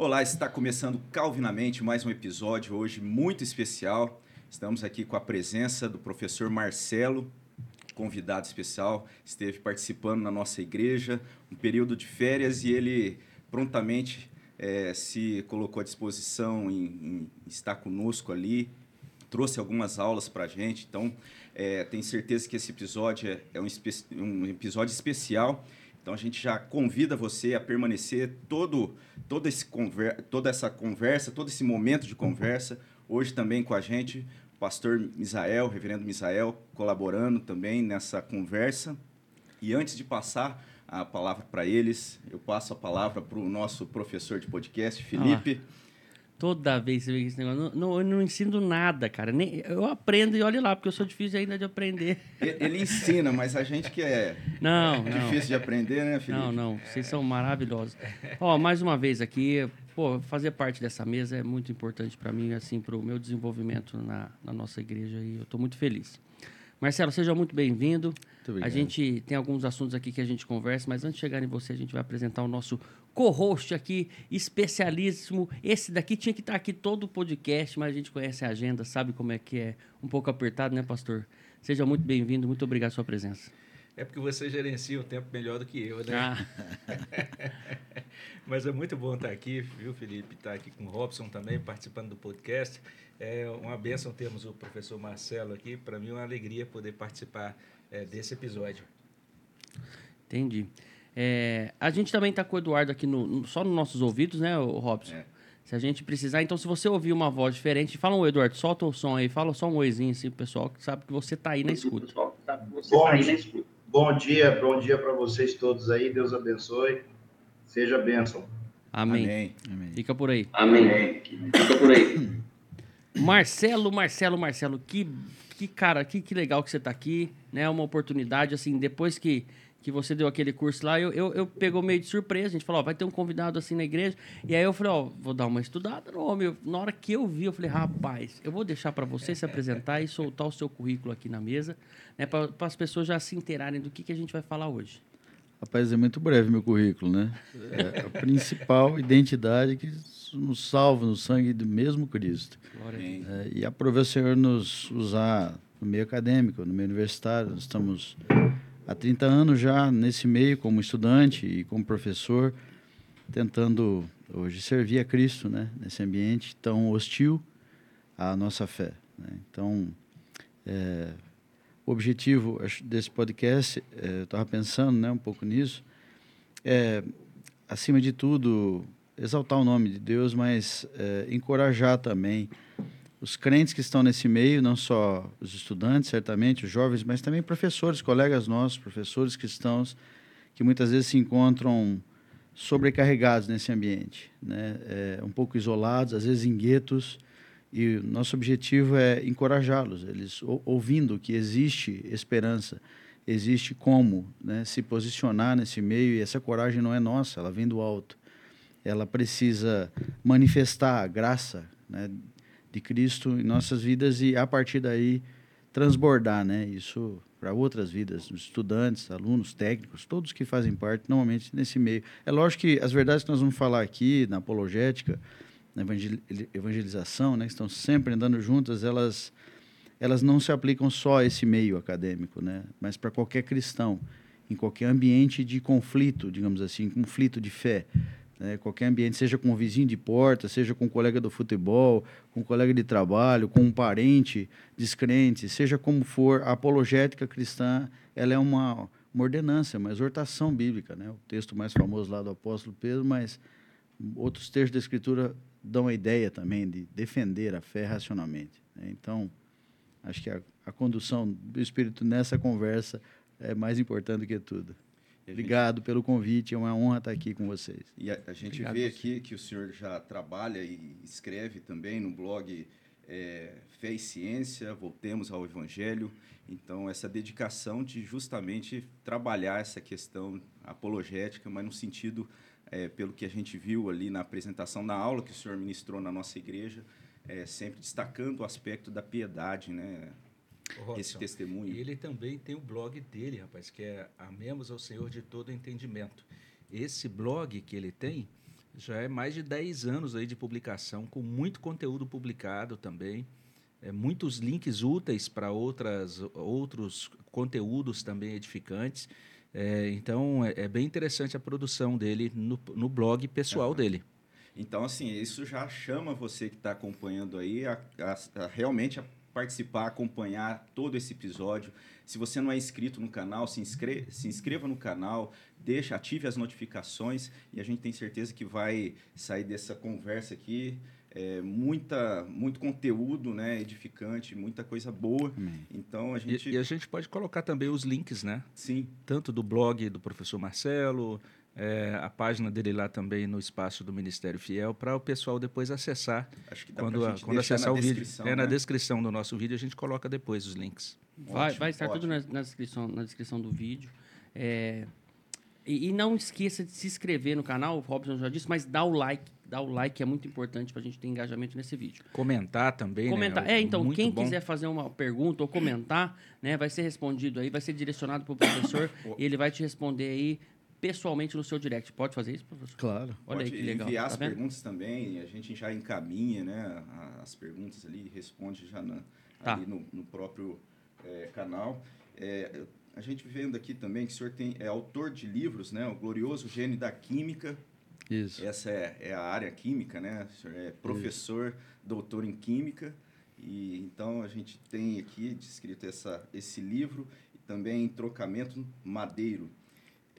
Olá, está começando calvinamente mais um episódio hoje muito especial. Estamos aqui com a presença do professor Marcelo, convidado especial, esteve participando na nossa igreja, um período de férias e ele prontamente é, se colocou à disposição em, em, estar conosco ali, trouxe algumas aulas para a gente. Então, é, tenho certeza que esse episódio é, é um, um episódio especial então a gente já convida você a permanecer todo, todo esse conver, toda essa conversa, todo esse momento de conversa. Hoje também com a gente, o pastor Misael, reverendo Misael, colaborando também nessa conversa. E antes de passar a palavra para eles, eu passo a palavra para o nosso professor de podcast, Felipe. Ah. Toda vez você vê esse negócio. Não, não, eu não ensino nada, cara. Nem, eu aprendo e olhe lá, porque eu sou difícil ainda de aprender. Ele ensina, mas a gente que é não, difícil não. de aprender, né, Felipe? Não, não. Vocês são maravilhosos. Ó, mais uma vez aqui, pô, fazer parte dessa mesa é muito importante para mim, assim, para o meu desenvolvimento na, na nossa igreja. E eu estou muito feliz. Marcelo, seja muito bem-vindo. A gente tem alguns assuntos aqui que a gente conversa, mas antes de chegar em você, a gente vai apresentar o nosso co-host aqui, especialíssimo. Esse daqui tinha que estar aqui todo o podcast, mas a gente conhece a agenda, sabe como é que é um pouco apertado, né, pastor? Seja muito bem-vindo, muito obrigado pela sua presença. É porque você gerencia o tempo melhor do que eu, né? Ah. Mas é muito bom estar aqui, viu, Felipe? Estar aqui com o Robson também, participando do podcast. É uma bênção termos o professor Marcelo aqui. Para mim é uma alegria poder participar é, desse episódio. Entendi. É, a gente também está com o Eduardo aqui no, no, só nos nossos ouvidos, né, o Robson? É. Se a gente precisar, então se você ouvir uma voz diferente, fala um Eduardo, solta o som aí, fala só um oizinho assim, pessoal que sabe que você está aí na escuta. Bom, tá aí na escuta. Bom dia, bom dia para vocês todos aí, Deus abençoe, seja bênção. Amém. Amém. Amém. Fica por aí. Amém. Fica por aí. Marcelo, Marcelo, Marcelo, que, que cara, que, que legal que você está aqui, né? Uma oportunidade, assim, depois que que você deu aquele curso lá, eu, eu, eu pegou meio de surpresa. A gente falou, ó, vai ter um convidado assim na igreja. E aí eu falei, ó, vou dar uma estudada no homem. Na hora que eu vi, eu falei, rapaz, eu vou deixar para você se apresentar e soltar o seu currículo aqui na mesa, né, para as pessoas já se inteirarem do que, que a gente vai falar hoje. Rapaz, é muito breve meu currículo, né? É a principal identidade que nos salva no sangue do mesmo Cristo. É, e aprove o Senhor nos usar no meio acadêmico, no meio universitário. Nós estamos há 30 anos já nesse meio, como estudante e como professor, tentando hoje servir a Cristo, né? Nesse ambiente tão hostil à nossa fé. Né? Então, é, o objetivo desse podcast, é, eu estava pensando né, um pouco nisso, é, acima de tudo, exaltar o nome de Deus, mas é, encorajar também os crentes que estão nesse meio, não só os estudantes, certamente, os jovens, mas também professores, colegas nossos, professores cristãos, que muitas vezes se encontram sobrecarregados nesse ambiente, né? É, um pouco isolados, às vezes em guetos, e nosso objetivo é encorajá-los, eles ouvindo que existe esperança, existe como né, se posicionar nesse meio, e essa coragem não é nossa, ela vem do alto. Ela precisa manifestar a graça, né, de Cristo em nossas vidas e a partir daí transbordar, né? Isso para outras vidas, estudantes, alunos, técnicos, todos que fazem parte normalmente nesse meio. É lógico que as verdades que nós vamos falar aqui na apologética, na evangelização, né, que estão sempre andando juntas, elas elas não se aplicam só a esse meio acadêmico, né, mas para qualquer cristão, em qualquer ambiente de conflito, digamos assim, conflito de fé, né, qualquer ambiente, seja com um vizinho de porta, seja com um colega do futebol, com um colega de trabalho, com um parente descrente, seja como for, a apologética cristã ela é uma, uma ordenança, uma exortação bíblica. Né? O texto mais famoso lá do apóstolo Pedro, mas outros textos da Escritura dão a ideia também de defender a fé racionalmente. Né? Então, acho que a, a condução do Espírito nessa conversa é mais importante do que tudo. Obrigado pelo convite, é uma honra estar aqui com vocês. E a, a gente Obrigado vê aqui que o senhor já trabalha e escreve também no blog é, Fé e Ciência, Voltemos ao Evangelho. Então, essa dedicação de justamente trabalhar essa questão apologética, mas no sentido, é, pelo que a gente viu ali na apresentação da aula que o senhor ministrou na nossa igreja, é, sempre destacando o aspecto da piedade, né? Robson, esse testemunho. E ele também tem o blog dele, rapaz, que é Amemos ao Senhor de todo entendimento. Esse blog que ele tem, Já é mais de 10 anos aí de publicação, com muito conteúdo publicado também. É, muitos links úteis para outras outros conteúdos também edificantes. É, então, é, é, bem interessante a produção dele no, no blog pessoal uhum. dele. Então, assim, isso já chama você que está acompanhando aí a, a, a, realmente a participar, acompanhar todo esse episódio. Se você não é inscrito no canal, se, inscre se inscreva no canal, deixa, ative as notificações e a gente tem certeza que vai sair dessa conversa aqui é, muita, muito conteúdo né, edificante, muita coisa boa. Amém. Então a gente. E, e, a gente pode colocar também os links, né? Sim. Tanto do blog do professor Marcelo, é, a página dele lá também no espaço do Ministério Fiel, para o pessoal depois acessar. Acho que dá quando, a, quando acessar o vídeo. É né? na descrição do nosso vídeo, a gente coloca depois os links. Vai, ótimo, vai estar ótimo. tudo na, na, descrição, na descrição do vídeo. É, e, e, não esqueça de se inscrever no canal, o Robson já disse, mas dá o like. Dá o like, é muito importante para a gente ter engajamento nesse vídeo. Comentar também, né? Comentar. Né? É, então, muito quem bom. quiser fazer uma pergunta ou comentar, né, vai ser respondido aí, vai ser direcionado para o professor e ele vai te responder aí pessoalmente no seu direct. Pode fazer isso, professor? Claro. Olha Pode aí que legal. enviar tá as vendo? perguntas também, a gente já encaminha né, as perguntas ali e responde já na, tá. ali no, no próprio é, canal. É, a gente vendo aqui também que o senhor tem, é autor de livros, né? O Glorioso Gênio da Química. Isso. Essa é, é a área química, né? O senhor é professor, Isso. doutor em Química. E então a gente tem aqui descrito essa, esse livro e também Trocamento Madeiro.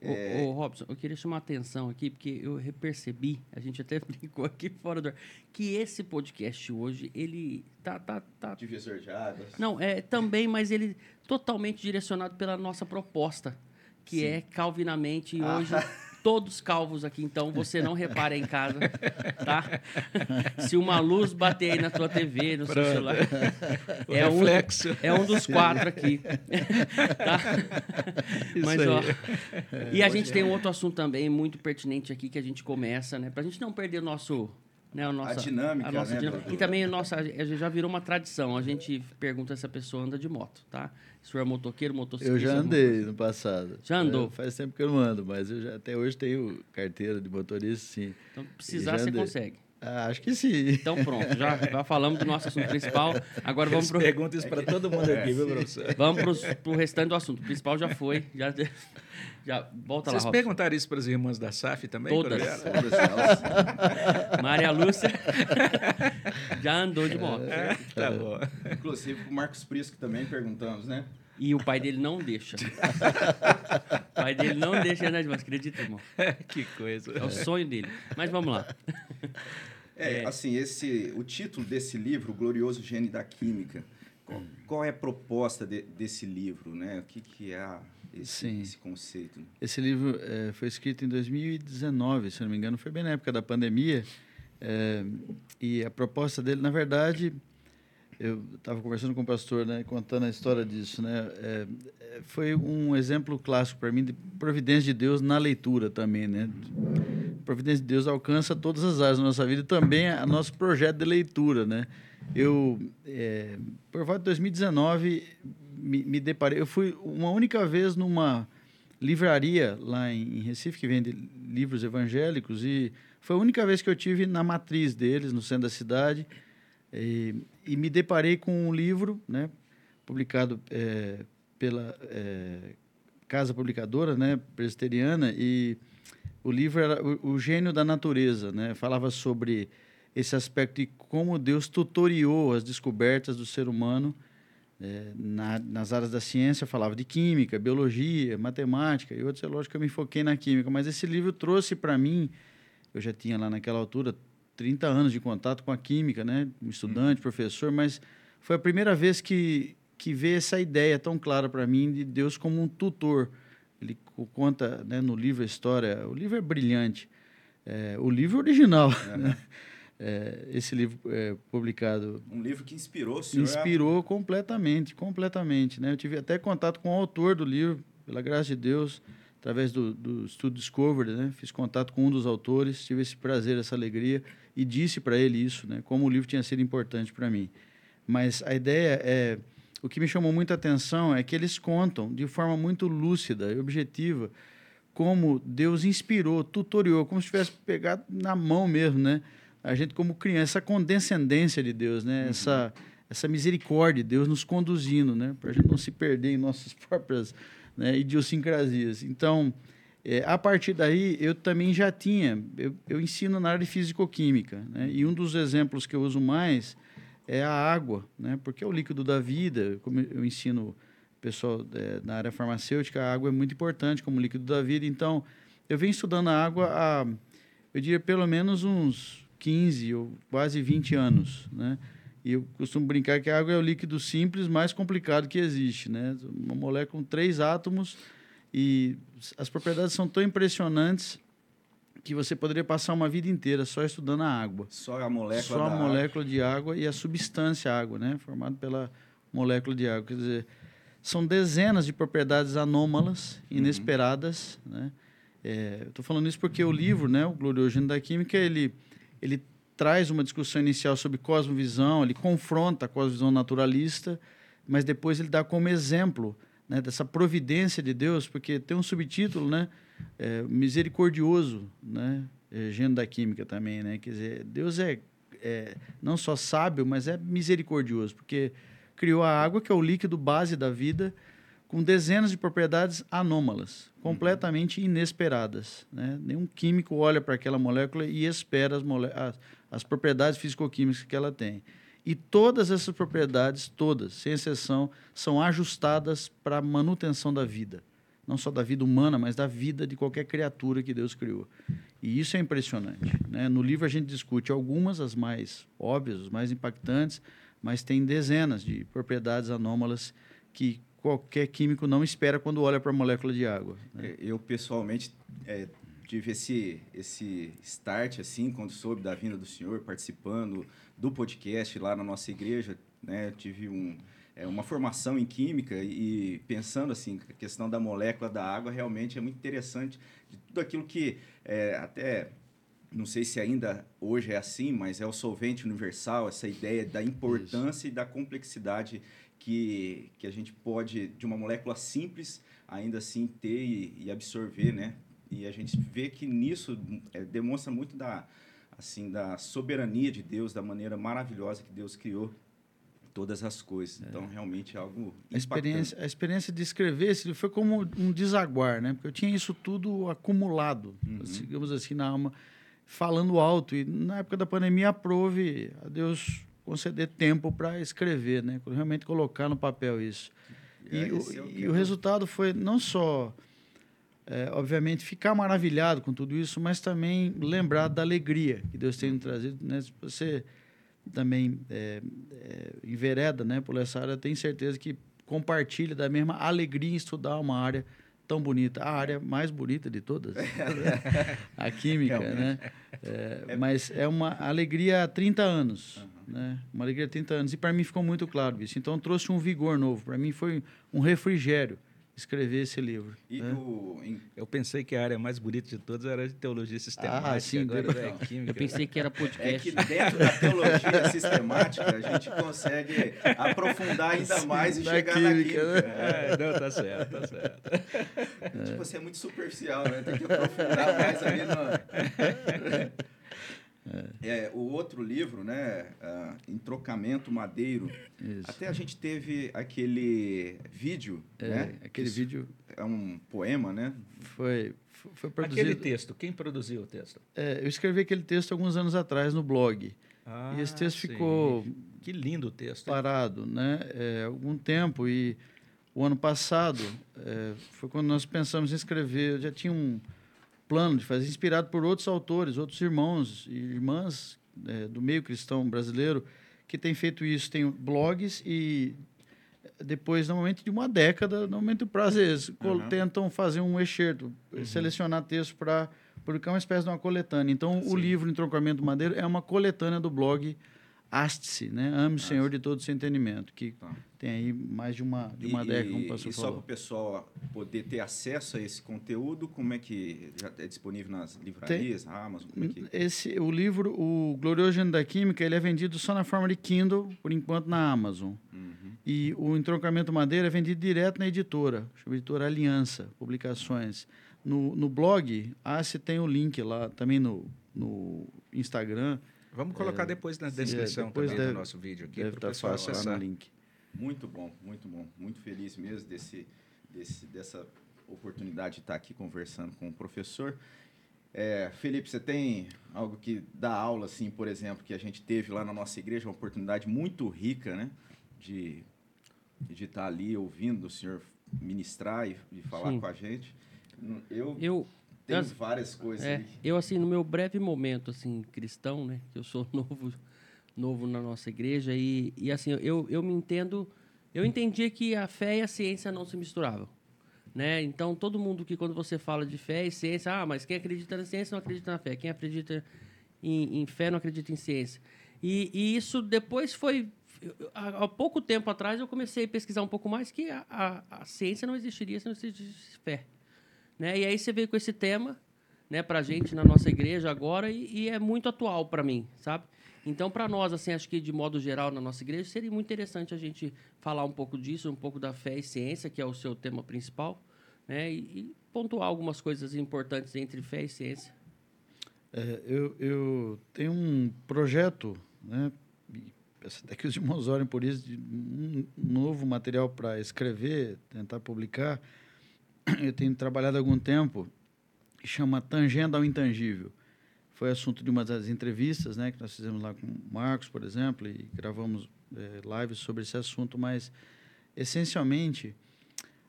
É... Ô, ô, Robson, eu queria chamar a atenção aqui, porque eu percebi, a gente até brincou aqui fora do ar, que esse podcast hoje, ele tá... tá, tá... Divisor de águas. Não, é também, mas ele totalmente direcionado pela nossa proposta, que Sim. é calvinamente ah. hoje todos calvos aqui, então você não repara em casa, tá? Se uma luz bater aí na tua TV, no Pronto. seu celular, é um, é um dos quatro aqui, tá? Mas, ó, e a gente tem um outro assunto também muito pertinente aqui que a gente começa, né? Pra gente não perder nosso né, a, nossa, a dinâmica, a nossa né, dinâmica. E também a nossa, já virou uma tradição. A gente pergunta se a pessoa anda de moto, tá? Se for motoqueiro, motociclista... Eu já andei no passado. Já andou? É, faz tempo que eu não ando, mas eu já, até hoje tenho carteira de motorista, sim. Então, precisar, você consegue. Ah, acho que sim. Então pronto, já, já falamos do nosso assunto principal. Agora vamos para. Pergunta isso para todo mundo aqui, viu, professor? Vamos para o restante do assunto. O principal já foi. Já, já volta Vocês lá. Perguntaram isso para as irmãs da SAF também? Todas. Todas elas. Maria Lúcia já andou de moto. É, tá bom. Inclusive o Marcos Prisco também perguntamos, né? E o pai dele não deixa. o pai dele não deixa andar de moto, acredita, irmão? que coisa. É o sonho dele. Mas vamos lá. É, é, assim, esse, o título desse livro, O Glorioso Gênio da Química, qual, qual é a proposta de, desse livro, né? O que, que é esse, esse conceito? Esse livro é, foi escrito em 2019, se não me engano, foi bem na época da pandemia. É, e a proposta dele, na verdade, eu estava conversando com o pastor, né, contando a história disso, né, é, é foi um exemplo clássico para mim de providência de Deus na leitura também, né. Providência de Deus alcança todas as áreas da nossa vida, e também a nosso projeto de leitura, né. Eu, é, por volta de 2019, me, me deparei, eu fui uma única vez numa livraria lá em Recife que vende livros evangélicos e foi a única vez que eu tive na matriz deles, no centro da cidade. E, e me deparei com um livro, né, publicado é, pela é, casa publicadora, né, presbiteriana, e o livro era o, o, Gênio da Natureza, né, falava sobre esse aspecto de como Deus tutoriou as descobertas do ser humano é, na, nas áreas da ciência, falava de química, biologia, matemática e outros. É lógico que eu me foquei na química, mas esse livro trouxe para mim, eu já tinha lá naquela altura 30 anos de contato com a química, né? Um estudante, professor, mas foi a primeira vez que, que veio essa ideia tão clara para mim de Deus como um tutor. Ele conta né, no livro a história, o livro é brilhante, é, o livro original, é. né? É, esse livro é, publicado. Um livro que inspirou o senhor? Inspirou completamente, completamente. Né? Eu tive até contato com o autor do livro, pela graça de Deus através do, do Studio Discovery, né? Fiz contato com um dos autores, tive esse prazer, essa alegria e disse para ele isso, né? Como o livro tinha sido importante para mim. Mas a ideia é o que me chamou muita atenção é que eles contam de forma muito lúcida e objetiva como Deus inspirou, tutoriou, como se tivesse pegado na mão mesmo, né? A gente como criança, essa condescendência de Deus, né? Uhum. Essa essa misericórdia de Deus nos conduzindo, né? Para a gente não se perder em nossas próprias né, idiosincrasias. Então, é, a partir daí, eu também já tinha, eu, eu ensino na área de físico-química, né? E um dos exemplos que eu uso mais é a água, né? Porque é o líquido da vida, como eu ensino pessoal é, na área farmacêutica, a água é muito importante como líquido da vida. Então, eu venho estudando a água há, eu diria, pelo menos uns 15 ou quase 20 anos, né? E eu costumo brincar que a água é o líquido simples mais complicado que existe, né? Uma molécula com três átomos e as propriedades são tão impressionantes que você poderia passar uma vida inteira só estudando a água. Só a molécula Só a molécula água. de água e a substância água, né? Formado pela molécula de água. Quer dizer, são dezenas de propriedades anômalas, uhum. inesperadas, uhum. né? É, Estou falando isso porque o livro, né, o Gloriogênio da Química, ele, ele traz uma discussão inicial sobre cosmovisão, ele confronta a cosmovisão naturalista, mas depois ele dá como exemplo né, dessa providência de Deus, porque tem um subtítulo, né, é, misericordioso, né, é, gênero da química também, né, quer dizer, Deus é, é não só sábio, mas é misericordioso, porque criou a água, que é o líquido base da vida, com dezenas de propriedades anômalas, completamente inesperadas. Né? Nenhum químico olha para aquela molécula e espera as, as, as propriedades físico-químicas que ela tem. E todas essas propriedades, todas, sem exceção, são ajustadas para a manutenção da vida. Não só da vida humana, mas da vida de qualquer criatura que Deus criou. E isso é impressionante. Né? No livro a gente discute algumas, as mais óbvias, as mais impactantes, mas tem dezenas de propriedades anômalas que qualquer químico não espera quando olha para a molécula de água. Né? É, eu, pessoalmente, é, tive esse, esse start, assim, quando soube da vinda do senhor, participando do podcast lá na nossa igreja, né? Tive um, é, uma formação em química e pensando, assim, a questão da molécula da água realmente é muito interessante, de tudo aquilo que é, até não sei se ainda hoje é assim, mas é o solvente universal, essa ideia da importância Isso. e da complexidade que, que a gente pode, de uma molécula simples, ainda assim ter e, e absorver, né? E a gente vê que nisso é, demonstra muito da, assim, da soberania de Deus, da maneira maravilhosa que Deus criou todas as coisas. Então, é. realmente é algo a experiência, a experiência de escrever foi como um desaguar, né? Porque eu tinha isso tudo acumulado, uhum. digamos assim, na alma, falando alto. E na época da pandemia, aprove a Deus conceder tempo para escrever, né? Realmente colocar no papel isso. E, é, o, é o, e o resultado foi não só, é, obviamente, ficar maravilhado com tudo isso, mas também lembrar da alegria que Deus tem trazido. Né? Se você também é, é, envereda né, por essa área, tenho certeza que compartilha da mesma alegria em estudar uma área tão bonita, a área mais bonita de todas, a química, né? É, mas é uma alegria há 30 anos. Uhum né? Uma alegria de 30 anos. E para mim ficou muito claro isso. Então trouxe um vigor novo. Para mim foi um refrigério escrever esse livro. E né? em... Eu pensei que a área mais bonita de todas era de teologia sistemática. Ah, sim, agora é química. Eu pensei que era podcast. É que dentro da teologia sistemática a gente consegue aprofundar ainda sim, mais e chegar química, na química. Né? É, não, tá certo, tá certo. É. Tipo, você é muito superficial, né? Tem que aprofundar mais ali no... É. o outro livro, né, uh, Em Trocamento Madeiro, Isso. até a gente teve aquele vídeo, é, né? Aquele Isso vídeo... É um poema, né? Foi, foi produzido... Aquele texto, quem produziu o texto? É, eu escrevi aquele texto alguns anos atrás no blog. Ah, e esse texto sim. ficou... Que lindo o texto. Parado, né? É, algum tempo e o ano passado é, foi quando nós pensamos em escrever, já tinha um plano de fazer, inspirado por outros autores, outros irmãos e irmãs é, do meio cristão brasileiro que têm feito isso. Tem blogs e depois, normalmente, de uma década, normalmente o prazo é esse, uhum. tentam fazer um excerto, uhum. selecionar texto para publicar uma espécie de uma coletânea. Então, Sim. o livro Entroncamento Madeira é uma coletânea do blog Aste-se, né? Ame o Senhor de todo o seu entendimento, que tá. tem aí mais de uma, de uma e, década, como o pastor E só para o pessoal poder ter acesso a esse conteúdo, como é que já é disponível nas livrarias, tem, Amazon? Como é que... esse, o livro, o Glorioso da Química, ele é vendido só na forma de Kindle, por enquanto na Amazon. Uhum. E o Entroncamento Madeira é vendido direto na editora, chama editora Aliança Publicações. no, no blog, ah, você tem o link lá também no, no Instagram. Vamos colocar é, depois na descrição é, depois também deve, do nosso vídeo aqui para o pessoal acessar. no link. Muito bom, muito bom. Muito feliz mesmo desse, desse, dessa oportunidade de estar aqui conversando com o professor. É, Felipe, você tem algo que dá aula, assim, por exemplo, que a gente teve lá na nossa igreja, uma oportunidade muito rica, né? De, de estar ali ouvindo o senhor ministrar e, e falar Sim. com a gente. Eu, eu tenho várias coisas é, Eu, assim, no meu breve momento, assim, cristão, né? Que eu sou novo, novo na nossa igreja e, e assim, eu, eu me entendo... Eu entendia que a fé e a ciência não se misturavam. Né? Então, todo mundo que, quando você fala de fé e ciência, ah, mas quem acredita na ciência não acredita na fé. Quem acredita em, em fé não acredita em ciência. E, e, isso depois foi. Há, pouco tempo atrás eu comecei a pesquisar um pouco mais que a, a, a ciência não existiria se não existisse fé. Né? E aí você veio com esse tema né, para a gente na nossa igreja agora e, e é muito atual para mim, sabe? Então, para nós, assim, acho que de modo geral na nossa igreja seria muito interessante a gente falar um pouco disso, um pouco da fé e ciência, que é o seu tema principal, né? E, e pontuar algumas coisas importantes entre fé e ciência. É, eu, eu tenho um projeto, né? Até que os irmãos orem por isso, de um novo material para escrever, tentar publicar. Eu tenho trabalhado há algum tempo, chama Tangenda ao Intangível. Foi assunto de uma das entrevistas né, que nós fizemos lá com o Marcos, por exemplo, e gravamos é, lives sobre esse assunto, mas, essencialmente,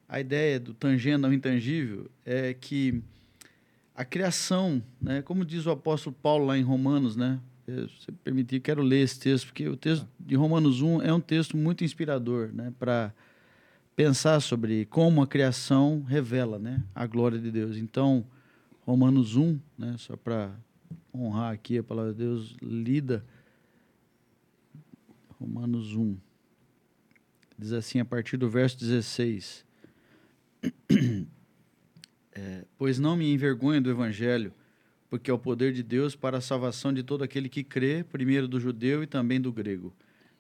a ideia do tangendo ao intangível é que a criação, né, como diz o apóstolo Paulo lá em Romanos, né, se permitir, quero ler esse texto, porque o texto de Romanos 1 é um texto muito inspirador né, para pensar sobre como a criação revela né, a glória de Deus. Então, Romanos 1, né, só para honrar aqui a palavra de Deus lida. Romanos 1. Diz assim, a partir do verso 16. É, pois não me envergonho do evangelho, porque é o poder de Deus para a salvação de todo aquele que crê, primeiro do judeu e também do grego,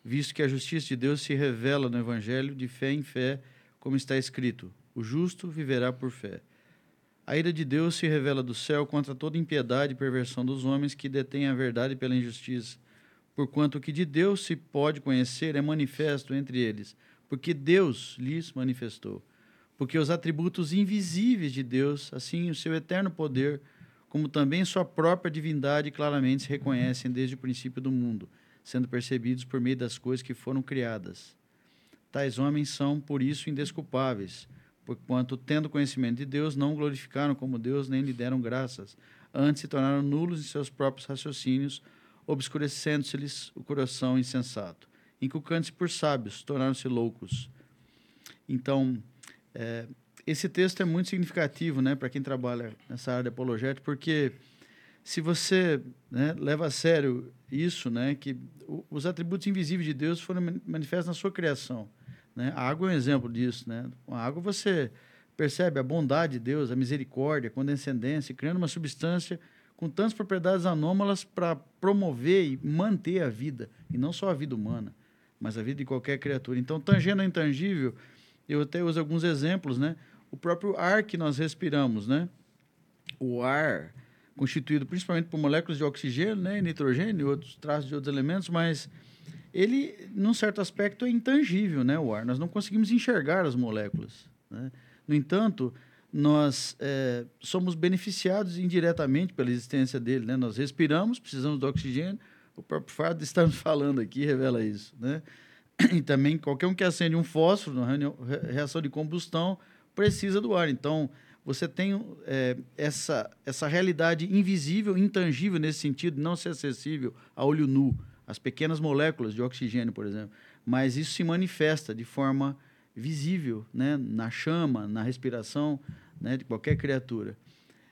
visto que a justiça de Deus se revela no evangelho de fé em fé, como está escrito: o justo viverá por fé. A ira de Deus se revela do céu contra toda impiedade e perversão dos homens que detêm a verdade pela injustiça. Porquanto o que de Deus se pode conhecer é manifesto entre eles, porque Deus lhes manifestou. Porque os atributos invisíveis de Deus, assim o seu eterno poder, como também sua própria divindade, claramente se reconhecem desde o princípio do mundo, sendo percebidos por meio das coisas que foram criadas. Tais homens são, por isso, indesculpáveis porquanto, tendo conhecimento de Deus, não glorificaram como Deus, nem lhe deram graças. Antes se tornaram nulos em seus próprios raciocínios, obscurecendo-se-lhes o coração insensato. Inculcando-se por sábios, tornaram-se loucos. Então, é, esse texto é muito significativo né, para quem trabalha nessa área de apologética, porque se você né, leva a sério isso, né, que os atributos invisíveis de Deus foram manifestos na sua criação, né? A água é um exemplo disso. Né? Com a água você percebe a bondade de Deus, a misericórdia, a condescendência, criando uma substância com tantas propriedades anômalas para promover e manter a vida, e não só a vida humana, mas a vida de qualquer criatura. Então, tangendo ao intangível, eu até uso alguns exemplos, né? O próprio ar que nós respiramos, né? O ar constituído principalmente por moléculas de oxigênio, né, nitrogênio e outros traços de outros elementos, mas ele, num certo aspecto, é intangível, né, o ar. Nós não conseguimos enxergar as moléculas. Né? No entanto, nós é, somos beneficiados indiretamente pela existência dele. Né? Nós respiramos, precisamos do oxigênio. O próprio fato de estarmos falando aqui revela isso. Né? E também, qualquer um que acende um fósforo, na reação de combustão, precisa do ar. Então, você tem é, essa, essa realidade invisível, intangível nesse sentido, não ser acessível a olho nu as pequenas moléculas de oxigênio, por exemplo. Mas isso se manifesta de forma visível, né, na chama, na respiração né, de qualquer criatura.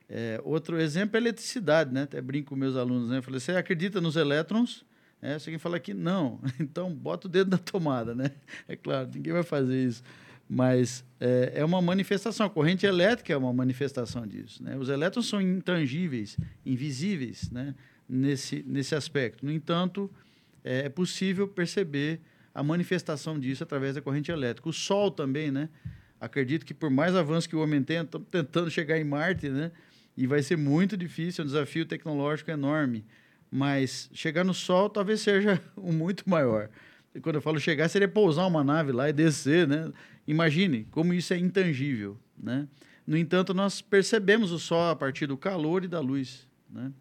É, outro exemplo é a eletricidade, né? Até brinco com meus alunos, né? Eu falei, você acredita nos elétrons? É, você quem fala que não, então bota o dedo na tomada, né? É claro, ninguém vai fazer isso. Mas é, é uma manifestação, a corrente elétrica é uma manifestação disso. Né? Os elétrons são intangíveis, invisíveis né? nesse, nesse aspecto. No entanto, é, é possível perceber a manifestação disso através da corrente elétrica. O Sol também, né? Acredito que por mais avanço que o homem tenha, estamos tentando chegar em Marte, né? E vai ser muito difícil, é um desafio tecnológico enorme. Mas chegar no Sol talvez seja um muito maior. E quando eu falo chegar, seria pousar uma nave lá e descer, né? Imagine como isso é intangível, né? No entanto, nós percebemos o Sol a partir do calor e da luz, né?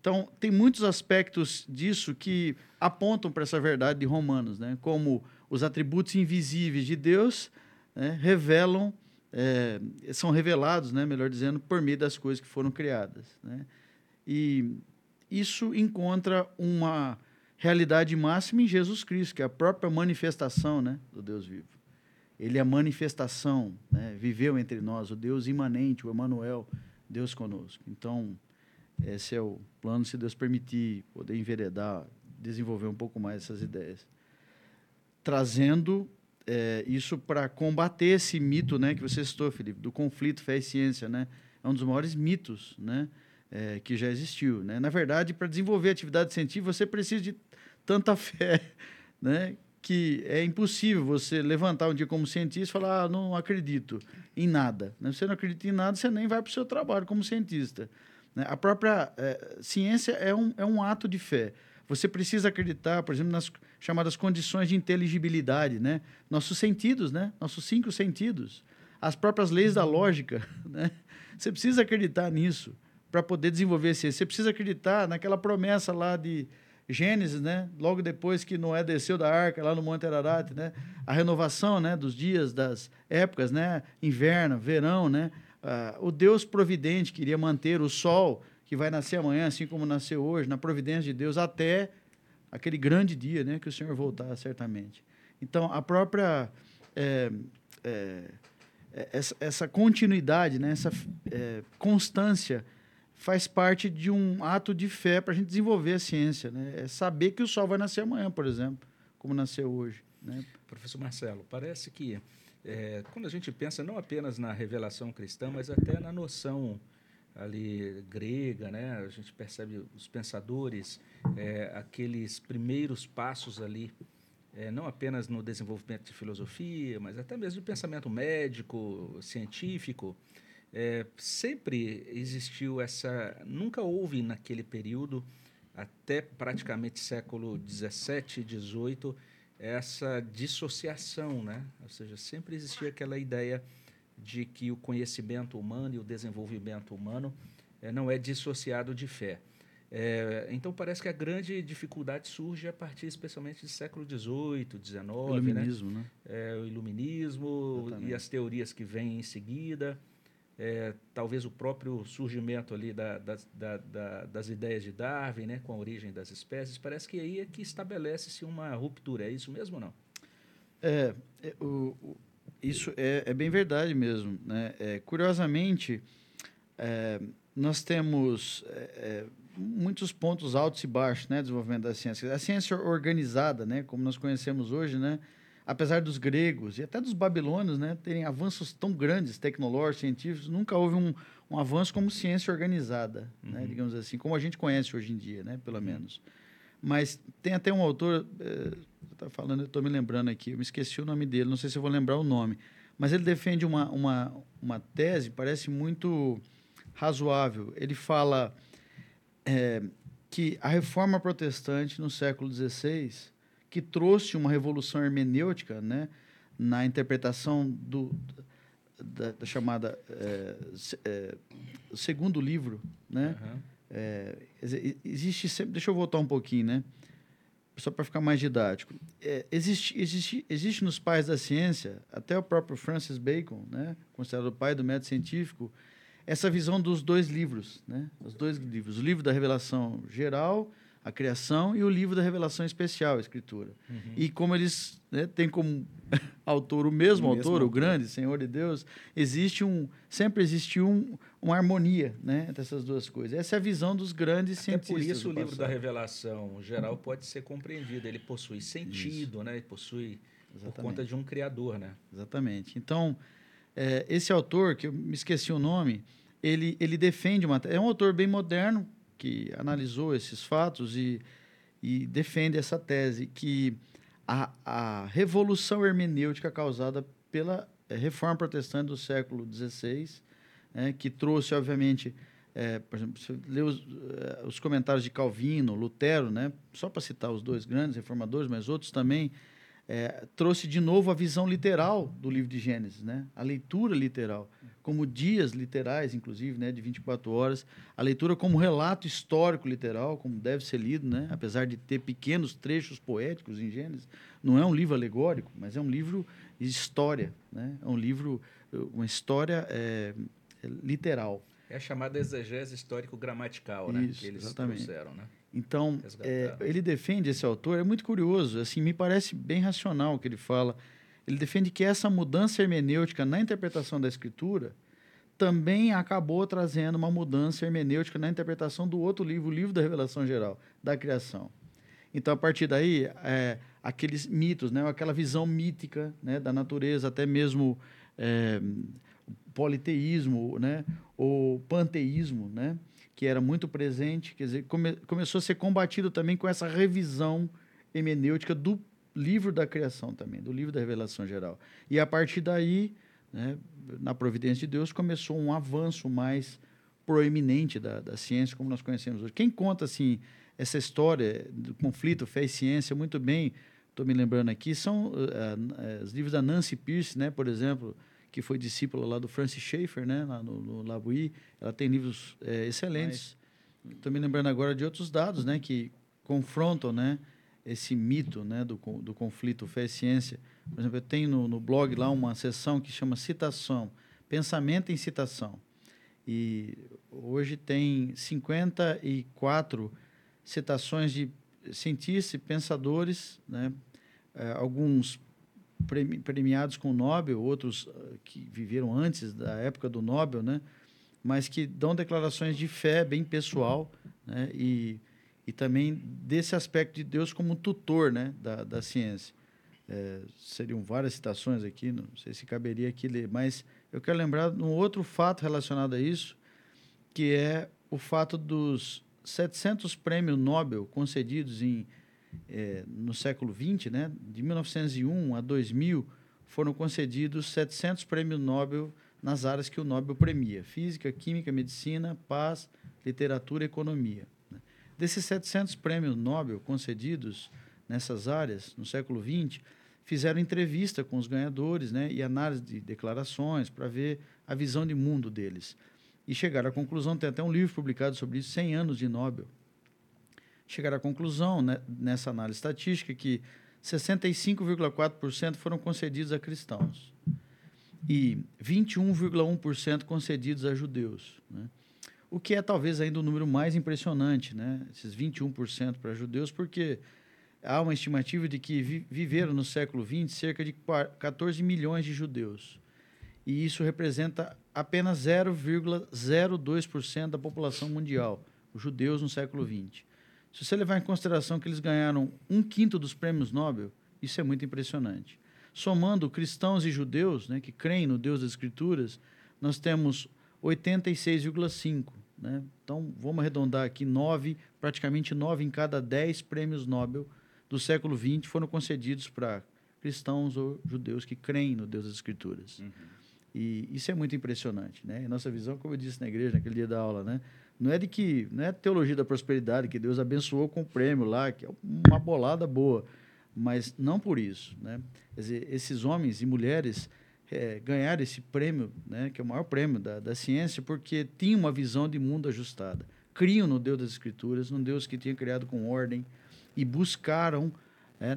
Então, tem muitos aspectos disso que apontam para essa verdade de Romanos, né? como os atributos invisíveis de Deus né? revelam, é, são revelados, né? melhor dizendo, por meio das coisas que foram criadas. Né? E isso encontra uma realidade máxima em Jesus Cristo, que é a própria manifestação né? do Deus vivo. Ele é a manifestação, né? viveu entre nós, o Deus imanente, o Emmanuel, Deus conosco. Então, esse é o plano, se Deus permitir, poder enveredar, desenvolver um pouco mais essas ideias. Trazendo é, isso para combater esse mito né, que você citou, Felipe, do conflito fé e ciência. Né? É um dos maiores mitos né, é, que já existiu. Né? Na verdade, para desenvolver atividade científica, você precisa de tanta fé né, que é impossível você levantar um dia como cientista e falar: ah, não acredito em nada. Né? Você não acredita em nada, você nem vai para o seu trabalho como cientista. Né? A própria é, ciência é um, é um ato de fé. Você precisa acreditar, por exemplo, nas chamadas condições de inteligibilidade, né? Nossos sentidos, né? Nossos cinco sentidos, as próprias leis da lógica, né? Você precisa acreditar nisso para poder desenvolver ciência. Você precisa acreditar naquela promessa lá de Gênesis, né? Logo depois que Noé desceu da arca lá no Monte Ararat, né? A renovação, né? Dos dias, das épocas, né? Inverno, verão, né? Uh, o Deus providente queria manter o sol que vai nascer amanhã, assim como nasceu hoje, na providência de Deus, até aquele grande dia né, que o Senhor voltar, certamente. Então, a própria. É, é, é essa, essa, continuidade, né, essa é, constância, faz parte de um ato de fé para a gente desenvolver a ciência. Né? É saber que o sol vai nascer amanhã, por exemplo, como nasceu hoje. Né? Professor Marcelo, parece que é, quando a gente pensa não apenas na revelação cristã, mas até na noção ali grega, né? A gente percebe os pensadores, é, aqueles primeiros passos ali, é, não apenas no desenvolvimento de filosofia, mas até mesmo de pensamento médico, científico. É, sempre existiu essa, nunca houve naquele período até praticamente século 17, 18 essa dissociação, né? Ou seja, sempre existia aquela ideia de que o conhecimento humano e o desenvolvimento humano é, não é dissociado de fé. É, então parece que a grande dificuldade surge a partir especialmente do século XVIII, XIX, o iluminismo, né? né? É, o iluminismo Exatamente. e as teorias que vêm em seguida é, talvez o próprio surgimento ali da, da, da, das ideias de Darwin, né, com a origem das espécies, parece que aí é que estabelece-se uma ruptura. É isso mesmo ou não? É, é o, o, isso é, é, bem verdade mesmo. Né? É, curiosamente, é, nós temos é, muitos pontos altos e baixos né, desenvolvimento da ciência. A ciência organizada, né, como nós conhecemos hoje, né, apesar dos gregos e até dos babilônios né, terem avanços tão grandes, tecnológicos, científicos, nunca houve um, um avanço como ciência organizada, né, uhum. né, digamos assim, como a gente conhece hoje em dia, né, pelo uhum. menos. Mas tem até um autor, é, está falando, eu estou me lembrando aqui, eu me esqueci o nome dele, não sei se eu vou lembrar o nome, mas ele defende uma, uma, uma tese, parece muito razoável. Ele fala é, que a reforma protestante no século XVI que trouxe uma revolução hermenêutica né, na interpretação do, da, da chamada é, é, segundo livro. Né? Uhum. É, existe sempre. Deixa eu voltar um pouquinho, né? Só para ficar mais didático. É, existe, existe, existe nos pais da ciência, até o próprio Francis Bacon, né, considerado o pai do método científico, essa visão dos dois livros, né? Os dois livros, o livro da revelação geral a criação e o livro da revelação especial, a escritura. Uhum. E como eles né, têm como autor o mesmo o autor, mesmo o grande Senhor de Deus, existe um, sempre existiu um, uma harmonia né, entre essas duas coisas. Essa é a visão dos grandes Até cientistas. Por isso o livro da revelação geral pode ser compreendido. Ele possui sentido, isso. né? Ele possui Exatamente. por conta de um criador, né? Exatamente. Então, é, esse autor, que eu me esqueci o nome, ele, ele defende uma... É um autor bem moderno, que analisou esses fatos e, e defende essa tese que a, a revolução hermenêutica causada pela é, reforma protestante do século XVI, é, que trouxe, obviamente, é, por exemplo, você lê os, uh, os, comentários de Calvino, Lutero, né, só para citar os dois grandes reformadores, mas outros também, é, trouxe de novo a visão literal do livro de Gênesis, né, a leitura literal, como dias literais, inclusive, né, de 24 horas, a leitura como relato histórico literal, como deve ser lido, né, apesar de ter pequenos trechos poéticos em Gênesis, não é um livro alegórico, mas é um livro de história, né, é um livro, uma história é, literal. É a chamada exegese histórico-gramatical, né? Isso, que eles exatamente. trouxeram, né? Então, é, ele defende esse autor, é muito curioso, assim, me parece bem racional o que ele fala. Ele defende que essa mudança hermenêutica na interpretação da escritura também acabou trazendo uma mudança hermenêutica na interpretação do outro livro, o livro da revelação geral, da criação. Então, a partir daí, é, aqueles mitos, né, aquela visão mítica né, da natureza, até mesmo é, politeísmo, né, o panteísmo, né, que era muito presente, quer dizer, come, começou a ser combatido também com essa revisão hemenêutica do livro da criação também, do livro da revelação geral. E a partir daí, né, na providência de Deus, começou um avanço mais proeminente da, da ciência como nós conhecemos hoje. Quem conta assim essa história do conflito fé e ciência muito bem, estou me lembrando aqui, são uh, uh, os livros da Nancy Pierce, né, por exemplo, que foi discípula lá do Francis Schaeffer, né, lá no, no Labui. Ela tem livros é, excelentes. Estou me lembrando agora de outros dados, né, que confrontam, né, esse mito, né, do, do conflito fé e ciência. Por exemplo, eu tenho no, no blog lá uma seção que chama citação, pensamento em citação. E hoje tem 54 citações de cientistas e pensadores, né, é, alguns premiados com o Nobel, outros ah, que viveram antes da época do Nobel, né? mas que dão declarações de fé bem pessoal né? e, e também desse aspecto de Deus como tutor né? da, da ciência. É, seriam várias citações aqui, não sei se caberia aqui ler, mas eu quero lembrar de um outro fato relacionado a isso, que é o fato dos 700 prêmios Nobel concedidos em é, no século XX, né, de 1901 a 2000, foram concedidos 700 prêmios Nobel nas áreas que o Nobel premia: física, química, medicina, paz, literatura economia. Desses 700 prêmios Nobel concedidos nessas áreas no século XX, fizeram entrevista com os ganhadores né, e análise de declarações para ver a visão de mundo deles. E chegaram à conclusão, tem até um livro publicado sobre isso, 100 anos de Nobel, chegar à conclusão, né, nessa análise estatística, que 65,4% foram concedidos a cristãos e 21,1% concedidos a judeus. Né? O que é talvez ainda o número mais impressionante, né? esses 21% para judeus, porque há uma estimativa de que vi viveram no século XX cerca de 14 milhões de judeus. E isso representa apenas 0,02% da população mundial, os judeus no século XX. Se você levar em consideração que eles ganharam um quinto dos prêmios Nobel, isso é muito impressionante. Somando cristãos e judeus, né, que creem no Deus das Escrituras, nós temos 86,5. Né? Então, vamos arredondar aqui, nove, praticamente nove em cada dez prêmios Nobel do século XX foram concedidos para cristãos ou judeus que creem no Deus das Escrituras. Uhum. E isso é muito impressionante. Né? E nossa visão, como eu disse na igreja naquele dia da aula, né? Não é de que não é teologia da prosperidade que Deus abençoou com o prêmio lá, que é uma bolada boa, mas não por isso, né? Quer dizer, esses homens e mulheres é, ganharam esse prêmio, né, que é o maior prêmio da, da ciência, porque tinham uma visão de mundo ajustada. Criam no Deus das Escrituras, num Deus que tinha criado com ordem, e buscaram é,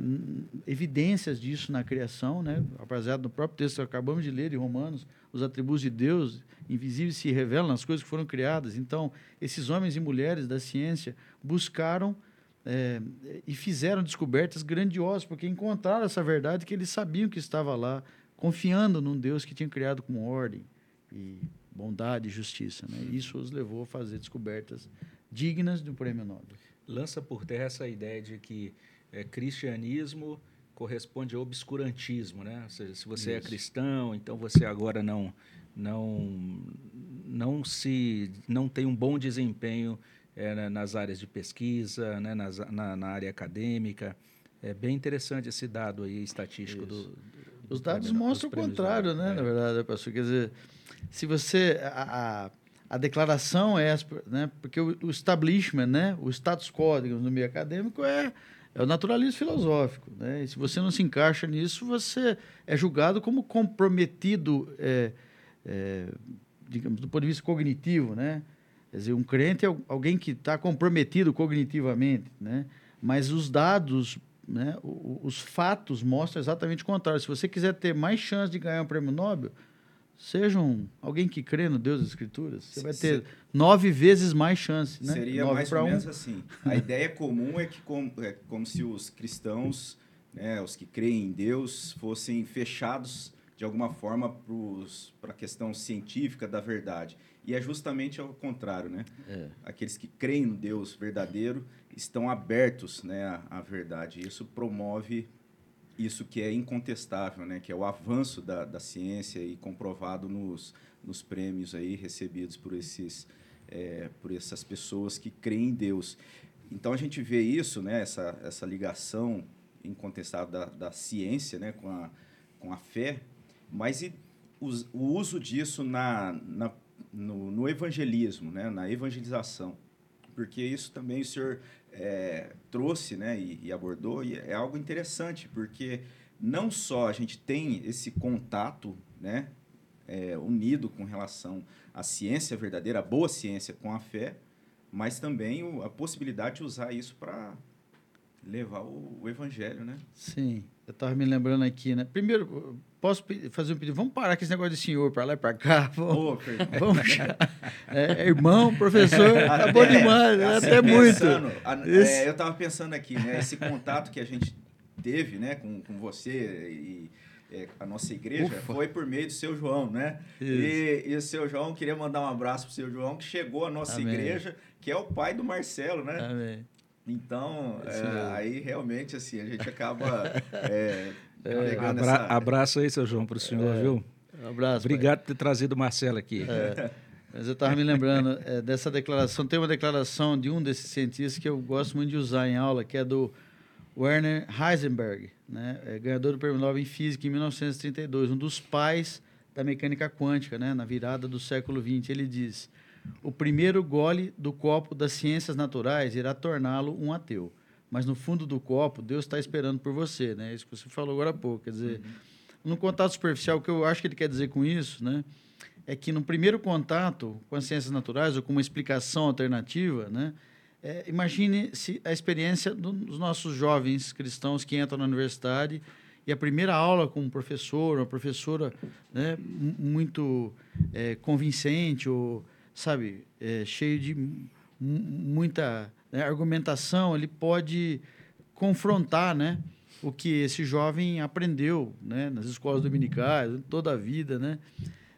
evidências disso na criação, né? apesar do próprio texto que acabamos de ler de Romanos, os atributos de Deus invisíveis se revelam nas coisas que foram criadas. Então, esses homens e mulheres da ciência buscaram é, e fizeram descobertas grandiosas, porque encontraram essa verdade que eles sabiam que estava lá, confiando num Deus que tinha criado com ordem e bondade e justiça. Né? Isso os levou a fazer descobertas dignas do prêmio Nobel. Lança por terra essa ideia de que é, cristianismo corresponde ao obscurantismo, né? Ou seja, se você é Isso. é cristão, então você agora não não não se não tem um bom desempenho é, nas áreas de pesquisa, né? Nas, na, na, área acadêmica. É bem interessante esse dado aí estatístico do, Os dados mostram o contrário, né? É. Na verdade, pastor. Quer dizer, se você. A, a, a declaração é. Né? Porque o, o, establishment, né? o status quo, digamos, no meio acadêmico é. É o naturalismo filosófico. Né? E se você não se encaixa nisso, você é julgado como comprometido, é, é, digamos, do ponto de vista cognitivo. Né? Quer dizer, um crente é alguém que está comprometido cognitivamente. Né? Mas os dados né, os fatos mostram exatamente o contrário. Se você quiser ter mais chance de ganhar um prêmio Nobel, seja um, alguém que crê no Deus das Escrituras. Você vai ter nove vezes mais chance. Né? Seria nove mais ou menos um. assim. A ideia comum é que como, é como se os cristãos, né, os que creem em Deus, fossem fechados de alguma forma para a questão científica da verdade. E é justamente ao contrário, né? É. Aqueles que creem no Deus verdadeiro estão abertos né, à, à, verdade. Isso promove isso que é incontestável, né? Que é o avanço da, da ciência e comprovado nos, nos prêmios aí recebidos por esses é, por essas pessoas que creem em Deus. Então a gente vê isso, né? Essa essa ligação incontestável da, da ciência, né? Com a com a fé, mas e os, o uso disso na, na no, no, evangelismo, né, na evangelização, porque isso também o senhor é, trouxe né, e, e, abordou, e é algo interessante, porque não só a gente tem esse contato né, é, unido com relação à ciência verdadeira, a boa ciência com a fé, mas também o, a possibilidade de usar isso para levar o, o, evangelho, né? Sim, eu estava me lembrando aqui, né? Primeiro, posso fazer um pedido? Vamos parar com esse negócio de senhor para lá e para cá. Vamos, oh, vamos é, irmão, professor, tá bom demais, assim, até muito. é, eu estava pensando aqui, né? Esse contato que a gente teve, né, com, com você e é, a nossa igreja Ufa. foi por meio do seu João, né? E, e, o seu João, queria mandar um abraço pro seu João, que chegou à nossa Amém. igreja, que é o pai do Marcelo, né? Amém. Então, é, aí realmente, assim, a gente acaba é, é, abra. Abraço aí, seu João, para o senhor, é, viu? Um abraço. Obrigado pai. por ter trazido o Marcelo aqui. É, mas eu estava me lembrando é, dessa declaração. Tem uma declaração de um desses cientistas que eu gosto muito de usar em aula, que é do Werner Heisenberg, né? É, ganhador do Prêmio Nobel em Física em 1932, um dos pais da mecânica quântica, né? na virada do século XX. Ele diz o primeiro gole do copo das ciências naturais irá torná-lo um ateu. Mas no fundo do copo, Deus está esperando por você, né? Isso que você falou agora há pouco. Quer dizer, uhum. no contato superficial, o que eu acho que ele quer dizer com isso, né? É que no primeiro contato com as ciências naturais ou com uma explicação alternativa, né? É, imagine se a experiência dos nossos jovens cristãos que entram na universidade e a primeira aula com um professor, uma professora né, muito é, convincente ou sabe, é, cheio de muita né, argumentação, ele pode confrontar, né, o que esse jovem aprendeu, né, nas escolas dominicais, toda a vida, né,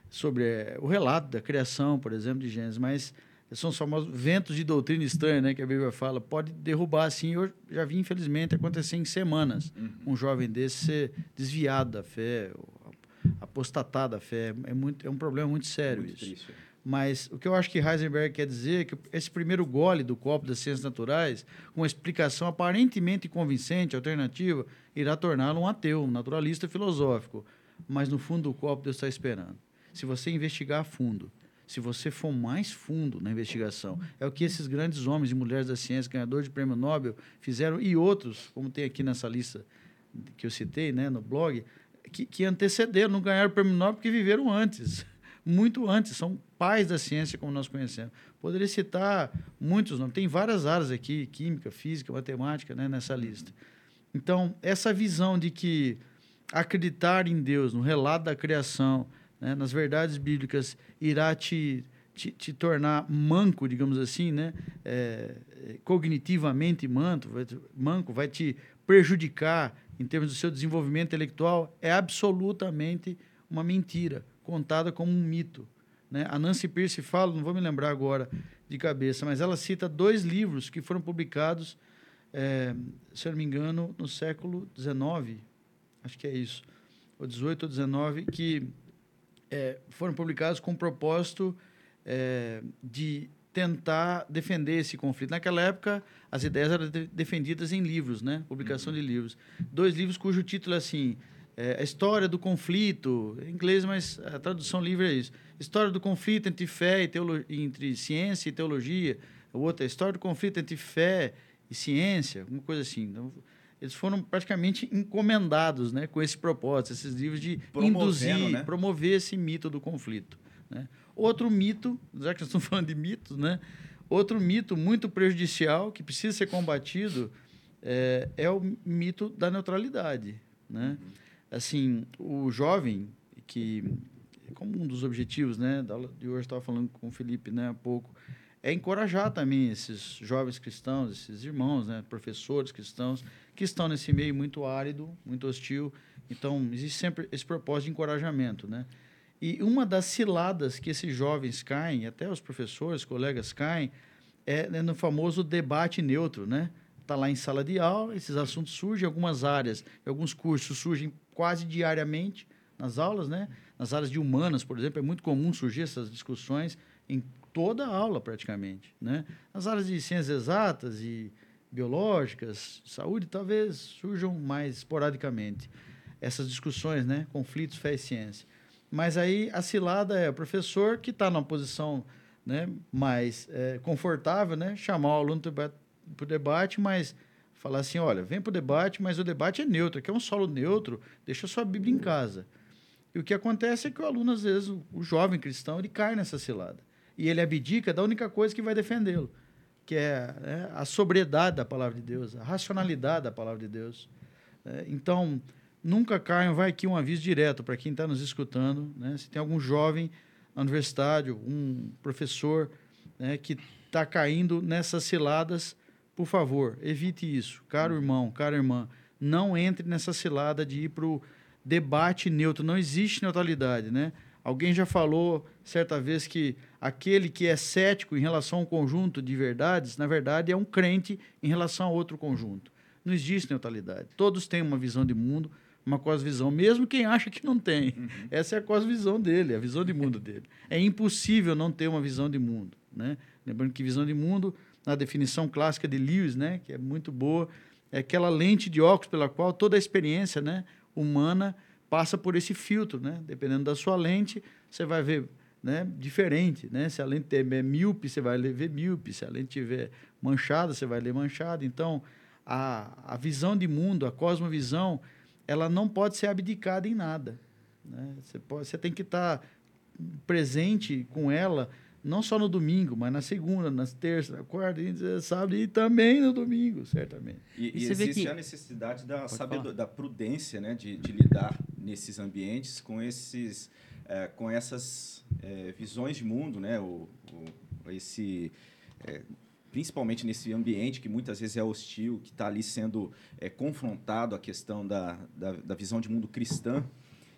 sobre é, o relato da criação, por exemplo, de Gênesis, mas são os famosos ventos de doutrina estranha, né, que a Bíblia fala, pode derrubar assim. Eu já vi, infelizmente, acontecer em semanas uhum. um jovem desse ser desviado da fé, apostatar da fé. É, muito, é um problema muito sério muito isso. Triste. Mas o que eu acho que Heisenberg quer dizer é que esse primeiro gole do copo das ciências naturais, com uma explicação aparentemente convincente, alternativa, irá torná-lo um ateu, um naturalista filosófico. Mas no fundo do copo Deus está esperando. Se você investigar a fundo, se você for mais fundo na investigação, é o que esses grandes homens e mulheres da ciência, ganhadores de prêmio Nobel, fizeram e outros, como tem aqui nessa lista que eu citei, né, no blog, que, que antecederam, não ganharam o prêmio Nobel porque viveram antes muito antes, são pais da ciência como nós conhecemos. Poderia citar muitos nomes, tem várias áreas aqui, química, física, matemática, né, nessa lista. Então, essa visão de que acreditar em Deus, no relato da criação, né, nas verdades bíblicas, irá te, te, te, tornar manco, digamos assim, né, é, cognitivamente manco, manco, vai te prejudicar em termos do seu desenvolvimento intelectual, é absolutamente uma mentira contada como um mito. Né? A Nancy Pierce fala, não vou me lembrar agora de cabeça, mas ela cita dois livros que foram publicados, é, se eu não me engano, no século XIX, acho que é isso, ou 18 ou 19, que é, foram publicados com o propósito é, de tentar defender esse conflito. Naquela época, as ideias eram de defendidas em livros, né? publicação uhum. de livros. Dois livros cujo título é assim, é, a história do conflito, em inglês, mas a tradução livre é isso. História do conflito entre fé e teologia, entre ciência e teologia. O outro é a história do conflito entre fé e ciência, alguma coisa assim. Então, eles foram praticamente encomendados né, com esse propósito, esses livros de Promovendo, induzir, né? promover esse mito do conflito. Né? Outro mito, já que nós estamos falando de mitos, né? outro mito muito prejudicial que precisa ser combatido é, é o mito da neutralidade. Né? Assim, o jovem, que como um dos objetivos né, da de hoje, estava falando com o Felipe né, há pouco, é encorajar também esses jovens cristãos, esses irmãos, né, professores cristãos, que estão nesse meio muito árido, muito hostil. Então, existe sempre esse propósito de encorajamento. Né? E uma das ciladas que esses jovens caem, até os professores, colegas caem, é né, no famoso debate neutro. Né? Está lá em sala de aula, esses assuntos surgem, algumas áreas, alguns cursos surgem quase diariamente nas aulas, né? Nas áreas de humanas, por exemplo, é muito comum surgir essas discussões em toda aula praticamente, né? Nas áreas de ciências exatas e biológicas, saúde, talvez surjam mais esporadicamente essas discussões, né? Conflitos, fé e ciência. Mas aí a cilada é o professor que está numa posição né, mais é, confortável, né? Chamar o aluno para o debate, mas falar assim, olha, vem para o debate, mas o debate é neutro, aqui é um solo neutro, deixa a sua Bíblia em casa. E o que acontece é que o aluno, às vezes, o, o jovem cristão, ele cai nessa cilada. E ele abdica da única coisa que vai defendê-lo, que é né, a sobriedade da palavra de Deus, a racionalidade da palavra de Deus. É, então, nunca caiam, vai aqui um aviso direto para quem está nos escutando, né, se tem algum jovem universitário, um professor né, que está caindo nessas ciladas, por favor, evite isso. Caro irmão, cara irmã, não entre nessa cilada de ir para o debate neutro. Não existe neutralidade, né? Alguém já falou certa vez que aquele que é cético em relação a um conjunto de verdades, na verdade, é um crente em relação a outro conjunto. Não existe neutralidade. Todos têm uma visão de mundo, uma cosvisão, mesmo quem acha que não tem. Uhum. Essa é a cosvisão dele, a visão de mundo dele. É impossível não ter uma visão de mundo. Né? Lembrando que visão de mundo na definição clássica de Lewis, né, que é muito boa, é aquela lente de óculos pela qual toda a experiência né, humana passa por esse filtro. Né? Dependendo da sua lente, você vai ver né, diferente. Né? Se a lente é míope, você vai ver míope. Se a lente estiver manchada, você vai ler manchada. Então, a, a visão de mundo, a cosmovisão, ela não pode ser abdicada em nada. Né? Você, pode, você tem que estar presente com ela não só no domingo, mas na segunda, nas terças, na quarta, sábado e também no domingo, certamente. E, e, e existe que... a necessidade da, sabedor, da prudência, né, de, de, lidar nesses ambientes com esses, é, com essas é, visões de mundo, né, o, o esse é, principalmente nesse ambiente que muitas vezes é hostil, que está ali sendo confrontado a questão da, da, da visão de mundo cristã.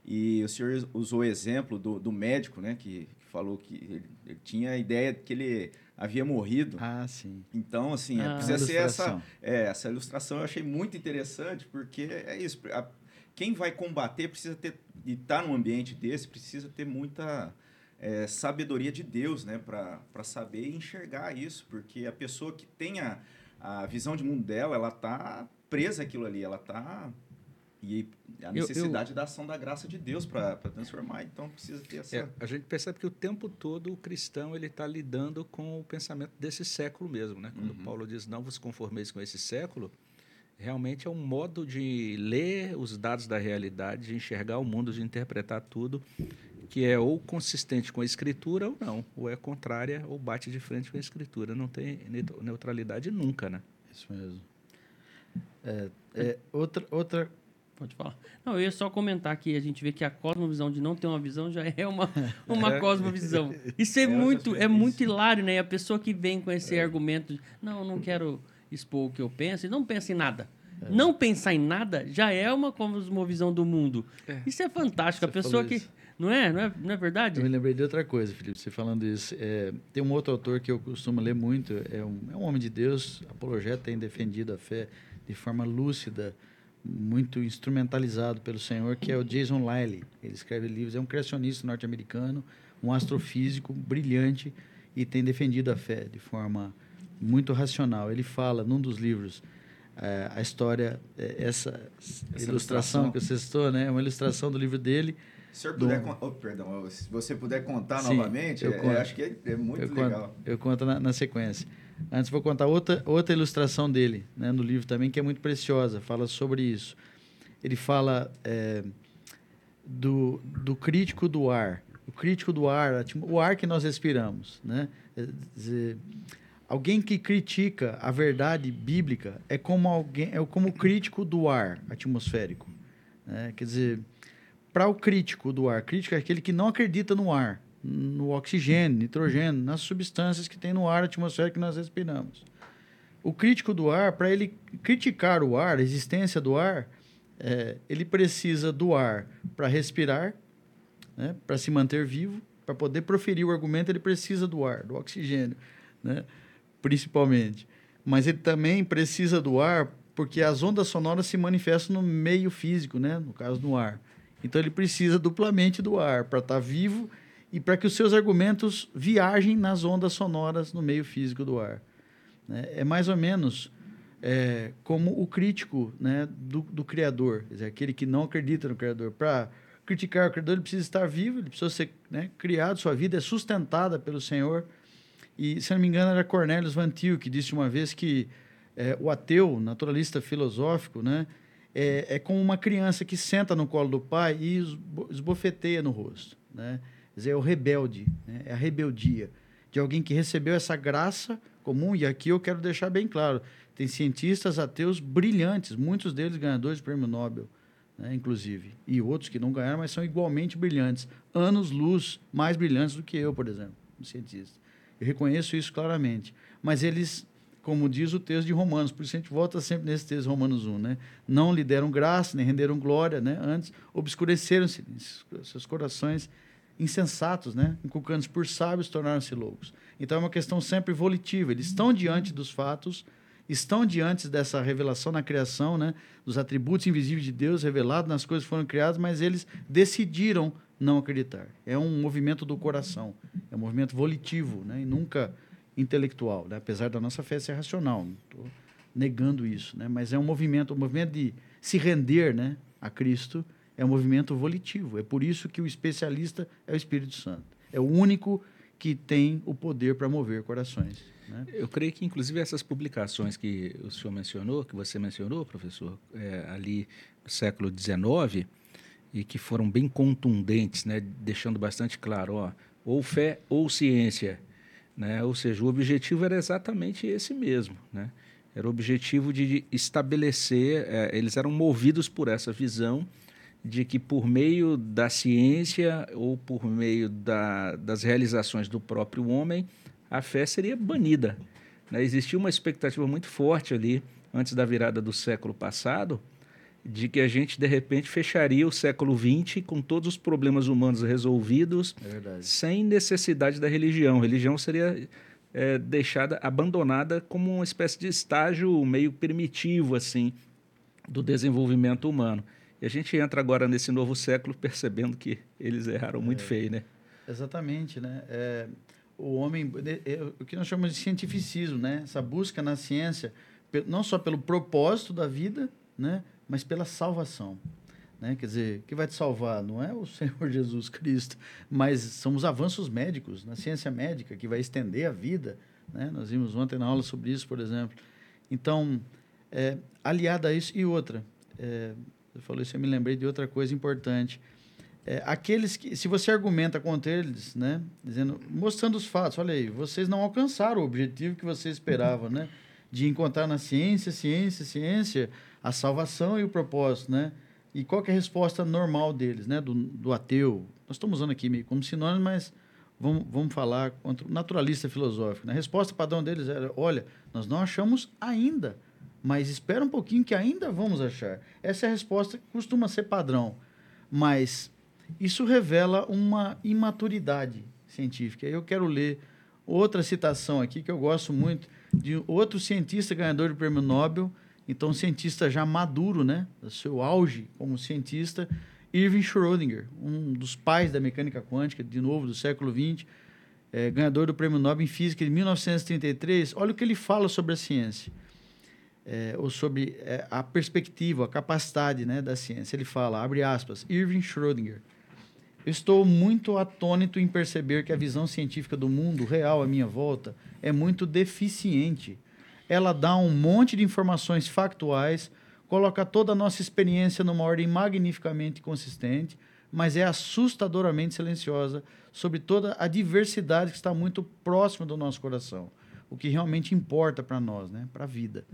E o senhor usou o exemplo do, do médico, né, que falou que ele, ele, tinha a ideia de que ele havia morrido. Ah, sim. Então, assim, ah, precisa ser essa, é, essa ilustração. Eu achei muito interessante, porque é isso. A, quem vai combater precisa ter, e estar tá num ambiente desse, precisa ter muita é, sabedoria de Deus, né, para saber enxergar isso, porque a pessoa que tem a, a visão de mundo dela, ela está presa aquilo ali, ela está e a necessidade eu, eu... da ação da graça de Deus para transformar. Então precisa ter essa. É, a gente percebe que o tempo todo o cristão ele está lidando com o pensamento desse século mesmo, né? Quando uhum. Paulo diz não vos conformeis com esse século, realmente é um modo de ler os dados da realidade, de enxergar o mundo, de interpretar tudo, que é ou consistente com a escritura ou não, ou é contrária ou bate de frente com a escritura. Não tem neutralidade nunca, né? Isso mesmo. É, é, outra, outra Pode falar. Não, eu ia só comentar que a gente vê que a cosmovisão de não ter uma visão já é uma, uma é. cosmovisão. Isso é, é muito, é muito hilário, né? E a pessoa que vem com esse é. argumento de, não, não quero expor o que eu penso, e não pensa em nada. É. Não pensar em nada já é uma cosmovisão do mundo. É. Isso é fantástico. Você a pessoa que. Não é? não é? Não é verdade? Eu me lembrei de outra coisa, Felipe, você falando isso. É, tem um outro autor que eu costumo ler muito, é um, é um homem de Deus, apologeta, tem defendido a fé de forma lúcida muito instrumentalizado pelo Senhor, que é o Jason Liley. Ele escreve livros, é um criacionista norte-americano, um astrofísico brilhante e tem defendido a fé de forma muito racional. Ele fala num dos livros é, a história, é, essa, Essa ilustração, ilustração. que você citou, né? Uma ilustração do livro dele. Se senhor puder, oh, perdão, se você puder contar Sim, novamente, eu é- acho que é, é muito eu legal. Conto, eu conto na, na sequência. Antes vou contar outra, outra ilustração dele, né, no livro também, que é muito preciosa, fala sobre isso. Ele fala é, do, do crítico do ar. O crítico do ar, o ar que nós respiramos. Né? É dizer, alguém que critica a verdade bíblica é como, alguém, é como crítico do ar atmosférico. né? Quer dizer, para o crítico do ar, crítico é aquele que não acredita no ar, no oxigênio, nitrogênio, nas substâncias que tem no ar atmosférico que nós respiramos. O crítico do ar, para ele criticar o ar, a existência do ar, é, ele precisa do ar para respirar, né, para se manter vivo, para poder proferir o argumento, ele precisa do ar, do oxigênio, né, principalmente. Mas ele também precisa do ar porque as ondas sonoras se manifestam no meio físico, né, no caso do ar. Então ele precisa duplamente do ar para estar vivo e para que os seus argumentos viajem nas ondas sonoras no meio físico do ar. né? É mais ou menos é, como o crítico né, do, do Criador, quer dizer, aquele que não acredita no Criador. Para criticar o Criador, ele precisa estar vivo, ele precisa ser né, criado, sua vida é sustentada pelo Senhor. E, se não me engano, era Cornelius Van Til que disse uma vez que é, o ateu, naturalista filosófico, né, é, é como uma criança que senta no colo do pai e esbo- esbofeteia no rosto. Né? Quer dizer, é o rebelde, né? é a rebeldia de alguém que recebeu essa graça comum. E aqui eu quero deixar bem claro: tem cientistas ateus brilhantes, muitos deles ganhadores do prêmio Nobel, né? inclusive, e outros que não ganharam, mas são igualmente brilhantes, anos-luz mais brilhantes do que eu, por exemplo, um cientista. Eu reconheço isso claramente. Mas eles como diz o texto de Romanos, por isso a gente volta sempre nesse texto Romanos 1, né? Não lhe deram graça, nem renderam glória, né? Antes obscureceram-se seus corações insensatos, né? Inculcando-se por sábios, tornaram-se loucos. Então é uma questão sempre volitiva. Eles estão diante dos fatos, estão diante dessa revelação na criação, né? Dos atributos invisíveis de Deus revelados nas coisas que foram criadas, mas eles decidiram não acreditar. É um movimento do coração, é um movimento volitivo, né? E nunca intelectual, né? apesar da nossa fé ser racional, não estou negando isso, né? mas é um movimento, um movimento de se render né, a Cristo, é um movimento volitivo. É por isso que o especialista é o Espírito Santo. É o único que tem o poder para mover corações. Né? Eu creio que, inclusive, essas publicações que o senhor mencionou, que você mencionou, professor, é, ali no século XIX, e que foram bem contundentes, né, deixando bastante claro, ó, ou fé ou ciência. Né? Ou seja, o objetivo era exatamente esse mesmo. Né? Era o objetivo de estabelecer, é, eles eram movidos por essa visão de que por meio da ciência ou por meio da, das realizações do próprio homem, a fé seria banida. Né? Existia uma expectativa muito forte ali, antes da virada do século passado, de que a gente, de repente, fecharia o século XX com todos os problemas humanos resolvidos, É sem necessidade da religião. A religião seria é, deixada, abandonada como uma espécie de estágio meio primitivo, assim, do desenvolvimento humano. E a gente entra agora nesse novo século percebendo que eles erraram muito É. feio, né? Exatamente, né? É, o homem, é, o que nós chamamos de cientificismo, né? Essa busca na ciência, não só pelo propósito da vida, né? Mas pela salvação, né? Quer dizer, que vai te salvar não é o Senhor Jesus Cristo, mas são os avanços médicos na ciência médica que vai estender a vida, né? Nós vimos ontem na aula sobre isso, por exemplo. Então, é, aliada a isso e outra, é, eu falei isso, eu me lembrei de outra coisa importante. É, aqueles que, se você argumenta contra eles, né, dizendo, mostrando os fatos, olha aí, vocês não alcançaram o objetivo que você esperava, né, de encontrar na ciência, ciência, ciência, a salvação e o propósito, né? E qual é a resposta normal deles, né, do, do ateu? Nós estamos usando aqui meio como sinônimo, mas vamos, vamos falar contra o naturalista filosófico. Né? A resposta padrão deles era, olha, nós não achamos ainda, mas espera um pouquinho que ainda vamos achar. Essa é a resposta que costuma ser padrão, mas isso revela uma imaturidade científica. Eu quero ler outra citação aqui que eu gosto muito de outro cientista ganhador do prêmio Nobel, então cientista já maduro, né, do seu auge como cientista, Irving Schrödinger, um dos pais da mecânica quântica, de novo do século XX, é, ganhador do prêmio Nobel em física de 1933. Olha o que ele fala sobre a ciência. É, ou sobre é, a perspectiva, a capacidade né, da ciência. Ele fala, abre aspas, Irving Schrödinger, estou muito atônito em perceber que a visão científica do mundo real à minha volta é muito deficiente. Ela dá um monte de informações factuais, coloca toda a nossa experiência numa ordem magnificamente consistente, mas é assustadoramente silenciosa sobre toda a diversidade que está muito próxima do nosso coração, o que realmente importa para nós, né, para a vida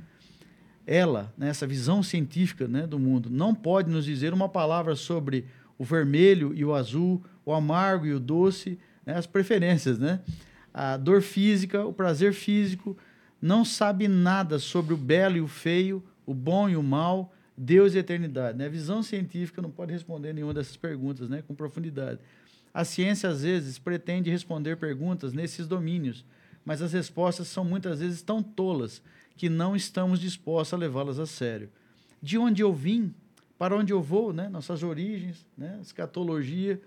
ela, né, essa visão científica né, do mundo, não pode nos dizer uma palavra sobre o vermelho e o azul, o amargo e o doce, né, as preferências, né? A dor física, o prazer físico, não sabe nada sobre o belo e o feio, o bom e o mal, Deus e a eternidade. Né? A visão científica não pode responder nenhuma dessas perguntas né, com profundidade. A ciência, às vezes, pretende responder perguntas nesses domínios, mas as respostas são muitas vezes tão tolas que não estamos dispostos a levá-las a sério. De onde eu vim, para onde eu vou, né? nossas origens, né? escatologia.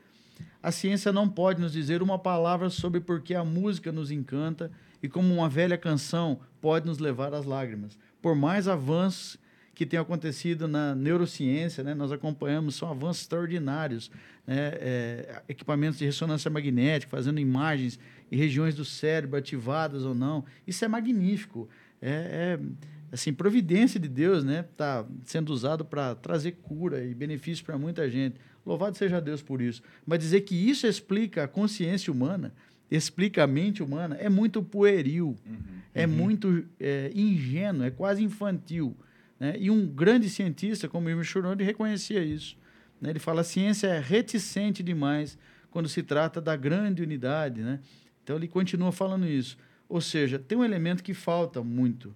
A ciência não pode nos dizer uma palavra sobre por que a música nos encanta e como uma velha canção pode nos levar às lágrimas. Por mais avanços que tenham acontecido na neurociência, né? nós acompanhamos, são avanços extraordinários. Né? É, equipamentos de ressonância magnética, fazendo imagens em regiões do cérebro ativadas ou não. Isso é magnífico é, é assim providência de Deus, né? Tá sendo usado para trazer cura e benefício para muita gente. Louvado seja Deus por isso. Mas dizer que isso explica a consciência humana, explica a mente humana, é muito pueril, uhum. é uhum. muito é, ingênuo, é quase infantil. Né? E um grande cientista como Irving Schrödinger reconhecia isso. Né? Ele fala a ciência é reticente demais quando se trata da grande unidade. Né? Então ele continua falando isso. Ou seja, tem um elemento que falta muito,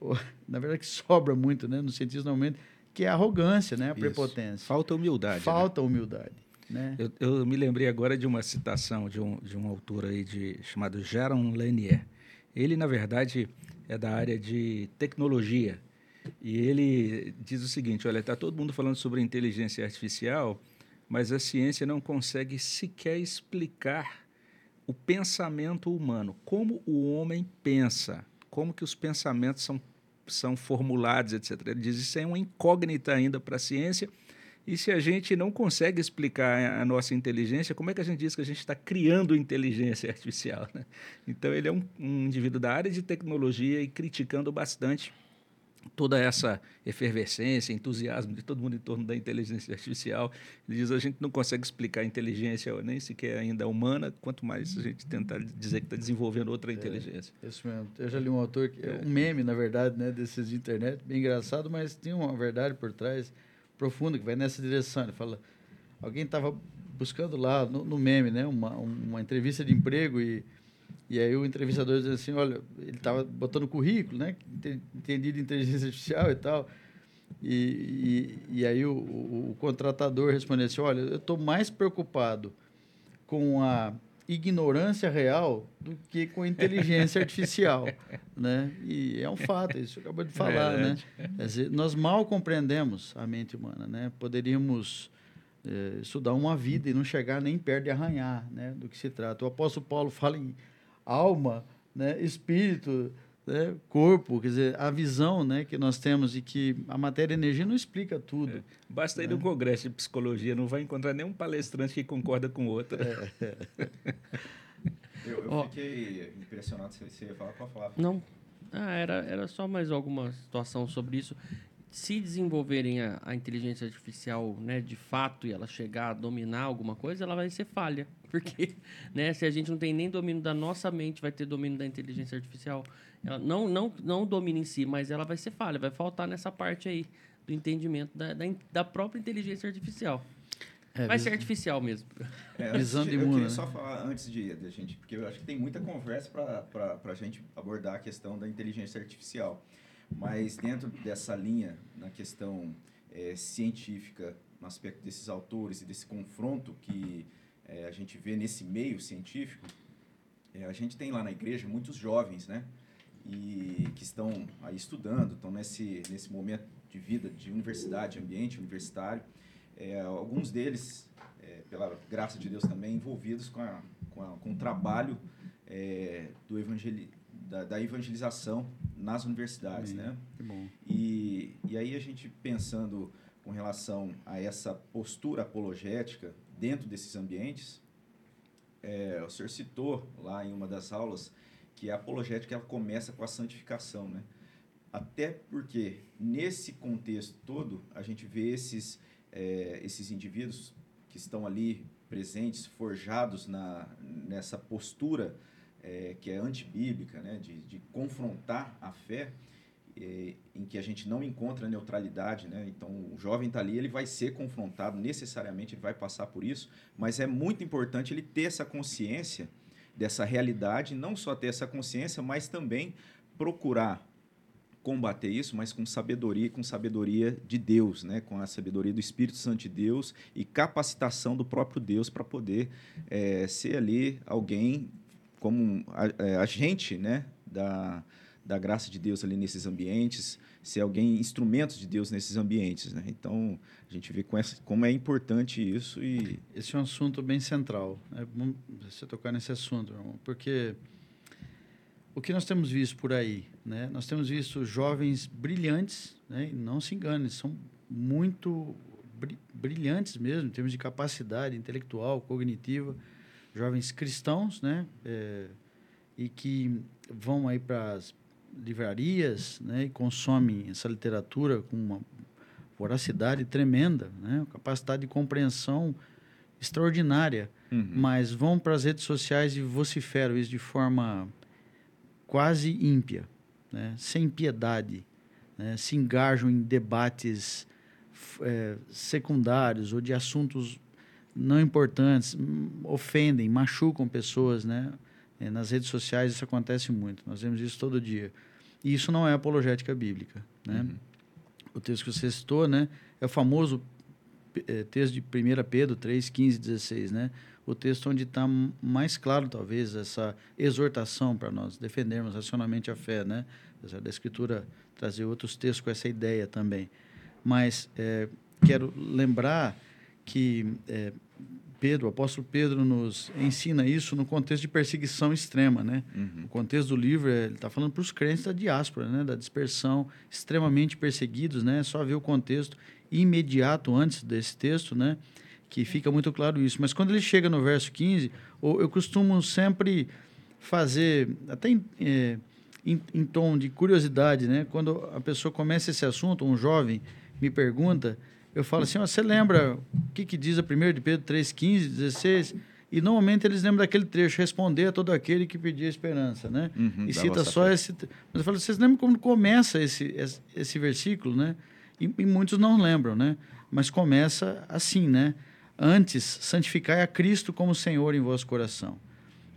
na verdade que sobra muito, né, no cientista normalmente, que é a arrogância, né, a Isso. prepotência. Falta humildade. Né? Falta né? humildade. Né? Eu, eu, me lembrei agora de uma citação de um, de um autor aí de, chamado Jaron Lanier. Ele, na verdade, é da área de tecnologia. E ele diz o seguinte: olha, está todo mundo falando sobre inteligência artificial, mas a ciência não consegue sequer explicar o pensamento humano, como o homem pensa, como que os pensamentos são, são formulados, etc. Ele diz isso é uma incógnita ainda para a ciência. E se a gente não consegue explicar a nossa inteligência, como é que a gente diz que a gente está criando inteligência artificial? Né? Então, ele é um, um indivíduo da área de tecnologia e criticando bastante toda essa efervescência, entusiasmo de todo mundo em torno da inteligência artificial. Ele diz a gente não consegue explicar a inteligência nem sequer ainda humana, quanto mais a gente tentar dizer que está desenvolvendo outra é, inteligência. É, isso mesmo. Eu já li um autor, que, é. um meme, na verdade, né, desses de internet, bem engraçado, mas tem uma verdade por trás profunda que vai nessa direção. Ele fala, alguém estava buscando lá no, no, meme, né, uma, uma entrevista de emprego e e aí o entrevistador dizia assim, olha, ele estava botando currículo, né? Entendido inteligência artificial e tal. E, e, e aí o, o, o, contratador respondeu assim, olha, eu estou mais preocupado com a ignorância real do que com a inteligência artificial, né? E é um fato, isso acabou de falar, é né? Quer dizer, nós mal compreendemos a mente humana, né? Poderíamos é, estudar uma vida e não chegar nem perto de arranhar, né? Do que se trata. O apóstolo Paulo fala em alma, né, espírito, né, corpo, quer dizer, a visão né, que nós temos e que a matéria e a energia não explica tudo. É. Basta né? ir no congresso de psicologia, não vai encontrar nenhum palestrante que concorda com o outro. É. eu, eu oh. fiquei impressionado, você ia falar, pode falar. Não, ah, era, era só mais alguma situação sobre isso se desenvolverem a, a, inteligência artificial né, de fato e ela chegar a dominar alguma coisa, ela vai ser falha. Porque né, se a gente não tem nem domínio da nossa mente, vai ter domínio da inteligência artificial. Ela não, não, não domina em si, mas ela vai ser falha, vai faltar nessa parte aí do entendimento da, da, da própria inteligência artificial. É, vai ser artificial mesmo. É, Visão de mundo. Eu queria né? só falar antes de, de gente, porque eu acho que tem muita conversa para a gente abordar a questão da inteligência artificial. Mas dentro dessa linha, na questão é, científica, no aspecto desses autores e desse confronto que é, a gente vê nesse meio científico, é, a gente tem lá na igreja muitos jovens, né? E que estão aí estudando, estão nesse, nesse momento de vida de universidade, ambiente universitário. Alguns deles, pela graça de Deus também, envolvidos com, a, com, a, com o trabalho do evangeli da, da evangelização nas universidades, né? Que bom. E, e aí a gente pensando com relação a essa postura apologética dentro desses ambientes, é, o senhor citou lá em uma das aulas que a apologética ela começa com a santificação, né? Até porque nesse contexto todo a gente vê esses é, esses indivíduos que estão ali presentes, forjados na, nessa postura é, que é antibíblica, né? de, de confrontar a fé, é, em que a gente não encontra neutralidade, né? Então o jovem está ali, ele vai ser confrontado necessariamente, ele vai passar por isso, mas é muito importante ele ter essa consciência dessa realidade, não só ter essa consciência, mas também procurar combater isso, mas com sabedoria, com sabedoria de Deus, né? Com a sabedoria do Espírito Santo de Deus e capacitação do próprio Deus para poder é, ser ali alguém como a, a gente, né? Da da graça de Deus ali nesses ambientes, ser alguém, instrumentos de Deus nesses ambientes. Né? Então, a gente vê com essa, como é importante isso. e Esse é um assunto bem central. É bom você tocar nesse assunto, irmão, porque o que nós temos visto por aí, né? nós temos visto jovens brilhantes, né? não se engane, são muito brilhantes mesmo, em termos de capacidade intelectual, cognitiva, jovens cristãos, né? É, e que vão aí para as livrarias né, e consomem essa literatura com uma voracidade tremenda, né, capacidade de compreensão extraordinária, uhum. mas vão para as redes sociais e vociferam isso de forma quase ímpia, né, sem piedade, né, se engajam em debates é, secundários ou de assuntos não importantes, ofendem, machucam pessoas, né? É, nas redes sociais isso acontece muito, nós vemos isso todo dia. E isso não é apologética bíblica. Né? Uhum. O texto que você citou né, é o famoso é, texto de 1 Pedro 3, 15 16. Né? O texto onde está mais claro, talvez, essa exortação para nós defendermos racionalmente a fé. Né? Apesar da Escritura trazer outros textos com essa ideia também. Mas é, quero lembrar que é, Pedro, o apóstolo Pedro nos ensina isso no contexto de perseguição extrema, né? Uhum. O contexto do livro, ele está falando para os crentes da diáspora, né? Da dispersão, extremamente perseguidos, né? Só ver o contexto imediato antes desse texto, né? Que fica muito claro isso. Mas quando ele chega no verso 15, eu costumo sempre fazer, até em, é, em, em tom de curiosidade, né? Quando a pessoa começa esse assunto, um jovem me pergunta eu falo assim, você lembra o que, que diz a 1 de Pedro 3, 15, 16? E normalmente eles lembram daquele trecho, responder a todo aquele que pedia esperança, né? Uhum, e cita só fé. esse... Mas eu falo, vocês lembram como começa esse, esse, esse versículo, né? E, e, muitos não lembram, né? Mas começa assim, né? Antes, santificai a Cristo como Senhor em vosso coração.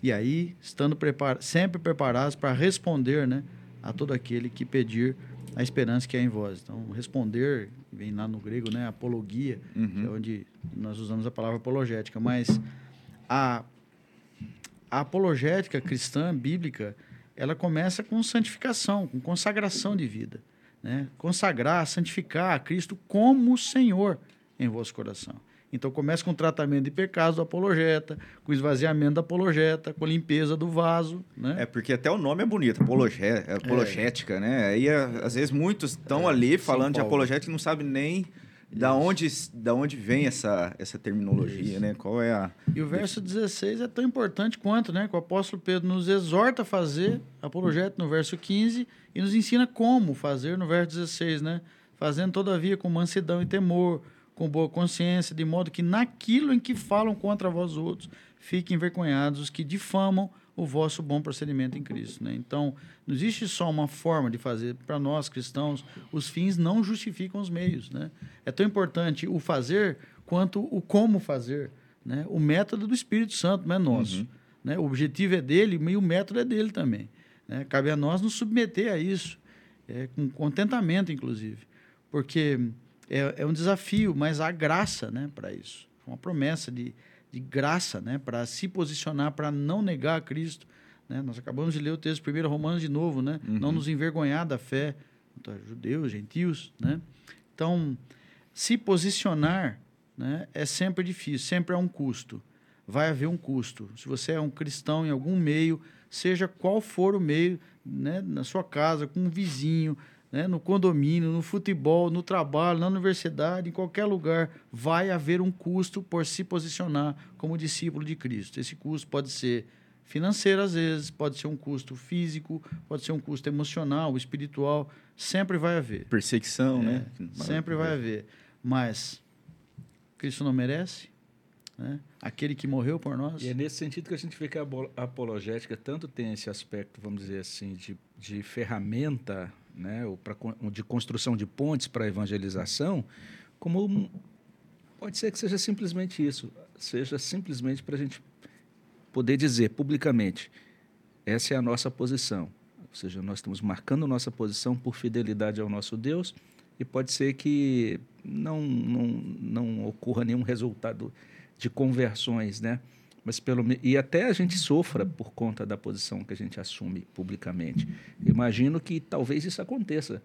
E aí, estando prepar sempre preparados para responder, né? A todo aquele que pedir a esperança que é em vós. Então, responder, vem lá no grego, né? Apologia, uhum. é onde nós usamos a palavra apologética. Mas a, a apologética cristã, bíblica, ela começa com santificação, com consagração de vida. Né? Consagrar, santificar a Cristo como Senhor em vosso coração. Então começa com o tratamento de pecados do apologeta, com o esvaziamento da apologeta, com a limpeza do vaso, né? É porque até o nome é bonito, apologé é apologética, é. né? Aí às vezes muitos estão é, ali falando de apologética e não sabem nem da onde, da onde vem essa, essa terminologia, Isso. né? Qual é a E o verso 16 é tão importante quanto, né? Que o apóstolo Pedro nos exorta a fazer apologética no verso 15 e nos ensina como fazer no verso 16, né? Fazendo todavia com mansidão e temor, com boa consciência, de modo que naquilo em que falam contra vós outros, fiquem envergonhados os que difamam o vosso bom procedimento em Cristo. Né? Então, não existe só uma forma de fazer. Para nós cristãos, os fins não justificam os meios. Né? É tão importante o fazer quanto o como fazer. Né? O método do Espírito Santo não é nosso. Uhum. Né? O objetivo é dele e o método é dele também. Né? Cabe a nós nos submeter a isso, é, com contentamento, inclusive. Porque é, é um desafio, mas há graça né, para isso. Uma promessa de, de graça né, para se posicionar, para não negar a Cristo. Né? Nós acabamos de ler o texto primeiro Romanos de novo, né? Uhum. Não nos envergonhar da fé, judeus, gentios, né? Então, se posicionar né, é sempre difícil, sempre é um custo. Vai haver um custo. Se você é um cristão em algum meio, seja qual for o meio, né, na sua casa, com um vizinho, né, no condomínio, no futebol, no trabalho, na universidade, em qualquer lugar, vai haver um custo por se posicionar como discípulo de Cristo. Esse custo pode ser financeiro, às vezes, pode ser um custo físico, pode ser um custo emocional, espiritual, sempre vai haver. Perseguição, né? é, né? Sempre vai haver. Mas Cristo não merece? Né? Aquele que morreu por nós. E é nesse sentido que a gente vê que a apologética tanto tem esse aspecto, vamos dizer assim, de, de ferramenta, né, ou pra, de construção de pontes para evangelização, como pode ser que seja simplesmente isso, seja simplesmente para a gente poder dizer publicamente, essa é a nossa posição. Ou seja, nós estamos marcando nossa posição por fidelidade ao nosso Deus e pode ser que não, não, não ocorra nenhum resultado de conversões, né? Mas pelo e até a gente sofra por conta da posição que a gente assume publicamente. Imagino que talvez isso aconteça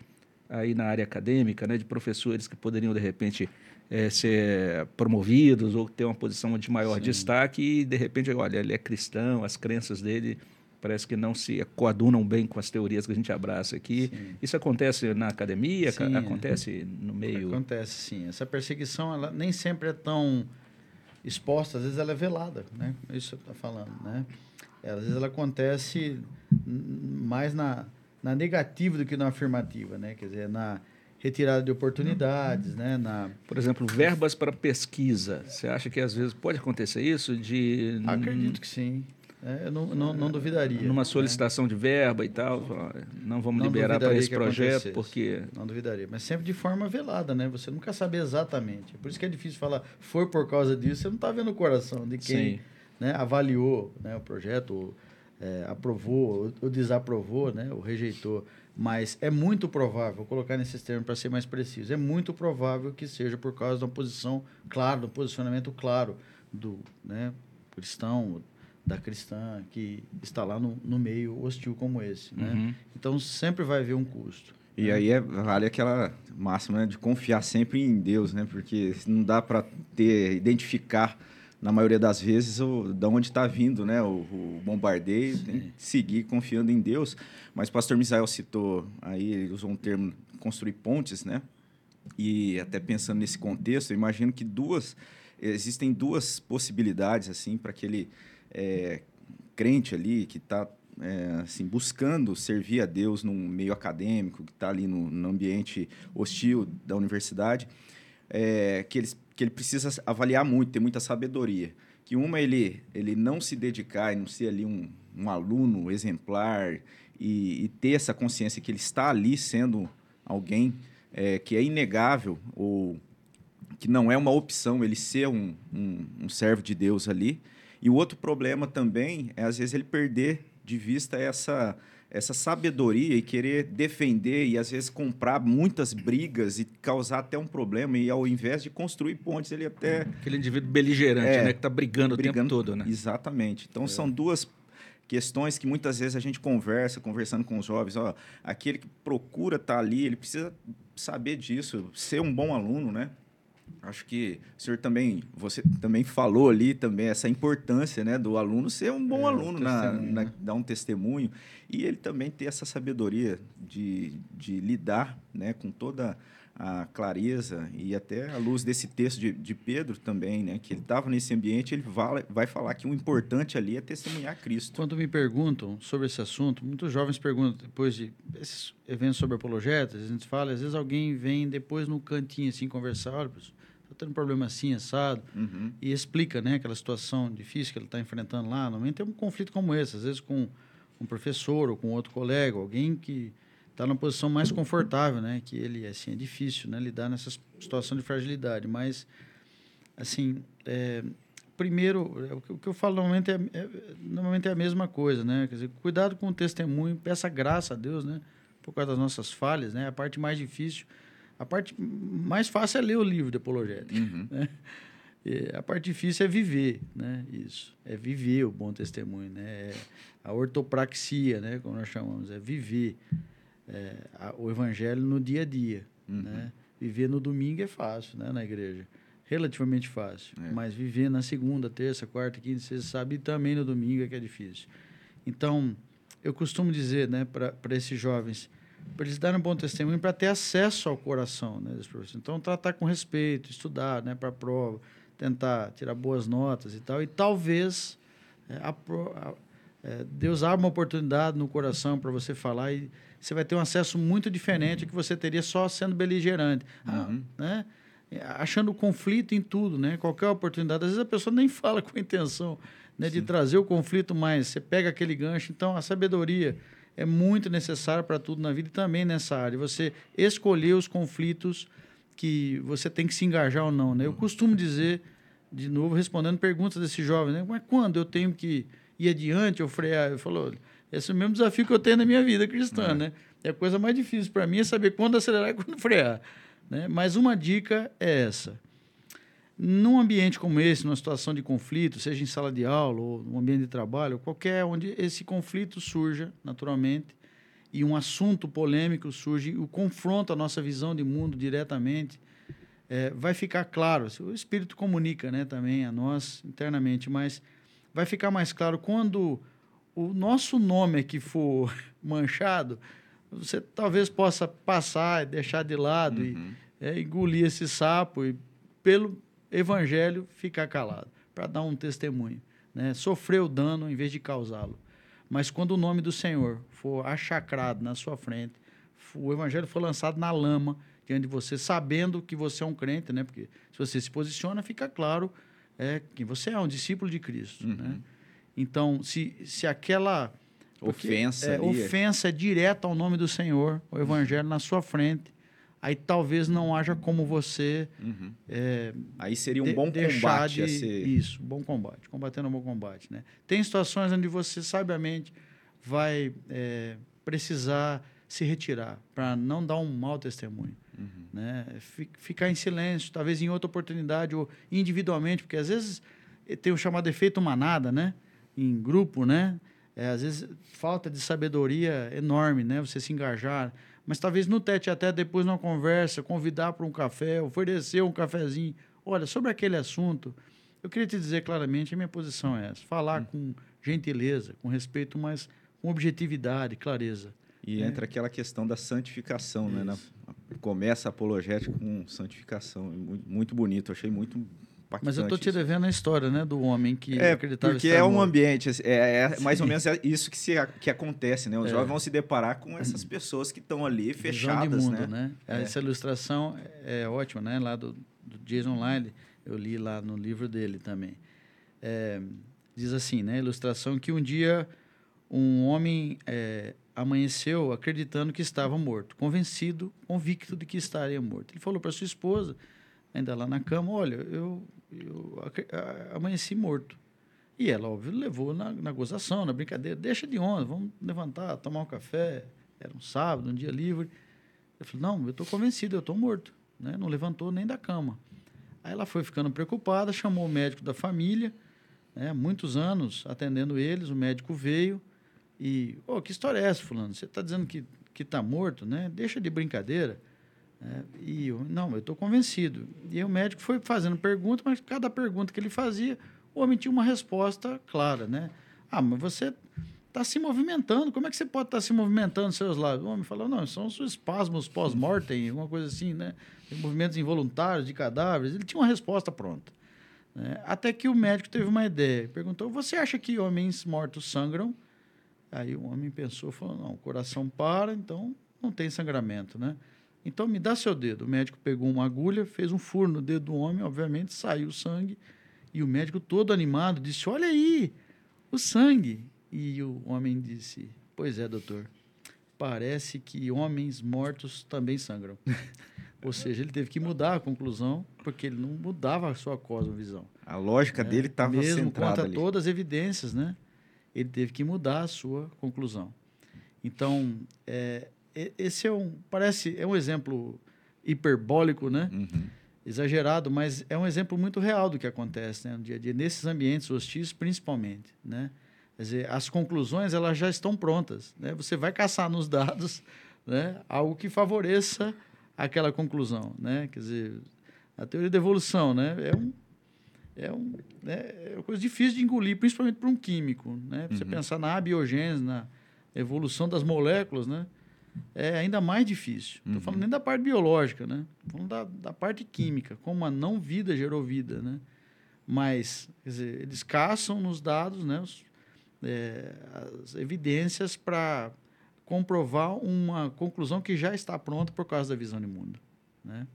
aí na área acadêmica, né, de professores que poderiam de repente é, ser promovidos ou ter uma posição de maior Sim. destaque e de repente, olha, ele é cristão, as crenças dele parece que não se coadunam bem com as teorias que a gente abraça aqui. Sim. Isso acontece na academia? Sim, acontece é. no meio? Acontece, sim. Essa perseguição ela nem sempre é tão exposta, às vezes ela é velada, né? Isso está falando, né? É, às vezes ela acontece mais na, na negativa do que na afirmativa, né? Quer dizer, na retirada de oportunidades, né? Na... Por exemplo, verbas para pesquisa. Você acha que às vezes pode acontecer isso? De... Acredito que sim. É, eu não, não, não, duvidaria. Numa né? solicitação né? de verba e tal, não vamos não liberar para esse projeto, porque... Não duvidaria, mas sempre de forma velada, né? Você nunca sabe exatamente. Por isso que é difícil falar, foi por causa disso, você não está vendo o coração de quem né, avaliou né, o projeto, ou, é, aprovou ou desaprovou, né, ou rejeitou. Mas é muito provável, vou colocar nesses termos para ser mais preciso, é muito provável que seja por causa de uma posição clara, do posicionamento claro do né, cristão, da cristã que está lá no, no meio hostil como esse. Né? Uhum. Então sempre vai haver um custo. E né? aí é, vale aquela máxima né, de confiar sempre em Deus, né? Porque não dá para ter identificar na maioria das vezes o, de onde está vindo né, o, o bombardeio, seguir confiando em Deus. Mas o pastor Misael citou aí, ele usou um termo construir pontes, né? E até pensando nesse contexto, eu imagino que duas existem duas possibilidades assim para que ele é, crente ali, que está é, assim, buscando servir a Deus num meio acadêmico, que está ali no, no, ambiente hostil da universidade, é, que, ele, que ele precisa avaliar muito, ter muita sabedoria. Que uma, ele, ele não se dedicar e não ser ali um, um aluno exemplar e, e, ter essa consciência que ele está ali sendo alguém é, que é inegável ou que não é uma opção ele ser um, um, um servo de Deus ali, e o outro problema também é, às vezes, ele perder de vista essa, essa sabedoria e querer defender e, às vezes, comprar muitas brigas e causar até um problema. E, ao invés de construir pontes, ele até... Aquele indivíduo beligerante, é, né? Que está brigando, brigando o tempo todo, né? Exatamente. Então, é. são duas questões que muitas vezes a gente conversa, conversando com os jovens, ó, aquele que procura estar tá ali, ele precisa saber disso, ser um bom aluno, né? Acho que o senhor também, você também falou ali também essa importância, né, do aluno ser um bom é, aluno, na, na, dar um testemunho e ele também ter essa sabedoria de, de lidar, né, com toda a clareza e até a luz desse texto de, de Pedro também, né, que ele estava nesse ambiente, ele vai, vai falar que o importante ali é testemunhar Cristo. Quando me perguntam sobre esse assunto, muitos jovens perguntam depois de esses eventos sobre apologetas, a gente fala, às vezes alguém vem depois no cantinho assim conversar, olha, professor, está tendo um problema assim, assado, uhum. e explica né, aquela situação difícil que ele está enfrentando lá. Normalmente tem um conflito como esse, às vezes com um professor ou com outro colega, alguém que está numa posição mais confortável, né? Que ele, assim, é difícil, né? Lidar nessa situação de fragilidade. Mas, assim, é, primeiro, é, o que eu falo normalmente é, é, normalmente é a mesma coisa, né? Quer dizer, cuidado com o testemunho, peça graça a Deus, né? Por causa das nossas falhas, né? A parte mais difícil a parte mais fácil é ler o livro de apologética. Uhum. Né? a parte difícil é viver, né? Isso. É viver o bom testemunho, né? É a ortopraxia, né? Como nós chamamos, é viver é, a, o evangelho no dia a dia, uhum. né? Viver no domingo é fácil, né? Na igreja. Relativamente fácil. É. Mas viver na segunda, terça, quarta, quinta, sexta, sábado e também no domingo é que é difícil. Então, eu costumo dizer né, para esses jovens, para eles darem um bom testemunho, para ter acesso ao coração né, desse Então, tratar com respeito, estudar né, para a prova, tentar tirar boas notas e tal. E talvez é, a, a, é, Deus abra uma oportunidade no coração para você falar e você vai ter um acesso muito diferente que você teria só sendo beligerante. Ah, uhum. Ah, né? Achando conflito em tudo, né? Qualquer oportunidade. Às vezes a pessoa nem fala com a intenção né, de trazer o conflito, mas você pega aquele gancho. Então, a sabedoria é muito necessária para tudo na vida e também nessa área. Você escolher os conflitos que você tem que se engajar ou não. Né? Eu costumo dizer, de novo, respondendo perguntas desse jovem, né? mas quando eu tenho que ir adiante ou frear? Eu falo, esse é o mesmo desafio que eu tenho na minha vida cristã. É. Né? E a coisa mais difícil para mim é saber quando acelerar e quando frear. Né? Mas uma dica é essa. Num ambiente como esse, numa situação de conflito, seja em sala de aula ou no ambiente de trabalho, qualquer onde esse conflito surja naturalmente e um assunto polêmico surge, o confronto a nossa visão de mundo diretamente, é, vai ficar claro. O Espírito comunica né, também a nós internamente, mas vai ficar mais claro quando o nosso nome aqui for manchado, você talvez possa passar, deixar de lado uhum. e é, engolir esse sapo e pelo evangelho ficar calado, para dar um testemunho, né? Sofrer o dano em vez de causá-lo. Mas quando o nome do Senhor for achacrado na sua frente, o evangelho for lançado na lama diante de você, sabendo que você é um crente, né? Porque se você se posiciona, fica claro é, que você é um discípulo de Cristo, uhum. né? Então, se, se aquela ofensa, é, ofensa é direta ao nome do Senhor, o evangelho na sua frente, aí talvez não haja como você. Uhum. É, aí seria um bom combate de, ser... Isso, bom combate, combatendo um bom combate. Né? Tem situações onde você sabiamente vai é, precisar se retirar para não dar um mau testemunho. Uhum. Né? Ficar em silêncio, talvez em outra oportunidade ou individualmente, porque às vezes tem o chamado efeito manada, né? em grupo, né? É, às vezes falta de sabedoria enorme, né? Você se engajar. Mas talvez no tete até depois numa conversa, convidar para um café, oferecer um cafezinho. Olha, sobre aquele assunto, eu queria te dizer claramente, a minha posição é essa. Falar hum. com gentileza, com respeito, mas com objetividade, clareza. E é. entra aquela questão da santificação, Isso. né? Na, começa a apologética com santificação. Muito bonito, achei muito mas eu estou te devendo a história, né, do homem que é, acreditava porque é um ambiente, assim, é, é mais ou menos é isso que, se, que acontece, né? Os é. jovens vão se deparar com essas pessoas que estão ali fechadas, mundo, né? né? É. Essa ilustração é ótima, né? Lá do, do Jason Lyle, eu li lá no livro dele também. É, diz assim, né? Ilustração que um dia um homem é, amanheceu acreditando que estava morto, convencido, convicto de que estaria morto. Ele falou para sua esposa ainda lá na cama, olha, eu, eu amanheci morto. E ela, óbvio, levou na, na gozação, na brincadeira, deixa de onda, vamos levantar, tomar um café. Era um sábado, um dia livre. Eu falei, não, eu estou convencido, eu estou morto. Né? Não levantou nem da cama. Aí ela foi ficando preocupada, chamou o médico da família, né? muitos anos atendendo eles, o médico veio e, oh, que história é essa, fulano? Você está dizendo que que está morto, né? Deixa de brincadeira. É, e eu, não, eu estou convencido. E o médico foi fazendo pergunta, mas cada pergunta que ele fazia, o homem tinha uma resposta clara, né? Ah, mas você está se movimentando, como é que você pode estar tá se movimentando seus lábios? O homem falou, não, são os espasmos pós-mortem, alguma coisa assim, né? Movimentos involuntários de cadáveres. Ele tinha uma resposta pronta. Né? Até que o médico teve uma ideia. Perguntou, você acha que homens mortos sangram? Aí o homem pensou, falou, não, o coração para, então não tem sangramento, né? Então me dá seu dedo. O médico pegou uma agulha, fez um furo no dedo do homem, obviamente saiu sangue. E o médico, todo animado, disse: Olha aí, o sangue. E o homem disse: Pois é, doutor. Parece que homens mortos também sangram. Ou seja, ele teve que mudar a conclusão, porque ele não mudava a sua cosmovisão. A lógica é, dele estava centrada contra ali. todas as evidências, né? Ele teve que mudar a sua conclusão. Então, é, esse é um parece é um exemplo hiperbólico, né? Uhum. Exagerado, mas é um exemplo muito real do que acontece né, no dia a dia nesses ambientes hostis, principalmente, né? Quer dizer, as conclusões elas já estão prontas, né? Você vai caçar nos dados, né? Algo que favoreça aquela conclusão, né? Quer dizer, a teoria da evolução, né? É um é, um, né, é uma coisa difícil de engolir, principalmente para um químico. Né? Você uhum. pensar na abiogênese, na evolução das moléculas, né? É ainda mais difícil. Estou uhum. falando nem da parte biológica, né? falando da, da parte química, como a não vida gerou vida. Né? Mas, quer dizer, eles caçam nos dados né, os, é, as evidências para comprovar uma conclusão que já está pronta por causa da visão de mundo. Né?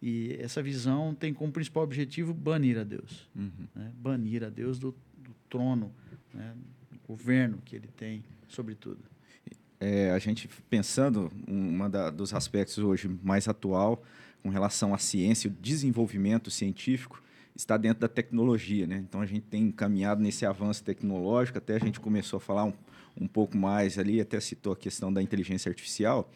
E essa visão tem como principal objetivo banir a Deus. Uhum. Né? Banir a Deus do, do trono, né? do governo que ele tem sobre tudo. É, a gente pensando, um dos aspectos hoje mais atual com relação à ciência, o desenvolvimento científico, está dentro da tecnologia. Né? Então, a gente tem caminhado nesse avanço tecnológico, até a gente começou a falar um, um pouco mais ali, até citou a questão da inteligência artificial,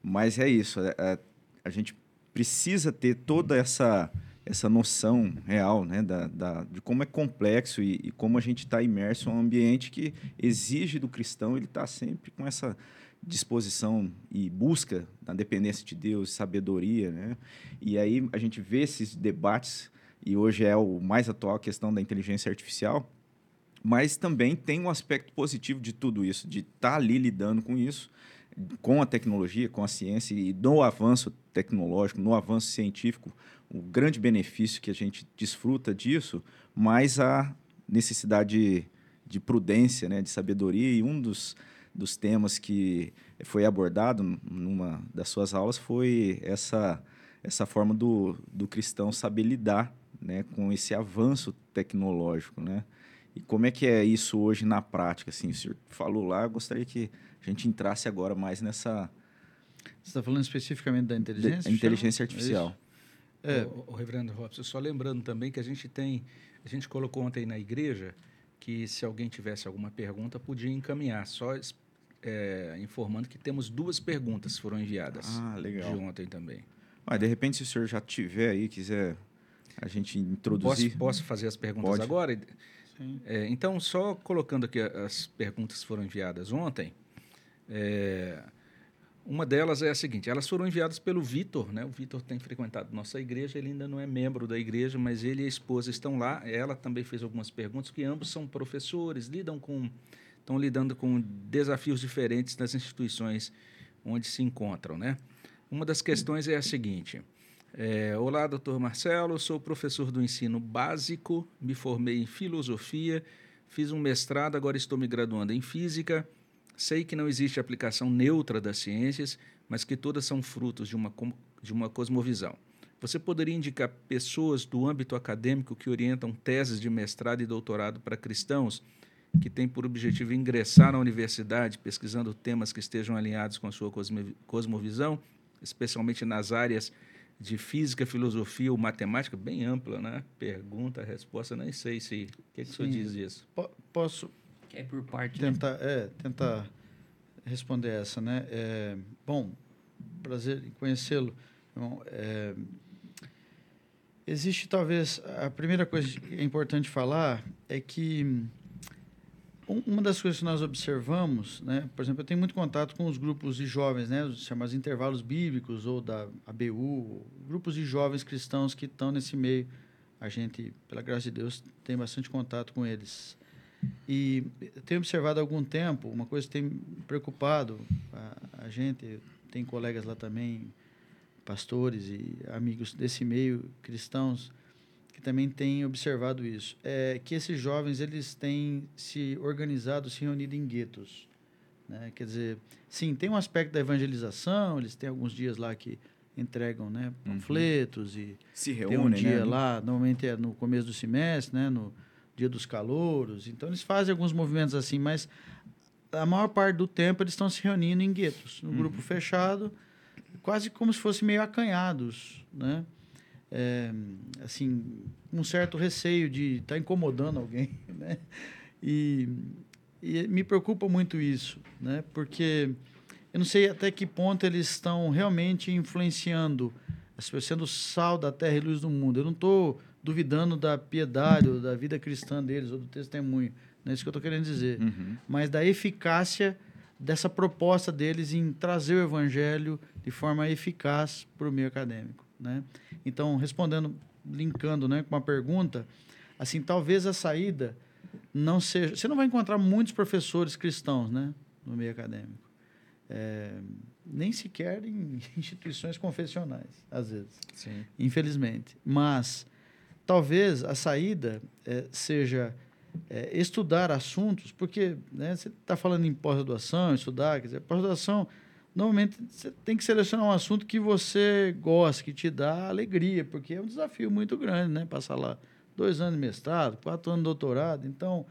mas é isso, é, é, a gente precisa ter toda essa essa noção real né, da, da, de como é complexo e, e como a gente está imerso em um ambiente que exige do cristão ele estar tá sempre com essa disposição e busca da dependência de Deus, sabedoria, né? E aí a gente vê esses debates e hoje é o mais atual a questão da inteligência artificial, mas também tem um aspecto positivo de tudo isso, de estar tá ali lidando com isso com a tecnologia, com a ciência e no avanço tecnológico, no avanço científico, o grande benefício que a gente desfruta disso, mas a necessidade de, de prudência, né, de sabedoria. E um dos, dos temas que foi abordado numa das suas aulas foi essa, essa forma do, do cristão saber lidar né, com esse avanço tecnológico. Né? E como é que é isso hoje na prática? Assim, o senhor falou lá, eu gostaria que a gente entrasse agora mais nessa. Você está falando especificamente da inteligência? Da inteligência artificial. É. O, o, reverendo Robson, só lembrando também que a gente tem, a gente colocou ontem na igreja que se alguém tivesse alguma pergunta podia encaminhar, só é, informando que temos duas perguntas que foram enviadas. Ah, legal. De ontem também. Ah, de repente, se o senhor já tiver aí, quiser a gente introduzir. Posso, posso fazer as perguntas Pode. agora? É, então, só colocando aqui as perguntas que foram enviadas ontem. É, uma delas é a seguinte: elas foram enviadas pelo Vitor, né? O Vitor tem frequentado nossa igreja, ele ainda não é membro da igreja, mas ele e a esposa estão lá. Ela também fez algumas perguntas, que ambos são professores, lidam com, estão lidando com desafios diferentes nas instituições onde se encontram, né? Uma das questões é a seguinte: é, Olá, doutor Marcelo, sou professor do ensino básico, me formei em filosofia, fiz um mestrado, agora estou me graduando em física Sei que não existe aplicação neutra das ciências, mas que todas são frutos de uma, de uma cosmovisão. Você poderia indicar pessoas do âmbito acadêmico que orientam teses de mestrado e doutorado para cristãos que têm por objetivo ingressar na universidade pesquisando temas que estejam alinhados com a sua cosmovisão, especialmente nas áreas de física, filosofia ou matemática, bem ampla, né? Pergunta, resposta, nem sei se. O que, que o senhor diz disso? Posso, que é por parte. Tentar, né? é, responder essa, né? É, bom, prazer em conhecê-lo. É, existe talvez a primeira coisa que é importante falar é que uma das coisas que nós observamos, né, por exemplo, eu tenho muito contato com os grupos de jovens, né, os chamados intervalos bíblicos ou da ABU, grupos de jovens cristãos que estão nesse meio. A gente, pela graça de Deus, tem bastante contato com eles. E tenho observado há algum tempo, uma coisa que tem preocupado a, a gente, tem colegas lá também, pastores e amigos desse meio, cristãos, que também têm observado isso, é que esses jovens eles têm se organizado, se reunido em guetos. Né? Quer dizer, sim, tem um aspecto da evangelização, eles têm alguns dias lá que entregam né, uhum. panfletos uhum. e se reúnem, tem um dia né? lá, normalmente é no começo do semestre, né, no, Dia dos Calouros. Então, eles fazem alguns movimentos assim, mas a maior parte do tempo eles estão se reunindo em guetos, no uhum. grupo fechado, quase como se fossem meio acanhados, né? É, assim, um certo receio de estar tá incomodando alguém, né? E, e me preocupa muito isso, né? Porque eu não sei até que ponto eles estão realmente influenciando, sendo sal da terra e luz do mundo. Eu não estou duvidando da piedade ou da vida cristã deles ou do testemunho. Não é isso que eu estou querendo dizer. Uhum. Mas da eficácia dessa proposta deles em trazer o evangelho de forma eficaz para o meio acadêmico. Né? Então, respondendo, linkando né, com uma pergunta, assim, talvez a saída não seja. Você não vai encontrar muitos professores cristãos, né, no meio acadêmico. É, nem sequer em instituições confessionais, às vezes. Sim. Infelizmente. Mas talvez a saída é, seja é, estudar assuntos, porque né, você está falando em pós-graduação, estudar, quer dizer, pós-graduação, normalmente você tem que selecionar um assunto que você gosta, que te dá alegria, porque é um desafio muito grande, né? Passar lá dois anos de mestrado, quatro anos de doutorado. Então,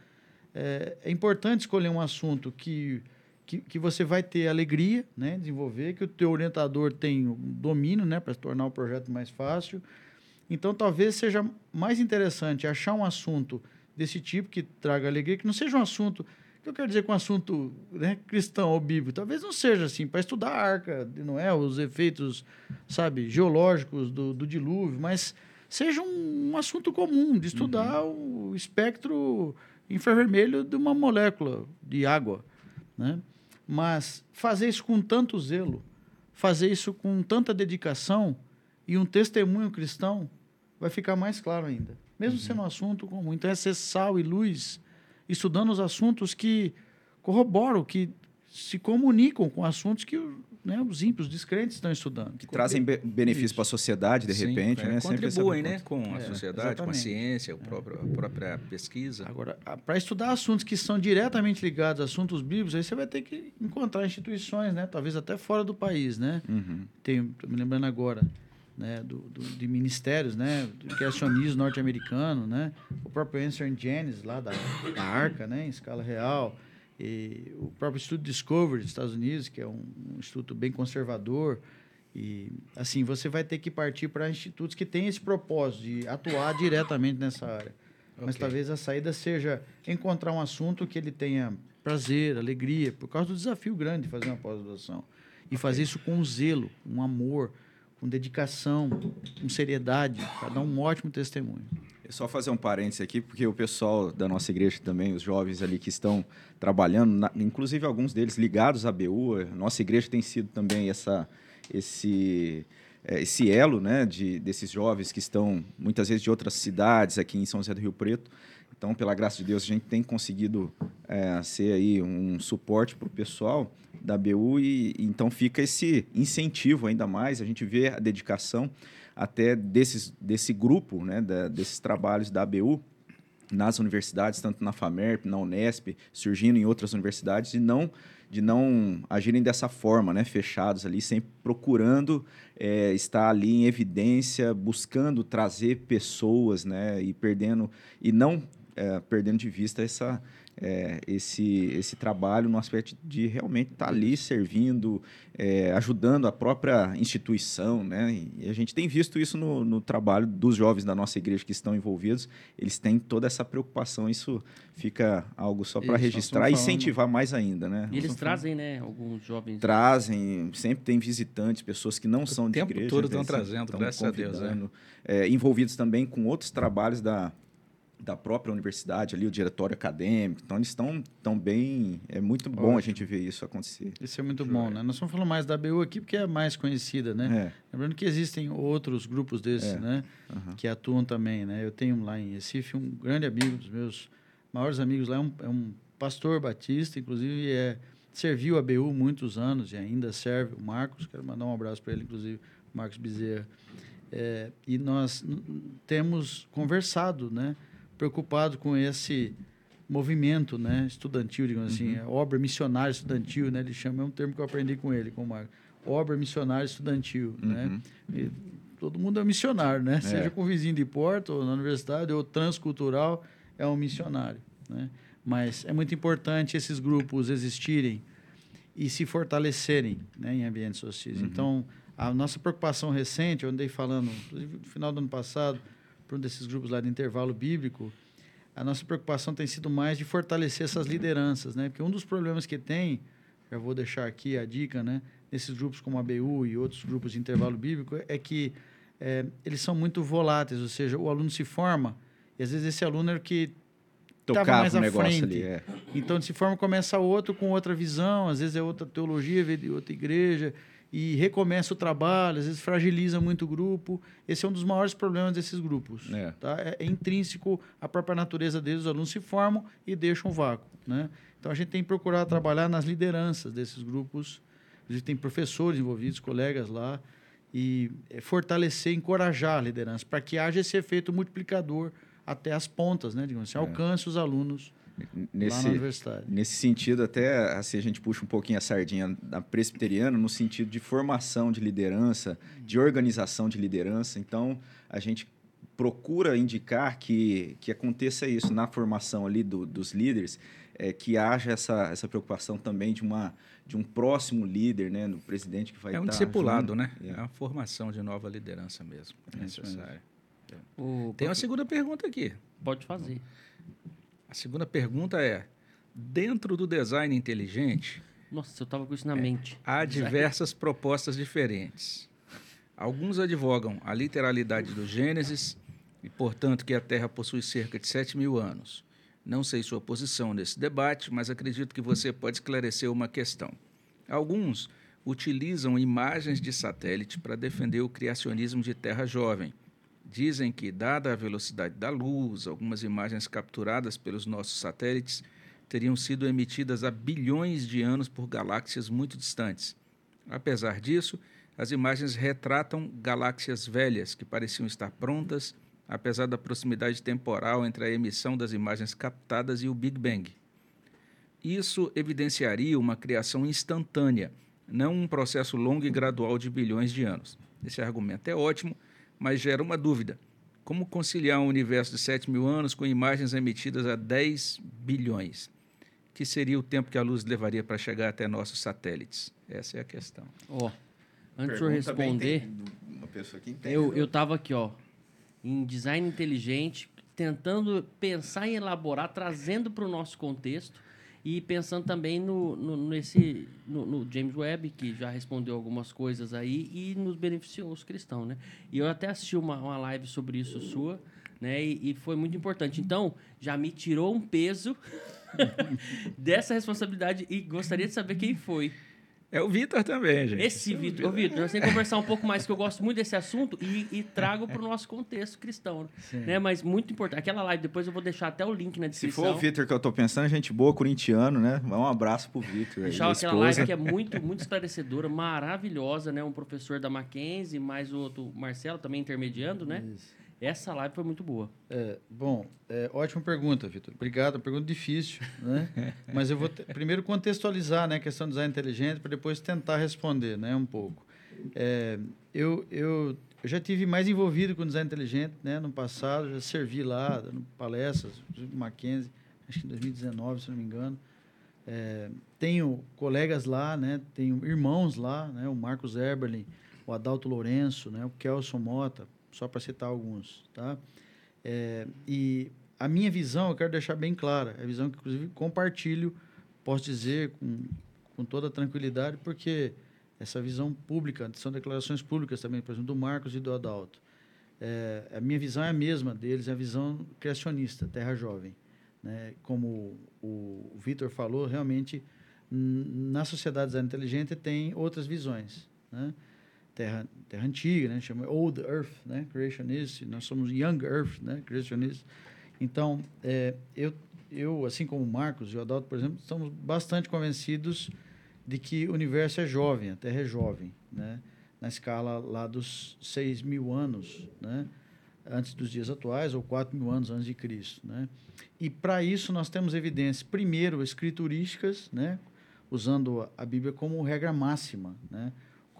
é, é importante escolher um assunto que, que, que, você vai ter alegria, né? Desenvolver, que o teu orientador tem domínio, né? Para tornar o projeto mais fácil. Então, talvez seja mais interessante achar um assunto desse tipo que traga alegria, que não seja um assunto que eu quero dizer com um assunto né, cristão ou bíblico, talvez não seja assim, para estudar a arca de Noé, os efeitos, sabe, geológicos do, do dilúvio, mas seja um, um, assunto comum de estudar uhum. o espectro infravermelho de uma molécula de água, né? Mas fazer isso com tanto zelo, fazer isso com tanta dedicação e um testemunho cristão vai ficar mais claro ainda mesmo uhum. sendo um assunto comum. Então, é ser sal e luz, estudando os assuntos que corroboram, que se comunicam com assuntos que né, os ímpios, os descrentes estão estudando. Que trazem be benefícios para a sociedade, de Sim, repente. É, né? Contribuem né, com a é, sociedade, exatamente. com a ciência, a própria, a própria pesquisa. Agora, para estudar assuntos que são diretamente ligados a assuntos bíblicos, aí você vai ter que encontrar instituições, né, talvez até fora do país. Né? Uhum. Tenho, me lembrando agora, né, do, do, de ministérios, né, do criacionismo norte-americano, né, o próprio Answer Janis lá da, da Arca, né, em escala real, e o próprio Instituto Discovery dos Estados Unidos, que é um, um instituto bem conservador, e assim você vai ter que partir para institutos que têm esse propósito de atuar diretamente nessa área. Okay. Mas talvez a saída seja encontrar um assunto que ele tenha prazer, alegria, por causa do desafio grande de fazer uma pós-graduação. E okay. fazer isso com zelo, um amor, com dedicação, com seriedade, para dar um ótimo testemunho. É só fazer um parêntese aqui, porque o pessoal da nossa igreja também, os jovens ali que estão trabalhando, na, inclusive alguns deles ligados à BU, nossa igreja tem sido também essa, esse, é, esse elo né, de, desses jovens que estão muitas vezes de outras cidades aqui em São José do Rio Preto. Então, pela graça de Deus, a gente tem conseguido é, ser aí um suporte para o pessoal da BU e então fica esse incentivo ainda mais, a gente vê a dedicação até desses, desse grupo, né, da, desses trabalhos da ABU nas universidades, tanto na FAMERP, na Unesp, surgindo em outras universidades, e não de não agirem dessa forma, né, fechados ali, sempre procurando é, estar ali em evidência, buscando trazer pessoas, né, e perdendo e não é, perdendo de vista essa é, esse, esse trabalho no aspecto de realmente estar tá ali servindo, é, ajudando a própria instituição. Né? E a gente tem visto isso no, no, trabalho dos jovens da nossa igreja que estão envolvidos. Eles têm toda essa preocupação. Isso fica algo só para registrar e incentivar mais ainda. Né? E eles trazem, né? Alguns jovens. Trazem, sempre tem visitantes, pessoas que não o são de igreja. O tempo todo estão trazendo, graças a Deus. Né? É, envolvidos também com outros trabalhos da da própria universidade ali, o diretório acadêmico. Então, eles estão tão bem... É muito bom Ótimo. a gente ver isso acontecer. Isso é muito bom, né? Nós estamos falando mais da BU aqui porque é mais conhecida, né? É. Lembrando que existem outros grupos desses, é. né? Uhum. Que atuam também, né? Eu tenho lá em Recife um grande amigo dos meus maiores amigos lá, é um, é um pastor batista, inclusive é, serviu a BU muitos anos e ainda serve, o Marcos, quero mandar um abraço para ele, inclusive, Marcos Bezerra. É, e nós temos conversado, né? Preocupado com esse movimento né, estudantil, digamos assim, uhum. obra missionária estudantil, né, ele chama, é um termo que eu aprendi com ele, com o Marco, obra missionária estudantil, né? uhum. né? E todo mundo é missionário, né? É. Seja com vizinho de porta, ou na universidade, ou transcultural, é um missionário, né? Mas é muito importante esses grupos existirem e se fortalecerem né, em ambientes sociais. Uhum. Então, a nossa preocupação recente, eu andei falando, inclusive no final do ano passado, para um desses grupos lá de intervalo bíblico, a nossa preocupação tem sido mais de fortalecer essas lideranças, né? Porque um dos problemas que tem, já vou deixar aqui a dica, né? Nesses grupos como a BU e outros grupos de intervalo bíblico, é que é, eles são muito voláteis, ou seja, o aluno se forma e às vezes esse aluno é o que estava mais à frente. Ali, é. Então, se forma, começa outro com outra visão, às vezes é outra teologia, vem de outra igreja. E recomeça o trabalho, às vezes fragiliza muito o grupo. Esse é um dos maiores problemas desses grupos. É. Tá? É, é intrínseco à própria natureza deles, os alunos se formam e deixam um vácuo. Né? Então a gente tem que procurar trabalhar nas lideranças desses grupos. A gente tem professores envolvidos, colegas lá, e é, fortalecer, encorajar a liderança, para que haja esse efeito multiplicador até as pontas, né? Digamos assim, É. alcance os alunos Nesse, na universidade. nesse sentido, até assim, a gente puxa um pouquinho a sardinha da presbiteriana no sentido de formação de liderança, de organização de liderança. Então, a gente procura indicar que, que aconteça isso na formação ali do, dos líderes, é, que haja essa, essa preocupação também de, uma, de um próximo líder, né, no presidente que vai É um estar discipulado, né? É. É uma formação de nova liderança mesmo. É necessário. O- Tem uma segunda pergunta aqui. Pode fazer. A segunda pergunta é: dentro do design inteligente, Nossa, eu tava com isso na mente. há diversas propostas diferentes. Alguns advogam a literalidade do Gênesis e, portanto, que a Terra possui cerca de 7 mil anos. Não sei sua posição nesse debate, mas acredito que você pode esclarecer uma questão. Alguns utilizam imagens de satélite para defender o criacionismo de Terra jovem. Dizem que, dada a velocidade da luz, algumas imagens capturadas pelos nossos satélites teriam sido emitidas há bilhões de anos por galáxias muito distantes. Apesar disso, as imagens retratam galáxias velhas que pareciam estar prontas, apesar da proximidade temporal entre a emissão das imagens captadas e o Big Bang. Isso evidenciaria uma criação instantânea, não um processo longo e gradual de bilhões de anos. Esse argumento é ótimo, mas gera uma dúvida. Como conciliar um universo de 7 mil anos com imagens emitidas a 10 bilhões? Que seria o tempo que a luz levaria para chegar até nossos satélites? Essa é a questão. Ó, antes de eu responder, uma pessoa que entende. eu, eu tava aqui, ó, em design inteligente, tentando pensar e elaborar, trazendo para o nosso contexto e pensando também no, no, nesse, no, no James Webb, que já respondeu algumas coisas aí e nos beneficiou os cristãos, né? E eu até assisti uma, uma live sobre isso sua, né? E, e foi muito importante. Então, já me tirou um peso dessa responsabilidade e gostaria de saber quem foi. É o Vitor também, gente. Esse Vitor. Ô, Vitor, nós temos que conversar um pouco mais, que eu gosto muito desse assunto e, e trago para o nosso contexto cristão. Né? Mas muito importante. Aquela live, depois eu vou deixar até o link na Se descrição. for o Vitor que eu tô pensando, gente boa, corintiano, né? Um abraço pro Vitor. Deixar aquela esposa. live que é muito, muito esclarecedora, maravilhosa, né? Um professor da Mackenzie, mais o outro Marcelo também intermediando, né? Isso. Essa live foi muito boa. É, bom, é, ótima pergunta, Vitor. Obrigado. Pergunta difícil, né? Mas eu vou primeiro contextualizar né, a questão do design inteligente para depois tentar responder, né, um pouco. É, eu, eu, eu já tive mais envolvido com design inteligente, né, no passado. Já servi lá, dando palestras, inclusive Mackenzie, acho que em 2019, se não me engano. É, tenho colegas lá, né? Tenho irmãos lá, né? O Marcos Eberlin, o Adalto Lourenço, né? O Kelson Mota, só para citar alguns, tá? É, e a minha visão, eu quero deixar bem clara, é a visão que inclusive compartilho, posso dizer com, com toda tranquilidade, porque essa visão pública, são declarações públicas também, por exemplo, do Marcos e do Adalto. É, a minha visão é a mesma deles, é a visão criacionista, Terra Jovem. Né? Como o Vitor falou, realmente na sociedade inteligente tem outras visões, né? Terra, terra antiga, né? Chama Old Earth, né? Creationist. Nós somos Young Earth, né? Creationist. Então, é, eu, eu, assim como o Marcos e o Adalto, por exemplo, estamos bastante convencidos de que o universo é jovem, a Terra é jovem, né? Na escala lá dos 6 mil anos, né? Antes dos dias atuais, ou 4 mil anos antes de Cristo, né? E para isso nós temos evidências, primeiro, escriturísticas, né? Usando a Bíblia como regra máxima, né?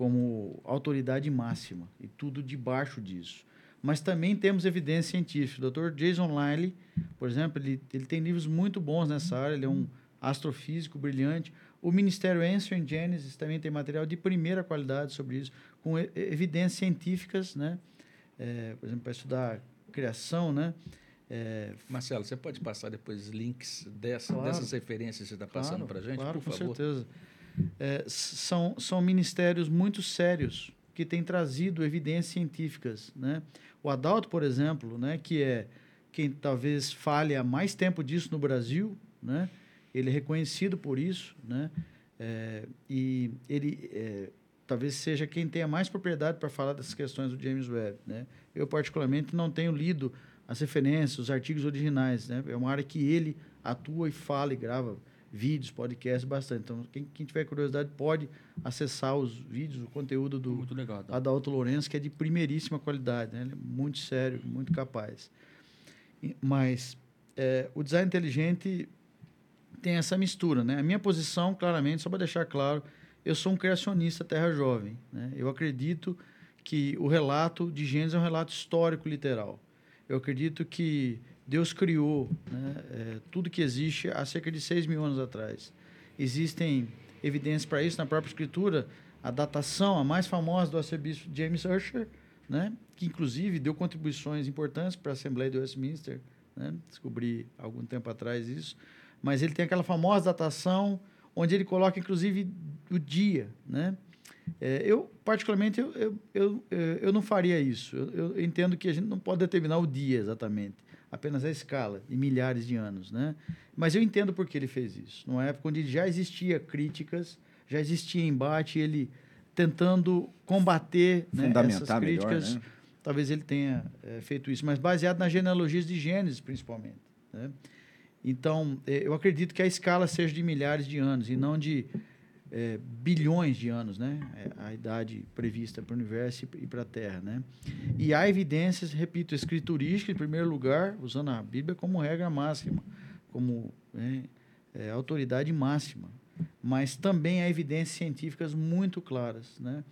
Como autoridade máxima, e tudo debaixo disso. Mas também temos evidência científica. O Dr. Jason Liley, por exemplo, ele, ele tem livros muito bons nessa área, ele é um astrofísico brilhante. O Ministério Answer in Genesis também tem material de primeira qualidade sobre isso, com evidências científicas, né? É, por exemplo, para estudar criação, né? É, Marcelo, você pode passar depois links dessa, Claro. dessas referências que você está passando para a gente, claro, por com favor? certeza. É, são, são ministérios muito sérios que têm trazido evidências científicas. Né? O Adalto, por exemplo, né, que é quem talvez fale há mais tempo disso no Brasil, né? ele é reconhecido por isso, né? É, e ele talvez seja quem tenha mais propriedade para falar dessas questões do James Webb. Né? Eu, particularmente, não tenho lido as referências, os artigos originais. Né? É uma área que ele atua e fala e grava vídeos, podcasts bastante. Então, quem, quem tiver curiosidade pode acessar os vídeos, o conteúdo do Muito legal, tá? Adalto Lourenço, que é de primeiríssima qualidade. Né? Ele é muito sério, muito capaz. Mas é, o design inteligente tem essa mistura. Né? A minha posição, claramente, só para deixar claro, eu sou um criacionista terra jovem. Né? Eu acredito que o relato de Gênesis é um relato histórico literal. Eu acredito que Deus criou né, é, tudo que existe há cerca de 6 mil anos atrás. Existem evidências para isso na própria Escritura. A datação, a mais famosa do arcebispo James Ussher, né, que inclusive deu contribuições importantes para a Assembleia de Westminster. Né, descobri algum tempo atrás isso. Mas ele tem aquela famosa datação onde ele coloca, inclusive, o dia. Né? É, eu, particularmente, eu, eu, eu, eu não faria isso. Eu, eu entendo que a gente não pode determinar o dia exatamente, apenas a escala, em milhares de anos. Né? Mas eu entendo por que ele fez isso. Numa época onde já existia críticas, já existia embate, ele tentando combater né, essas Fundamentar melhor, críticas, né? talvez ele tenha eh, feito isso, mas baseado nas genealogias de Gênesis, principalmente. Né? Então, eh, eu acredito que a escala seja de milhares de anos e não de eh, bilhões de anos, né? É a idade prevista para o universo e para a Terra, né? E há evidências, repito, escriturísticas, em primeiro lugar, usando a Bíblia como regra máxima, como né, eh, autoridade máxima. Mas também há evidências científicas muito claras, né?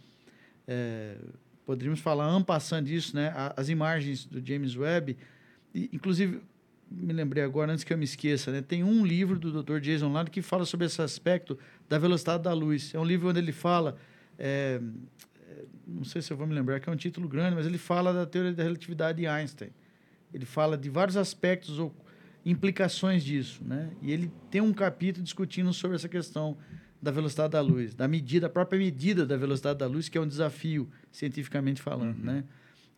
É, poderíamos falar ampassando disso, né? As imagens do James Webb, inclusive me lembrei agora antes que eu me esqueça, né? Tem um livro do Dr. Jason Lado que fala sobre esse aspecto da velocidade da luz. É um livro onde ele fala, é, é, não sei se eu vou me lembrar que é um título grande, mas ele fala da teoria da relatividade de Einstein. Ele fala de vários aspectos ou implicações disso, né? E ele tem um capítulo discutindo sobre essa questão da velocidade da luz, da medida, a própria medida da velocidade da luz, que é um desafio cientificamente falando, né?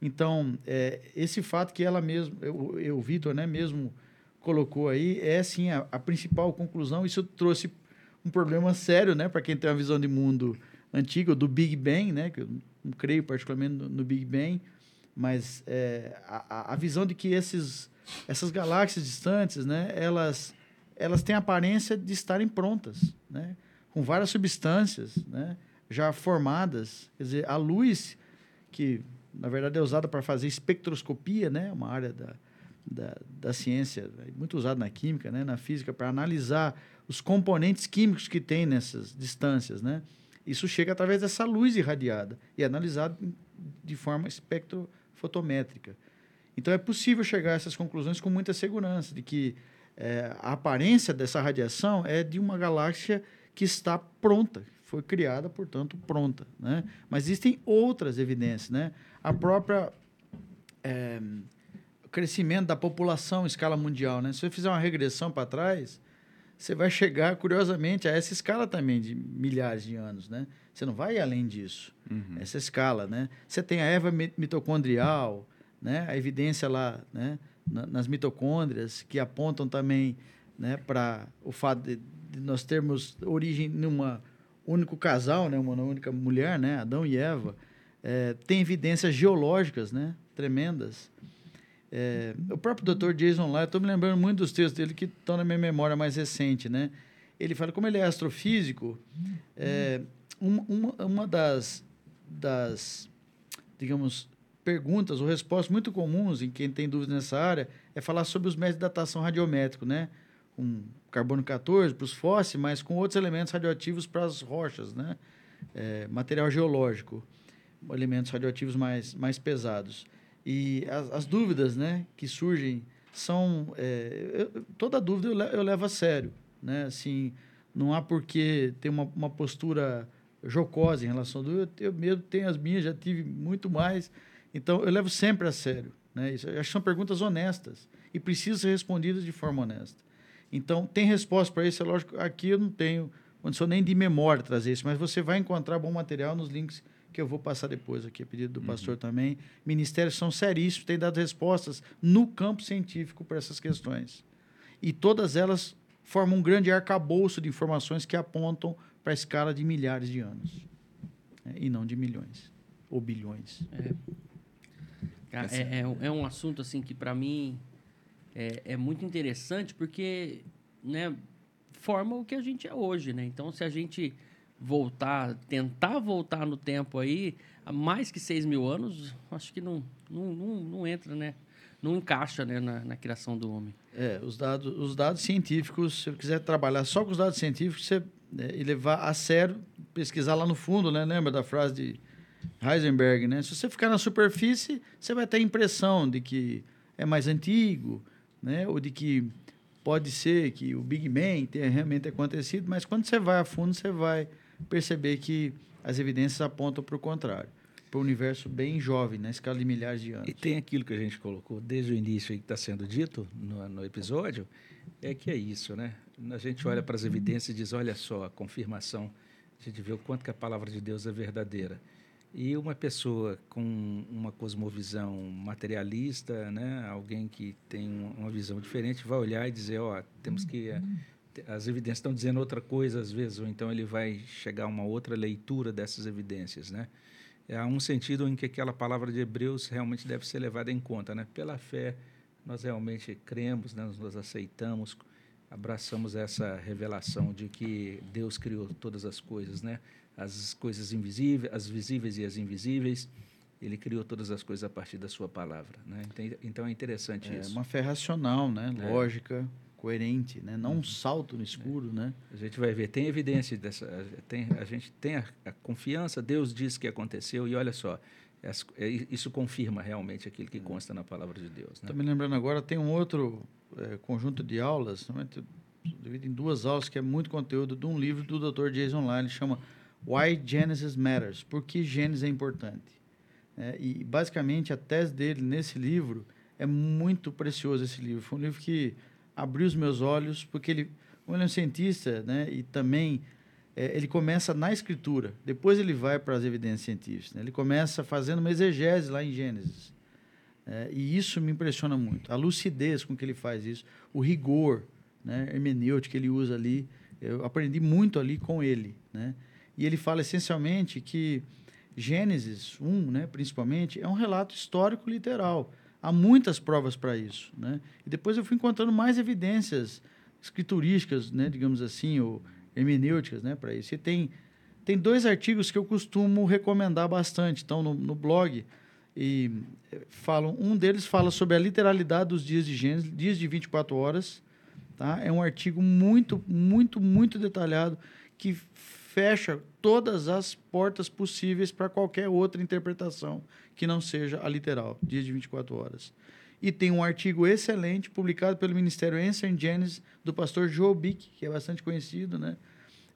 Então, é, esse fato que ela mesmo, eu, o Vitor, né, mesmo colocou aí, é sim a, a principal conclusão. Isso trouxe um problema sério, né, para quem tem uma visão de mundo antiga, do Big Bang, né, que eu não creio particularmente no, no Big Bang, mas é, a- a visão de que esses, essas galáxias distantes, né, elas, elas têm a aparência de estarem prontas, né, com várias substâncias, né, já formadas. Quer dizer, a luz que na verdade é usada para fazer espectroscopia, né, uma área da, da, da ciência muito usada na química, né, na física para analisar os componentes químicos que tem nessas distâncias, né. Isso chega através dessa luz irradiada e é analisado de forma espectrofotométrica. Então é possível chegar a essas conclusões com muita segurança de que eh, a aparência dessa radiação é de uma galáxia que está pronta, foi criada, portanto, pronta. Né? Mas existem outras evidências. Né? A própria eh, crescimento da população em escala mundial. Né? Se você fizer uma regressão para trás, você vai chegar, curiosamente, a essa escala também de milhares de anos. Né? Você não vai além disso, essa escala. Né? Você tem a erva mi- mitocondrial, né? a evidência lá né? na- nas mitocôndrias, que apontam também né? para o fato de, de nós termos origem numa único casal, né? uma única mulher, né? Adão e Eva. É, tem evidências geológicas né? tremendas. É, o próprio Dr. Jason lá, estou me lembrando muito dos textos dele que estão na minha memória mais recente, né? Ele fala como ele é astrofísico, é, uma, uma, uma das, das, digamos, perguntas ou respostas muito comuns em quem tem dúvidas nessa área é falar sobre os métodos de datação radiométrico, né? Com carbono 14 para os fósseis, mas com outros elementos radioativos para as rochas, né? É, material geológico, elementos radioativos mais, mais pesados. E as, as dúvidas né, que surgem são. é, eu- toda dúvida eu, le- eu levo a sério. Né? Assim, não há por que ter uma, uma postura jocosa em relação a dúvida. Eu, eu mesmo tenho as minhas, já tive muito mais. Então, eu levo sempre a sério. Né? Isso, acho que são perguntas honestas e precisam ser respondidas de forma honesta. Então, tem resposta para isso, é lógico. Aqui eu não tenho condição nem de memória trazer isso, mas você vai encontrar bom material nos links que eu vou passar depois aqui, a pedido do pastor também. Ministérios são seríssimos, têm dado respostas no campo científico para essas questões. E todas elas formam um grande arcabouço de informações que apontam para a escala de milhares de anos. Né? e não de milhões ou bilhões. É. É, é, é, um assunto assim que para mim é, é, muito interessante porque né, forma o que a gente é hoje, né? Então, se a gente voltar, tentar voltar no tempo aí, há mais que 6 mil anos, acho que não, não, não, não entra, né? Não encaixa né, na, na, criação do homem. É, os dados, os dados científicos, se você quiser trabalhar só com os dados científicos, você né, e levar a sério, pesquisar lá no fundo, né? Lembra da frase de Heisenberg, né? Se você ficar na superfície, você vai ter a impressão de que é mais antigo, né? Ou de que pode ser que o Big Bang tenha realmente acontecido, mas quando você vai a fundo, você vai perceber que as evidências apontam para o contrário. Para o universo bem jovem, na escala de milhares de anos. E tem aquilo que a gente colocou desde o início que está sendo dito no, no episódio, é que é isso, né? A gente olha para as evidências e diz, olha só, a confirmação, a gente vê o quanto que a palavra de Deus é verdadeira. E uma pessoa com uma cosmovisão materialista, né, alguém que tem uma visão diferente, vai olhar e dizer, ó, oh, temos que eh, as evidências estão dizendo outra coisa às vezes, ou então ele vai chegar a uma outra leitura dessas evidências, né? Há um sentido em que aquela palavra de Hebreus realmente deve ser levada em conta, né? Pela fé, nós realmente cremos, né? nós aceitamos, abraçamos essa revelação de que Deus criou todas as coisas, né? As coisas invisíveis, as visíveis e as invisíveis. Ele criou todas as coisas a partir da sua palavra, né? Então é interessante é isso. É uma fé racional, né? É. Lógica, coerente, né? Não um salto no escuro, é. né? A gente vai ver, tem evidência dessa, tem, a gente tem a, a confiança. Deus diz que aconteceu e olha só, é, isso confirma realmente aquilo que consta na palavra de Deus. Estou né? me lembrando agora, tem um outro é, conjunto de aulas, dividido em duas aulas, que é muito conteúdo de um livro do Dr. Jason Lyle, chama Why Genesis Matters, por que Gênesis é importante. É, e basicamente a tese dele nesse livro é muito precioso esse livro. Foi um livro que abriu os meus olhos, porque ele, como ele é um cientista, né, e também é, ele começa na escritura, depois ele vai para as evidências científicas. Né? Ele começa fazendo uma exegese lá em Gênesis. É, e isso me impressiona muito. A lucidez com que ele faz isso, o rigor né, hermenêutico que ele usa ali. Eu aprendi muito ali com ele. Né? E ele fala essencialmente que Gênesis 1, né, principalmente, é um relato histórico literal. Há muitas provas para isso. Né? E depois eu fui encontrando mais evidências escriturísticas, né, digamos assim, ou hermenêuticas né, para isso. E tem, tem dois artigos que eu costumo recomendar bastante, estão no, no blog. E eh, falam, um deles fala sobre a literalidade dos dias de Gênesis, dias de 24 horas. Tá? É um artigo muito, muito, muito detalhado que fecha todas as portas possíveis para qualquer outra interpretação que não seja a literal, dias de 24 horas. E tem um artigo excelente publicado pelo Ministério Answer Genesis do pastor Joe Bick, que é bastante conhecido, né?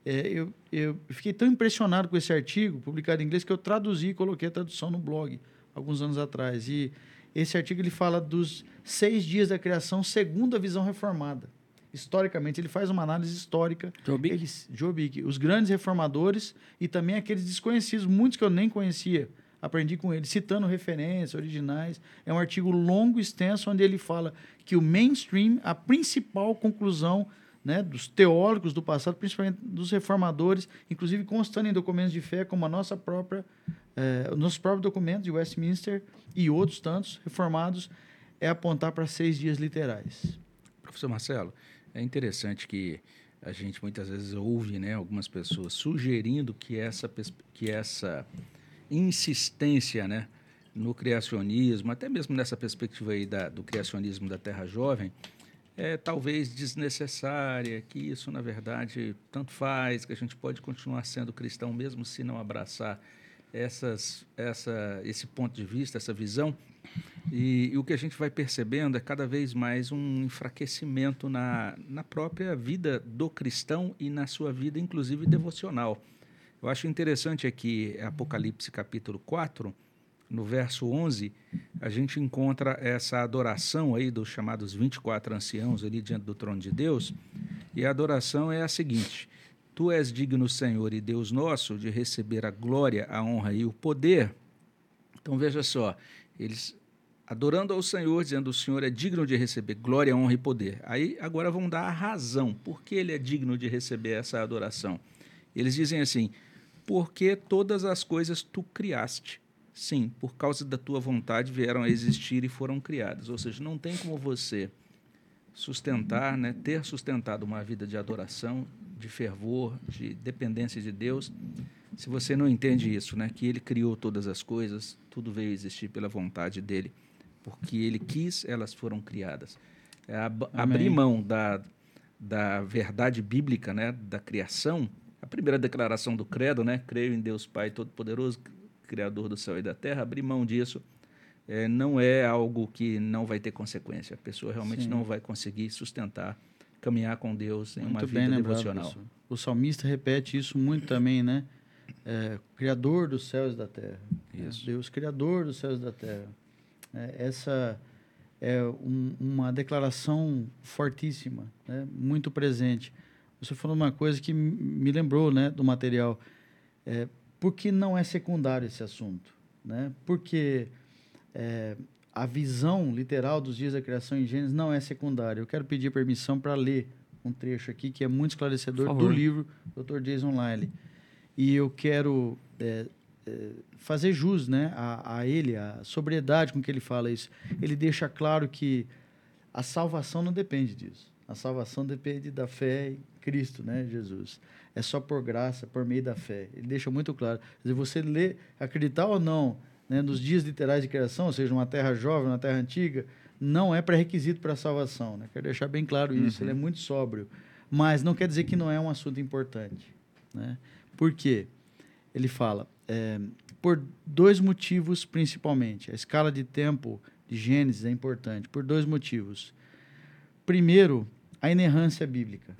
É, eu, eu fiquei tão impressionado com esse artigo, publicado em inglês, que eu traduzi e coloquei a tradução no blog alguns anos atrás. E esse artigo ele fala dos seis dias da criação segundo a visão reformada historicamente, ele faz uma análise histórica. Eles, Jobic, os grandes reformadores e também aqueles desconhecidos, muitos que eu nem conhecia. Aprendi com ele, citando referências originais. É um artigo longo, extenso, onde ele fala que o mainstream, a principal conclusão né, dos teólogos do passado, principalmente dos reformadores, inclusive constando em documentos de fé, como a nossa própria, eh, os nossos próprios documentos de Westminster e outros tantos reformados, é apontar para seis dias literais. Professor Marcelo, é interessante que a gente muitas vezes ouve né, algumas pessoas sugerindo que essa, que essa insistência né, no criacionismo, até mesmo nessa perspectiva aí da, do criacionismo da Terra Jovem, é talvez desnecessária, que isso, na verdade, tanto faz, que a gente pode continuar sendo cristão mesmo se não abraçar essas, essa, esse ponto de vista, essa visão. E, e, o que a gente vai percebendo é cada vez mais um enfraquecimento na, na própria vida do cristão e na sua vida, inclusive devocional. Eu acho interessante aqui, Apocalipse capítulo 4, no verso 11, a gente encontra essa adoração aí dos chamados 24 anciãos ali diante do trono de Deus. E a adoração é a seguinte: Tu és digno, Senhor e Deus nosso, de receber a glória, a honra e o poder. Então veja só, eles adorando ao Senhor, dizendo o Senhor é digno de receber glória, honra e poder. Aí agora vão dar a razão por que ele é digno de receber essa adoração. Eles dizem assim: porque todas as coisas tu criaste. Sim, por causa da tua vontade vieram a existir e foram criadas. Ou seja, não tem como você sustentar, né, ter sustentado uma vida de adoração, de fervor, de dependência de Deus, se você não entende isso, né, que Ele criou todas as coisas, tudo veio existir pela vontade dele, porque Ele quis, elas foram criadas. É ab abrir mão da, da verdade bíblica, né, da criação, a primeira declaração do credo, né, creio em Deus Pai Todo-Poderoso, Criador do céu e da terra, abrir mão disso é, não é algo que não vai ter consequência. A pessoa realmente Sim. não vai conseguir sustentar, caminhar com Deus em muito uma vida bem devocional. Lembrado, o salmista repete isso muito também, né? É, criador dos céus e da terra. Isso. Deus, Criador dos céus e da terra. É, essa é um, uma declaração fortíssima, né? muito presente. Você falou uma coisa que me lembrou né, do material. É, por que não é secundário esse assunto? Né? Porque é, a visão literal dos dias da criação em Gênesis não é secundária. Eu quero pedir permissão para ler um trecho aqui que é muito esclarecedor do livro do Dr. Jason Lyle. E eu quero é, fazer jus né, a, a ele, a sobriedade com que ele fala isso. Ele deixa claro que a salvação não depende disso. A salvação depende da fé em Cristo, né, Jesus. É só por graça, por meio da fé. Ele deixa muito claro. Quer dizer, você lê, acreditar ou não né, nos dias literais de criação, ou seja, uma terra jovem, uma terra antiga, não é pré-requisito para a salvação. Né? Quero deixar bem claro isso. Uhum. Ele é muito sóbrio. Mas não quer dizer que não é um assunto importante. Né? Por quê? Ele fala, é, por dois motivos principalmente. A escala de tempo de Gênesis é importante, por dois motivos. Primeiro, a inerrância bíblica.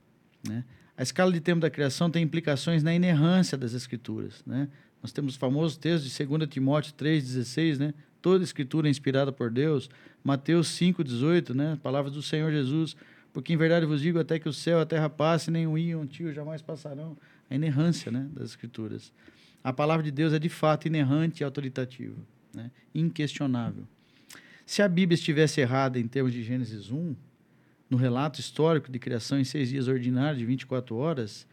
Né? A escala de tempo da criação tem implicações na inerrância das escrituras. Né? Nós temos o famoso texto de 2 Timóteo 3,16, né? Toda escritura é inspirada por Deus. Mateus 5,18, né? Palavras do Senhor Jesus. Porque em verdade vos digo, até que o céu e a terra passem, nem o iam, tio jamais passarão. A inerrância né? das escrituras. A palavra de Deus é de fato inerrante e autoritativa, né? inquestionável. Se a Bíblia estivesse errada em termos de Gênesis 1, no relato histórico de criação em seis dias ordinários de 24 horas,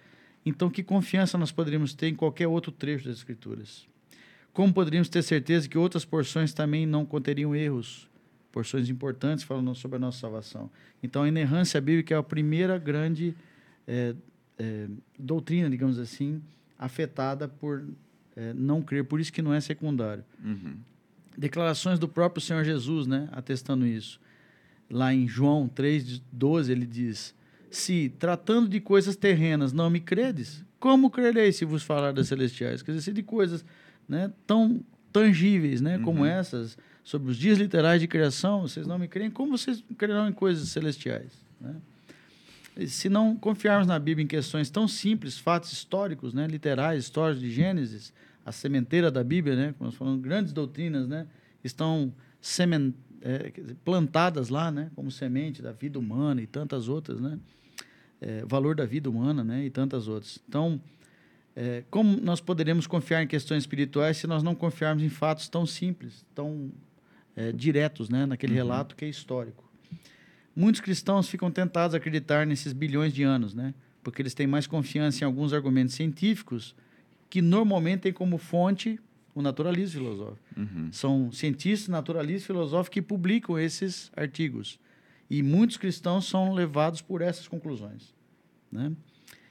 então, que confiança nós poderíamos ter em qualquer outro trecho das Escrituras? Como poderíamos ter certeza que outras porções também não conteriam erros, porções importantes falando sobre a nossa salvação? Então, a inerrância bíblica é a primeira grande é, é, doutrina, digamos assim, afetada por é, não crer, por isso que não é secundário. Uhum. Declarações do próprio Senhor Jesus, né, atestando isso. Lá em João 3,12, ele diz se, tratando de coisas terrenas, não me credes, como crerei se vos falar das celestiais? Quer dizer, se de coisas né, tão tangíveis né, uhum. como essas, sobre os dias literais de criação, vocês não me creem, como vocês crerão em coisas celestiais? Né? Se não confiarmos na Bíblia em questões tão simples, fatos históricos, né, literais, histórias de Gênesis, a sementeira da Bíblia, né, como nós falamos, grandes doutrinas, né, estão semen, é, plantadas lá, né, como semente da vida humana e tantas outras, né? é, valor da vida humana né, e tantas outras. Então, é, como nós poderemos confiar em questões espirituais se nós não confiarmos em fatos tão simples, tão é, diretos, né, naquele uhum. relato que é histórico? Muitos cristãos ficam tentados a acreditar nesses bilhões de anos, né, porque eles têm mais confiança em alguns argumentos científicos que normalmente têm como fonte o naturalismo filosófico. Uhum. São cientistas naturalistas filosóficos que publicam esses artigos. E muitos cristãos são levados por essas conclusões. Né?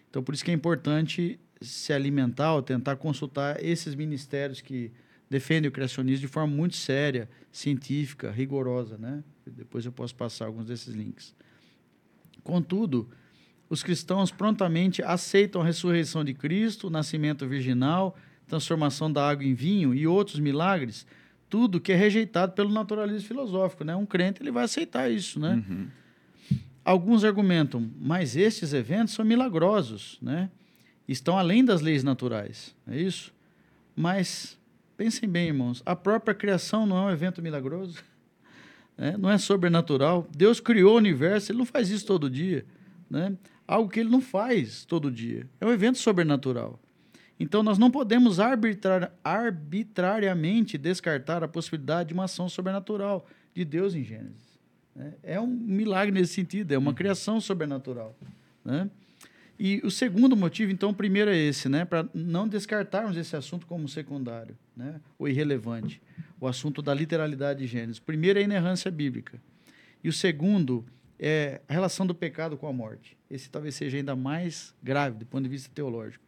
Então, por isso que é importante se alimentar ou tentar consultar esses ministérios que defendem o criacionismo de forma muito séria, científica, rigorosa. Né? Depois eu posso passar alguns desses links. Contudo, os cristãos prontamente aceitam a ressurreição de Cristo, o nascimento virginal, transformação da água em vinho e outros milagres tudo que é rejeitado pelo naturalismo filosófico, né? Um crente ele vai aceitar isso, né? Uhum. Alguns argumentam, mas estes eventos são milagrosos, né? Estão além das leis naturais, é isso? Mas pensem bem, irmãos, a própria criação não é um evento milagroso, né? não é sobrenatural. Deus criou o universo, ele não faz isso todo dia, né? Algo que ele não faz todo dia. É um evento sobrenatural. Então, nós não podemos arbitrar, arbitrariamente descartar a possibilidade de uma ação sobrenatural de Deus em Gênesis. Né? É um milagre nesse sentido, é uma uhum. criação sobrenatural. Né? E o segundo motivo, então, o primeiro é esse, né? Para não descartarmos esse assunto como secundário, né? Ou irrelevante. O assunto da literalidade de Gênesis. O primeiro é a inerrância bíblica. E o segundo é a relação do pecado com a morte. Esse talvez seja ainda mais grave do ponto de vista teológico.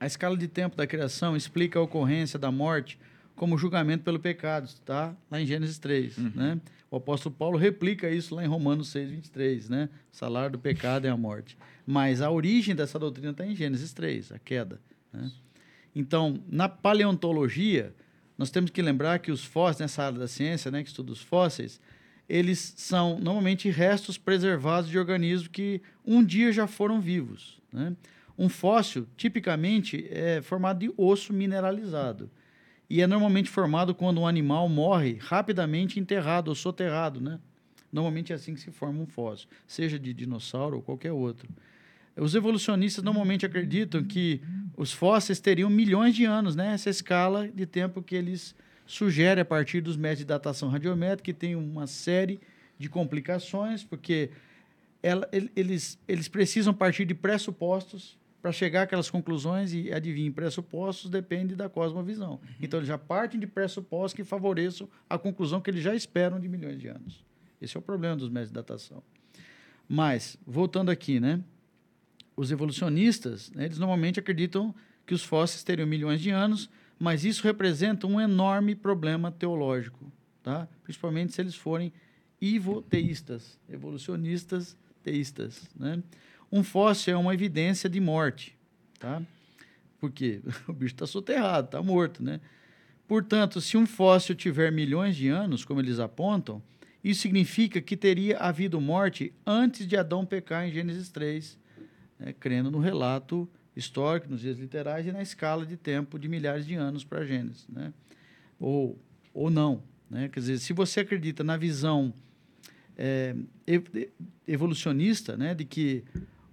A escala de tempo da criação explica a ocorrência da morte como julgamento pelo pecado, está lá em Gênesis 3, uhum. né? O apóstolo Paulo replica isso lá em Romanos 6, 23, né? O salário do pecado é a morte. Mas a origem dessa doutrina está em Gênesis 3, a queda. Né? Então, na paleontologia, nós temos que lembrar que os fósseis, nessa área da ciência, né, que estuda os fósseis, eles são normalmente restos preservados de organismos que um dia já foram vivos. Né? Um fóssil, tipicamente, é formado de osso mineralizado. E é normalmente formado quando um animal morre rapidamente enterrado ou soterrado. Né? Normalmente é assim que se forma um fóssil, seja de dinossauro ou qualquer outro. Os evolucionistas normalmente acreditam que os fósseis teriam milhões de anos, né? essa escala de tempo que eles sugerem a partir dos métodos de datação radiométrica, que tem uma série de complicações, porque ela, eles, eles precisam partir de pressupostos para chegar àquelas conclusões e adivinhar pressupostos depende da cosmovisão. Uhum. Então, eles já partem de pressupostos que favoreçam a conclusão que eles já esperam de milhões de anos. Esse é o problema dos métodos de datação. Mas, voltando aqui, né? Os evolucionistas, né, eles normalmente acreditam que os fósseis teriam milhões de anos, mas isso representa um enorme problema teológico, tá? principalmente se eles forem ivoteístas, evolucionistas teístas. Né? Um fóssil é uma evidência de morte, tá? porque o bicho está soterrado, está morto. Né? Portanto, se um fóssil tiver milhões de anos, como eles apontam, isso significa que teria havido morte antes de Adão pecar em Gênesis 3, né, crendo no relato histórico, nos dias literais e na escala de tempo de milhares de anos para Gênesis. Né? Ou, ou não. Né? Quer dizer, se você acredita na visão é, evolucionista, né, de que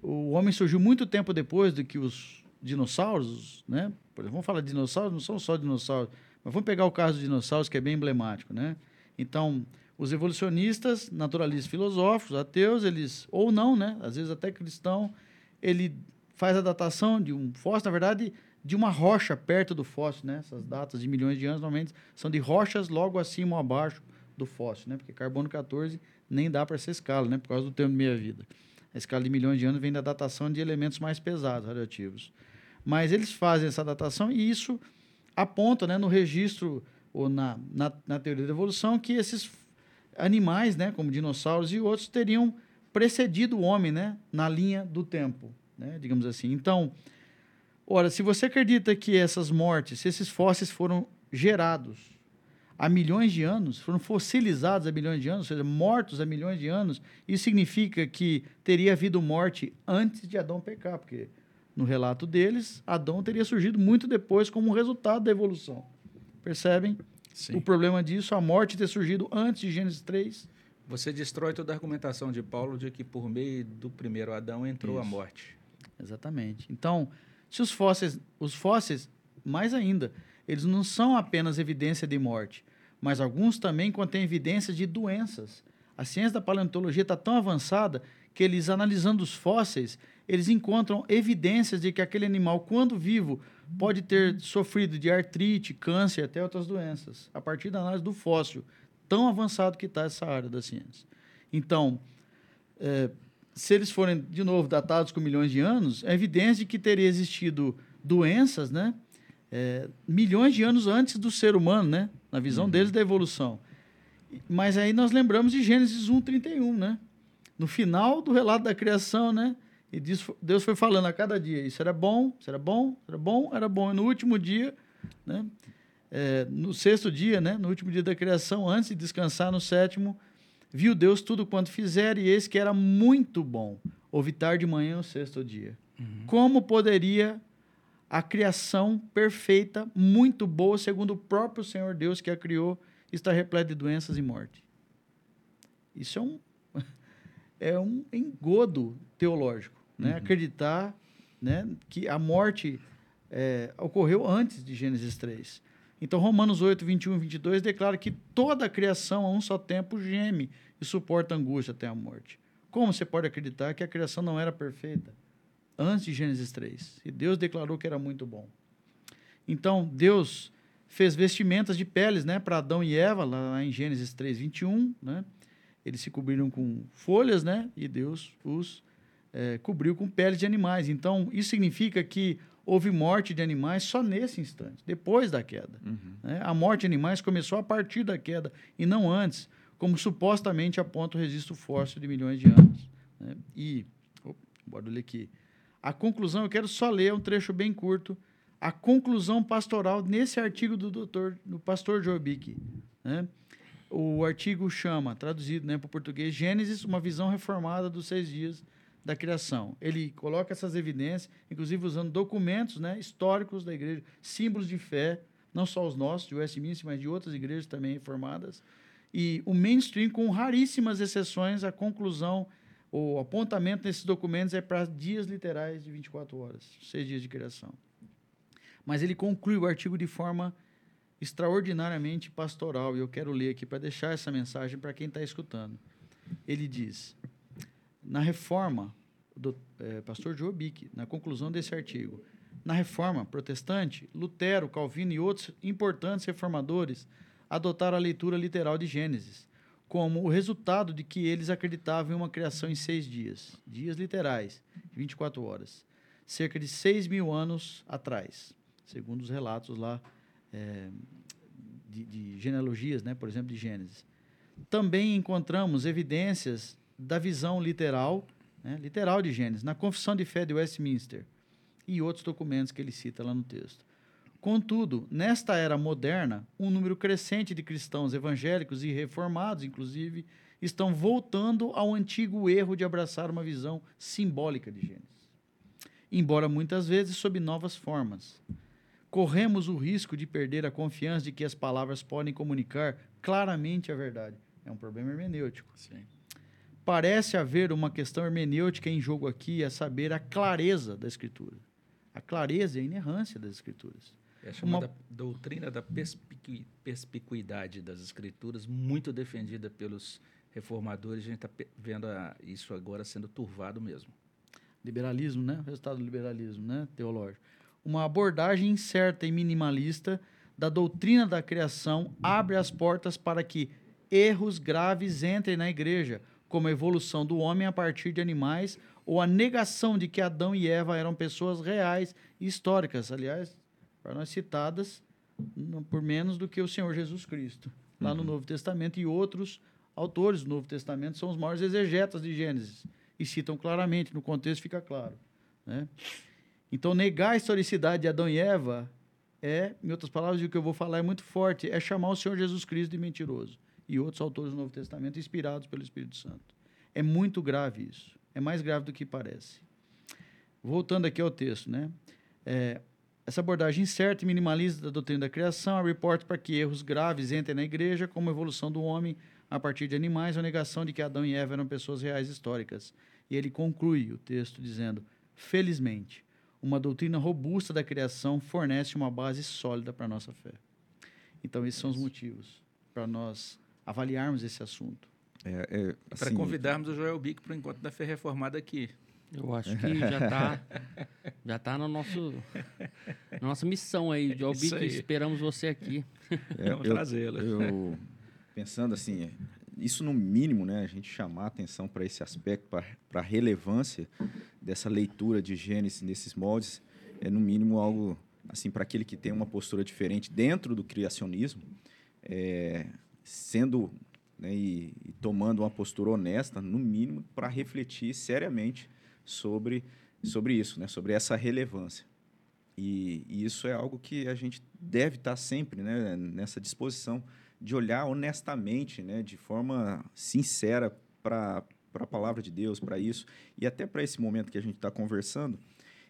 o homem surgiu muito tempo depois do que os dinossauros, né? Exemplo, vamos falar de dinossauros, não são só dinossauros, mas vamos pegar o caso dos dinossauros, que é bem emblemático, né? Então, os evolucionistas, naturalistas filosóficos, ateus, eles, ou não, né? Às vezes até cristão, ele faz a datação de um fóssil, na verdade, de uma rocha perto do fóssil, né? Essas datas de milhões de anos normalmente são de rochas logo acima ou abaixo do fóssil, né? Porque carbono 14 nem dá para essa escala, né? Por causa do tempo de meia-vida. A escala de milhões de anos vem da datação de elementos mais pesados, radioativos. Mas eles fazem essa datação e isso aponta, né, no registro ou na, na, na teoria da evolução que esses animais, né, como dinossauros e outros, teriam precedido o homem, né, na linha do tempo, né, digamos assim. Então, ora, se você acredita que essas mortes, se esses fósseis foram gerados há milhões de anos, foram fossilizados há milhões de anos, ou seja, mortos há milhões de anos, isso significa que teria havido morte antes de Adão pecar, porque no relato deles, Adão teria surgido muito depois como resultado da evolução. Percebem? Sim. O problema disso, a morte ter surgido antes de Gênesis 3 você destrói toda a argumentação de Paulo de que por meio do primeiro Adão entrou Isso. a morte. Exatamente. Então, se os fósseis, os fósseis, mais ainda, eles não são apenas evidência de morte, mas alguns também contêm evidências de doenças. A ciência da paleontologia está tão avançada que eles, analisando os fósseis, eles encontram evidências de que aquele animal, quando vivo, pode ter sofrido de artrite, câncer, até outras doenças, a partir da análise do fóssil tão avançado que está essa área da ciência. Então, é, se eles forem, de novo, datados com milhões de anos, é evidência de que teria existido doenças, né? É, milhões de anos antes do ser humano, né? Na visão uhum. deles da evolução. Mas aí nós lembramos de Gênesis 1:31, né? No final do relato da criação, né? E Deus foi falando a cada dia, isso era bom, isso era bom, era bom, era bom. E no último dia, né? É, no sexto dia, né, no último dia da criação, antes de descansar no sétimo, viu Deus tudo quanto fizeram, e eis que era muito bom. Houve tarde de manhã o sexto dia. Uhum. Como poderia a criação perfeita, muito boa, segundo o próprio Senhor Deus que a criou, estar repleta de doenças e morte? Isso é um, é um engodo teológico. Né? Uhum. Acreditar né, que a morte é, ocorreu antes de Gênesis 3. Então, Romanos 8, 21 e 22 declara que toda a criação a um só tempo geme e suporta angústia até a morte. Como você pode acreditar que a criação não era perfeita? antes de Gênesis 3. E Deus declarou que era muito bom. Então, Deus fez vestimentas de peles né, para Adão e Eva, lá em Gênesis 3, 21. Né? Eles se cobriram com folhas, né? E Deus os é, cobriu com peles de animais. Então, isso significa que houve morte de animais só nesse instante, depois da queda. Uhum. Né? A morte de animais começou a partir da queda e não antes, como supostamente aponta o registro fóssil de milhões de anos. Né? E, oh, bora ler aqui. A conclusão, eu quero só ler um trecho bem curto, a conclusão pastoral nesse artigo do doutor, do pastor Jobic. Né? O artigo chama, traduzido né, para o português, Gênesis, uma visão reformada dos seis dias da criação. Ele coloca essas evidências, inclusive usando documentos né, históricos da igreja, símbolos de fé, não só os nossos, de Westminster, mas de outras igrejas também reformadas. E o mainstream, com raríssimas exceções, a conclusão, o apontamento nesses documentos é para dias literais de 24 horas, seis dias de criação. Mas ele conclui o artigo de forma extraordinariamente pastoral, e eu quero ler aqui para deixar essa mensagem para quem está escutando. Ele diz: na reforma, do é, pastor Joe na conclusão desse artigo, na reforma protestante, Lutero, Calvino e outros importantes reformadores adotaram a leitura literal de Gênesis, como o resultado de que eles acreditavam em uma criação em seis dias, dias literais, 24 horas, cerca de seis mil anos atrás, segundo os relatos lá é, de, de genealogias, né, por exemplo, de Gênesis. Também encontramos evidências da visão literal, né, literal de Gênesis, na Confissão de Fé de Westminster e outros documentos que ele cita lá no texto. Contudo, nesta era moderna, um número crescente de cristãos evangélicos e reformados, inclusive, estão voltando ao antigo erro de abraçar uma visão simbólica de Gênesis, embora muitas vezes sob novas formas. Corremos o risco de perder a confiança de que as palavras podem comunicar claramente a verdade. É um problema hermenêutico. Sim parece haver uma questão hermenêutica em jogo aqui, a saber, a clareza da Escritura. A clareza e a inerrância das Escrituras. É a chamada uma... doutrina da perspicu... perspicuidade das Escrituras, muito defendida pelos reformadores. A gente está vendo a... isso agora sendo turvado mesmo. Liberalismo, né? O resultado do liberalismo né? teológico. Uma abordagem incerta e minimalista da doutrina da criação abre as portas para que erros graves entrem na igreja, como a evolução do homem a partir de animais ou a negação de que Adão e Eva eram pessoas reais e históricas, aliás, para nós citadas por menos do que o Senhor Jesus Cristo, lá uhum. no Novo Testamento, e outros autores do Novo Testamento são os maiores exegetas de Gênesis, e citam claramente, no contexto fica claro. Né? Então, negar a historicidade de Adão e Eva é, em outras palavras, o que eu vou falar é muito forte, é chamar o Senhor Jesus Cristo de mentiroso e outros autores do Novo Testamento inspirados pelo Espírito Santo. É muito grave isso. É mais grave do que parece. Voltando aqui ao texto, né? É, essa abordagem incerta e minimalista da doutrina da criação abre portas para que erros graves entrem na igreja, como a evolução do homem a partir de animais ou a negação de que Adão e Eva eram pessoas reais históricas. E ele conclui o texto dizendo: Felizmente, uma doutrina robusta da criação fornece uma base sólida para a nossa fé. Então, esses são os motivos para nós avaliarmos esse assunto. É, é, assim, para convidarmos o Joel Bic para o encontro da Fé Reformada aqui. Eu acho que já está já tá no nosso na nossa missão aí, Joel Bic, esperamos você aqui. É, Vamos trazê-lo. Pensando assim, isso no mínimo, né, a gente chamar atenção para esse aspecto, para a relevância dessa leitura de Gênesis nesses moldes, é no mínimo algo assim para aquele que tem uma postura diferente dentro do criacionismo, é, sendo né, e, e, tomando uma postura honesta, no mínimo, para refletir seriamente sobre, sobre isso, né, sobre essa relevância. E, e, isso é algo que a gente deve estar sempre né, nessa disposição de olhar honestamente, né, de forma sincera para a palavra de Deus, para isso, e até para esse momento que a gente está conversando,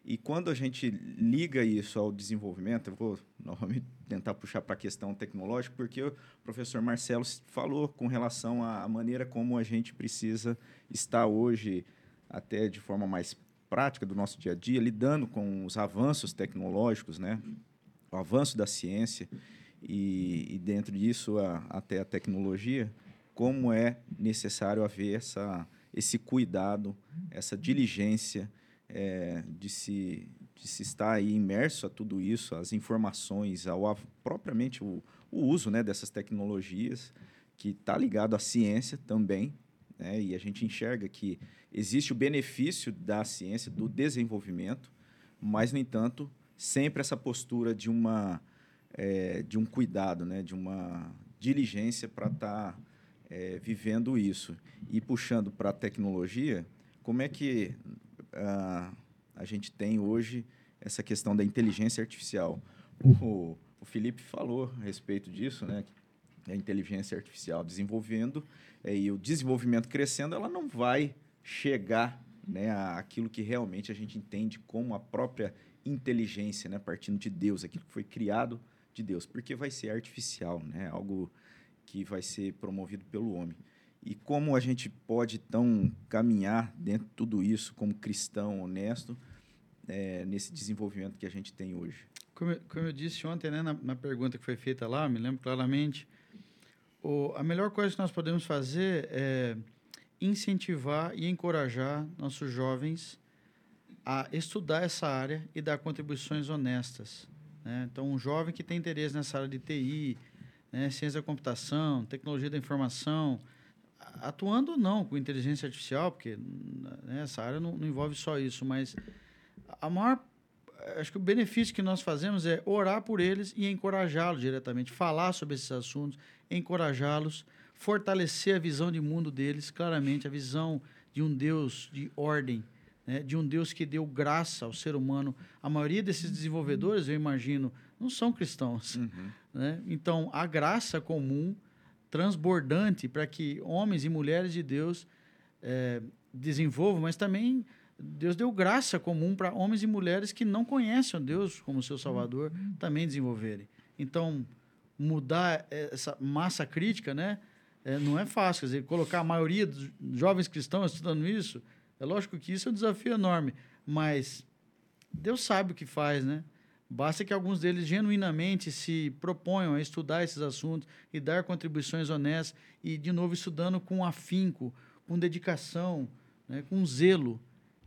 e quando a gente liga isso ao desenvolvimento, eu vou novamente tentar puxar para a questão tecnológica, porque o professor Marcelo falou com relação à maneira como a gente precisa estar hoje, até de forma mais prática do nosso dia a dia, lidando com os avanços tecnológicos, né? o avanço da ciência e, e dentro disso a, até a tecnologia, como é necessário haver essa, esse cuidado, essa diligência é, de, se, de se estar aí imerso a tudo isso, as informações, ao propriamente o, o uso né, dessas tecnologias, que está ligado à ciência também, né, e a gente enxerga que existe o benefício da ciência, do desenvolvimento, mas, no entanto, sempre essa postura de uma é, de um cuidado, né, de uma diligência para estar tá, é, vivendo isso. E puxando para a tecnologia, como é que uh, a gente tem hoje essa questão da inteligência artificial? O, o Felipe falou a respeito disso, né? A inteligência artificial desenvolvendo é, e o desenvolvimento crescendo, ela não vai chegar né, àquilo que realmente a gente entende como a própria inteligência, né, partindo de Deus, aquilo que foi criado de Deus, porque vai ser artificial, né, algo que vai ser promovido pelo homem. E como a gente pode, então, caminhar dentro de tudo isso como cristão honesto é, nesse desenvolvimento que a gente tem hoje? Como como eu disse ontem, né, na, na, pergunta que foi feita lá, me lembro claramente, o, a melhor coisa que nós podemos fazer é incentivar e encorajar nossos jovens a estudar essa área e dar contribuições honestas. Né? Então, um jovem que tem interesse nessa área de TI, né, ciência da computação, tecnologia da informação, atuando não com inteligência artificial, porque né, essa área não, não, envolve só isso, mas a maior acho que o benefício que nós fazemos é orar por eles e encorajá-los diretamente, falar sobre esses assuntos, encorajá-los, fortalecer a visão de mundo deles, claramente a visão de um Deus de ordem, né, de um Deus que deu graça ao ser humano. A maioria desses desenvolvedores, eu imagino, não são cristãos. Uhum. Né? Então, a graça comum, transbordante, para que homens e mulheres de Deus é, desenvolvam, mas também Deus deu graça comum para homens e mulheres que não conhecem Deus como seu Salvador também desenvolverem. Então, mudar essa massa crítica, né, é, não é fácil. Quer dizer, colocar a maioria dos jovens cristãos estudando isso, é lógico que isso é um desafio enorme, mas Deus sabe o que faz, né? Basta que alguns deles genuinamente se proponham a estudar esses assuntos e dar contribuições honestas e, de novo, estudando com afinco, com dedicação, né, com zelo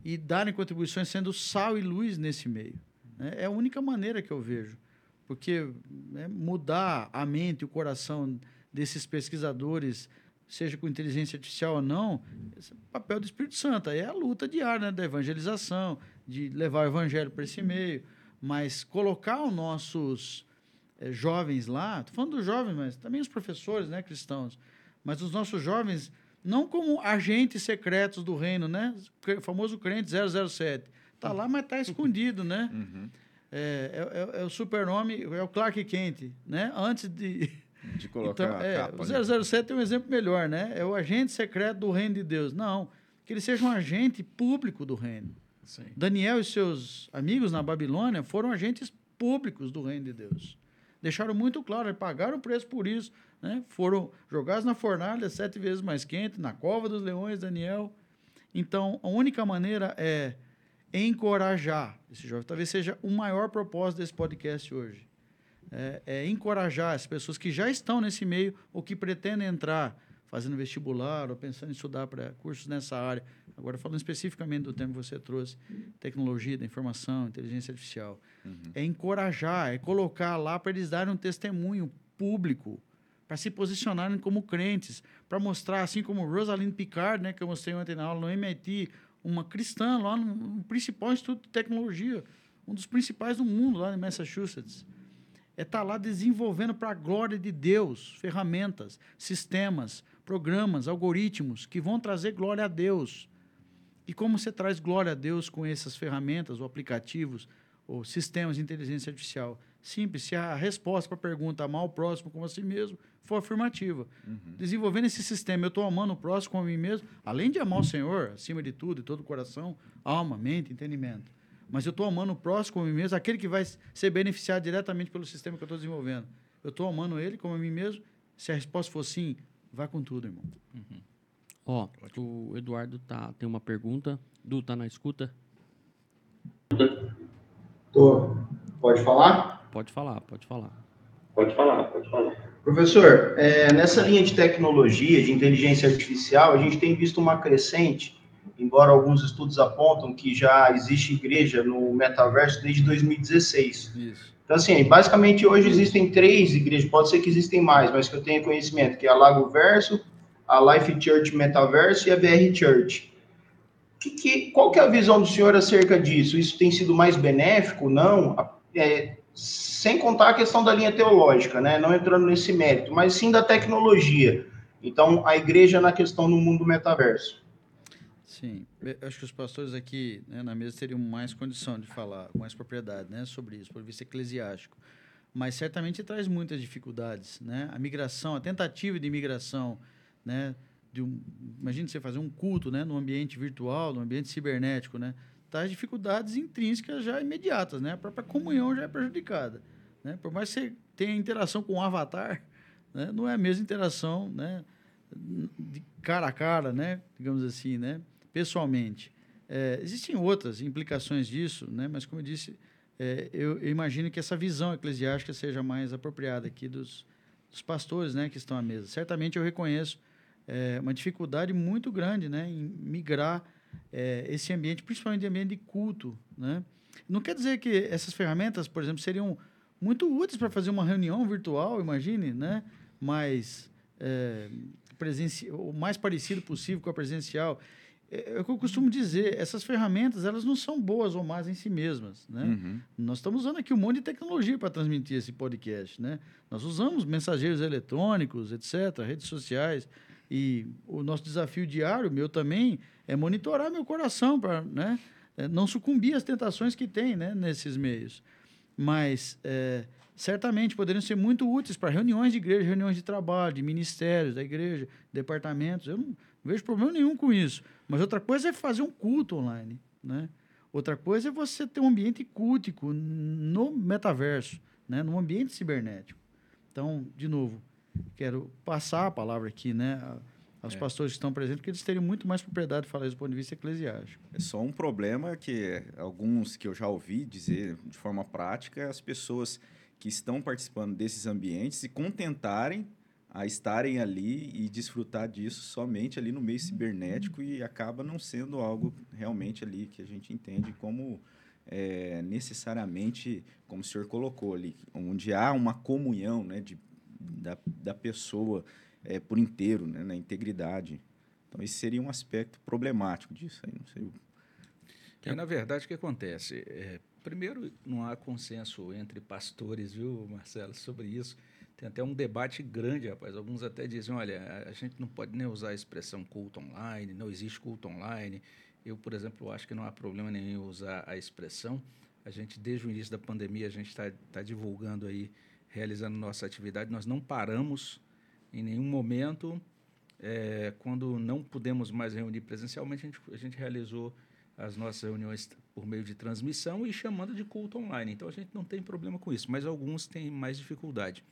e darem contribuições sendo sal e luz nesse meio. Né? É a única maneira que eu vejo. Porque né, mudar a mente e o coração desses pesquisadores, seja com inteligência artificial ou não, é papel do Espírito Santo. Aí é a luta diária né, da evangelização, de levar o evangelho para esse meio. Mas colocar os nossos é, jovens lá, estou falando dos jovens, mas também os professores né, cristãos, mas os nossos jovens não como agentes secretos do reino, né? O famoso crente 007. Está lá, mas está escondido, né? Uhum. É, é, é, o supernome, é o Clark Kent, né? Antes de... De colocar então, é, capa, O 007 é um exemplo melhor, né? É o agente secreto do reino de Deus. Não, que ele seja um agente público do reino. Sim. Daniel e seus amigos na Babilônia foram agentes públicos do reino de Deus. Deixaram muito claro, pagaram o preço por isso né? Foram jogados na fornalha sete vezes mais quente, na cova dos leões, Daniel. Então, a única maneira é encorajar esse jovem. Talvez seja o maior propósito desse podcast hoje. É, é encorajar as pessoas que já estão nesse meio ou que pretendem entrar fazendo vestibular ou pensando em estudar para cursos nessa área. Agora, falando especificamente do tema que você trouxe, tecnologia da informação, inteligência artificial. Uhum. É encorajar, é colocar lá para eles darem um testemunho público para se posicionarem como crentes, para mostrar, assim como Rosalind Picard, né, que eu mostrei ontem na aula no MIT, uma cristã lá no, no principal instituto de tecnologia, um dos principais do mundo lá em Massachusetts. É estar tá lá desenvolvendo para a glória de Deus ferramentas, sistemas, programas, algoritmos que vão trazer glória a Deus. E como você traz glória a Deus com essas ferramentas, ou aplicativos, ou sistemas de inteligência artificial? Simples, se a resposta para a pergunta amar o próximo como a si mesmo for afirmativa. Uhum. Desenvolvendo esse sistema, eu estou amando o próximo como a mim mesmo, além de amar o Senhor, acima de tudo, de todo o coração, alma, mente, entendimento. Mas eu estou amando o próximo como a mim mesmo, aquele que vai ser beneficiado diretamente pelo sistema que eu estou desenvolvendo. Eu estou amando ele como a mim mesmo. Se a resposta for sim, vá com tudo, irmão. Uhum. Ó, o Eduardo tá, tem uma pergunta. Du, tá na escuta? Tô. Pode falar? Pode falar, pode falar. Pode falar, pode falar. Professor, é, nessa linha de tecnologia, de inteligência artificial, a gente tem visto uma crescente embora alguns estudos apontam que já existe igreja no metaverso desde 2016. Isso. Então, assim, basicamente hoje existem três igrejas, pode ser que existem mais, mas que eu tenha conhecimento, que é a Lago Verso, a Life Church Metaverso e a BR Church. Que, que, qual que é a visão do senhor acerca disso? Isso tem sido mais benéfico? Não? É, sem contar a questão da linha teológica, né? não entrando nesse mérito, mas sim da tecnologia. Então, a igreja na questão do mundo metaverso. Sim, eu acho que os pastores aqui né, na mesa teriam mais condição de falar mais propriedade né, sobre isso, por vista eclesiástico. Mas certamente traz muitas dificuldades. Né? A migração, a tentativa de migração, né, de um, imagine você fazer um culto né, no ambiente virtual, no ambiente cibernético, né, traz dificuldades intrínsecas já imediatas. Né? A própria comunhão já é prejudicada. Né? Por mais que você tenha interação com um avatar, né, não é a mesma interação né, de cara a cara, né, digamos assim, né? pessoalmente. É, existem outras implicações disso, né? mas, como eu disse, é, eu, eu, imagino que essa visão eclesiástica seja mais apropriada aqui dos, dos pastores né, que estão à mesa. Certamente eu reconheço é, uma dificuldade muito grande né, em migrar é, esse ambiente, principalmente ambiente de culto. Né? Não quer dizer que essas ferramentas, por exemplo, seriam muito úteis para fazer uma reunião virtual, imagine, né? mais, é, presenci... o mais parecido possível com a presencial. É, é, o que eu costumo dizer, essas ferramentas elas não são boas ou más em si mesmas, né? Uhum. Nós estamos usando aqui um monte de tecnologia para transmitir esse podcast, né? Nós usamos mensageiros eletrônicos, etc., redes sociais, e o nosso desafio diário, meu também, é monitorar meu coração para né, é, não sucumbir às tentações que tem né, nesses meios. Mas é, certamente poderiam ser muito úteis para reuniões de igreja, reuniões de trabalho, de ministérios da igreja, departamentos. Eu não vejo problema nenhum com isso. Mas outra coisa é fazer um culto online, né? Outra coisa é você ter um ambiente cultico no metaverso, né? no ambiente cibernético. Então, de novo, quero passar a palavra aqui, né? aos é. pastores que estão presentes, porque eles teriam muito mais propriedade de falar isso do ponto de vista eclesiástico. É só um problema que alguns que eu já ouvi dizer de forma prática, as pessoas que estão participando desses ambientes se contentarem a estarem ali e desfrutar disso somente ali no meio cibernético e acaba não sendo algo realmente ali que a gente entende como é, necessariamente, como o senhor colocou ali, onde há uma comunhão né, de, da, da pessoa é, por inteiro, né, na integridade. Então, esse seria um aspecto problemático disso aí, não sei. Na verdade, o que acontece? É, primeiro, não há consenso entre pastores, viu, Marcelo, sobre isso. Tem até um debate grande, rapaz. Alguns até dizem, olha, a gente não pode nem usar a expressão culto online, não existe culto online. Eu, por exemplo, acho que não há problema nenhum usar a expressão. A gente, desde o início da pandemia, a gente está tá divulgando aí, realizando nossa atividade. Nós não paramos em nenhum momento. É, quando não pudemos mais reunir presencialmente, a gente, a gente realizou as nossas reuniões por meio de transmissão e chamando de culto online. Então a gente não tem problema com isso, mas alguns têm mais dificuldade.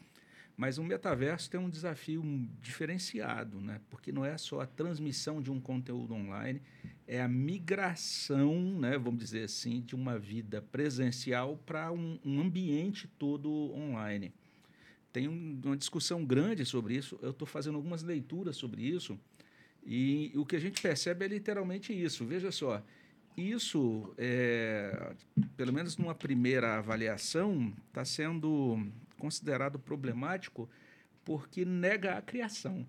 Mas o metaverso tem um desafio diferenciado, né? porque não é só a transmissão de um conteúdo online, é a migração, né, vamos dizer assim, de uma vida presencial para um, um, ambiente todo online. Tem um, uma discussão grande sobre isso, eu estou fazendo algumas leituras sobre isso, e o que a gente percebe é literalmente isso. Veja só, isso, é, pelo menos numa primeira avaliação, está sendo considerado problemático porque nega a criação,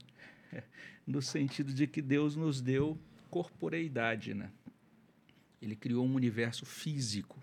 no sentido de que Deus nos deu corporeidade, né? Ele criou um universo físico,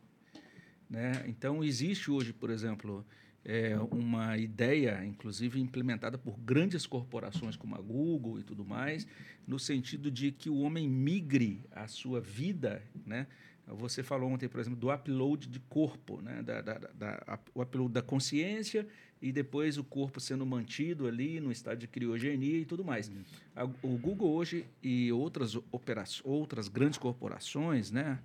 né? Então existe hoje, por exemplo, é, uma ideia, inclusive implementada por grandes corporações como a Google e tudo mais, no sentido de que o homem migre a sua vida, né? Você falou ontem, por exemplo, do upload de corpo, né? da, da, da, o upload da consciência e depois o corpo sendo mantido ali no estado de criogenia e tudo mais. Uhum. O Google hoje e outras, operações, outras grandes corporações né,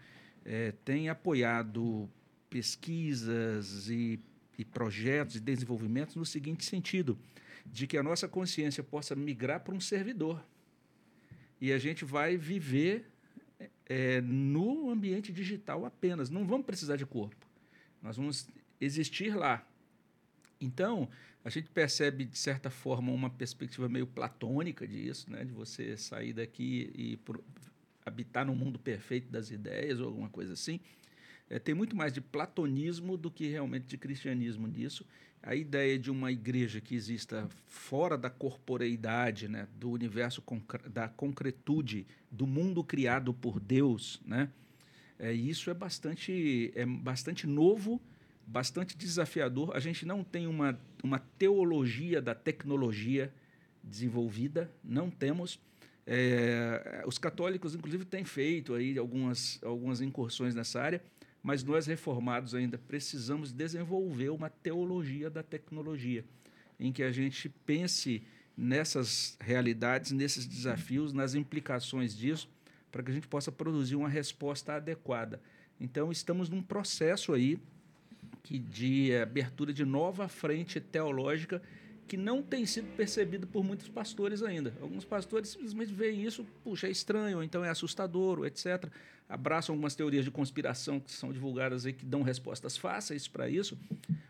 é, têm apoiado pesquisas e, e projetos de desenvolvimento no seguinte sentido, de que a nossa consciência possa migrar para um servidor. E a gente vai viver é, no ambiente digital apenas. Não vamos precisar de corpo. Nós vamos existir lá. Então, a gente percebe, de certa forma, uma perspectiva meio platônica disso, né? de você sair daqui e habitar no mundo perfeito das ideias ou alguma coisa assim. É, tem muito mais de platonismo do que realmente de cristianismo nisso. A ideia de uma igreja que exista fora da corporeidade, né, do universo concre da concretude, do mundo criado por Deus, né, é, isso é bastante, é bastante novo, bastante desafiador. A gente não tem uma, uma teologia da tecnologia desenvolvida, não temos. É, os católicos, inclusive, têm feito aí algumas, algumas incursões nessa área, mas nós reformados ainda precisamos desenvolver uma teologia da tecnologia, em que a gente pense nessas realidades, nesses desafios, nas implicações disso, para que a gente possa produzir uma resposta adequada. Então, estamos num processo aí que de abertura de nova frente teológica que não tem sido percebido por muitos pastores ainda. Alguns pastores simplesmente veem isso, puxa, é estranho, então é assustador, etc. Abraçam algumas teorias de conspiração que são divulgadas aí que dão respostas fáceis para isso,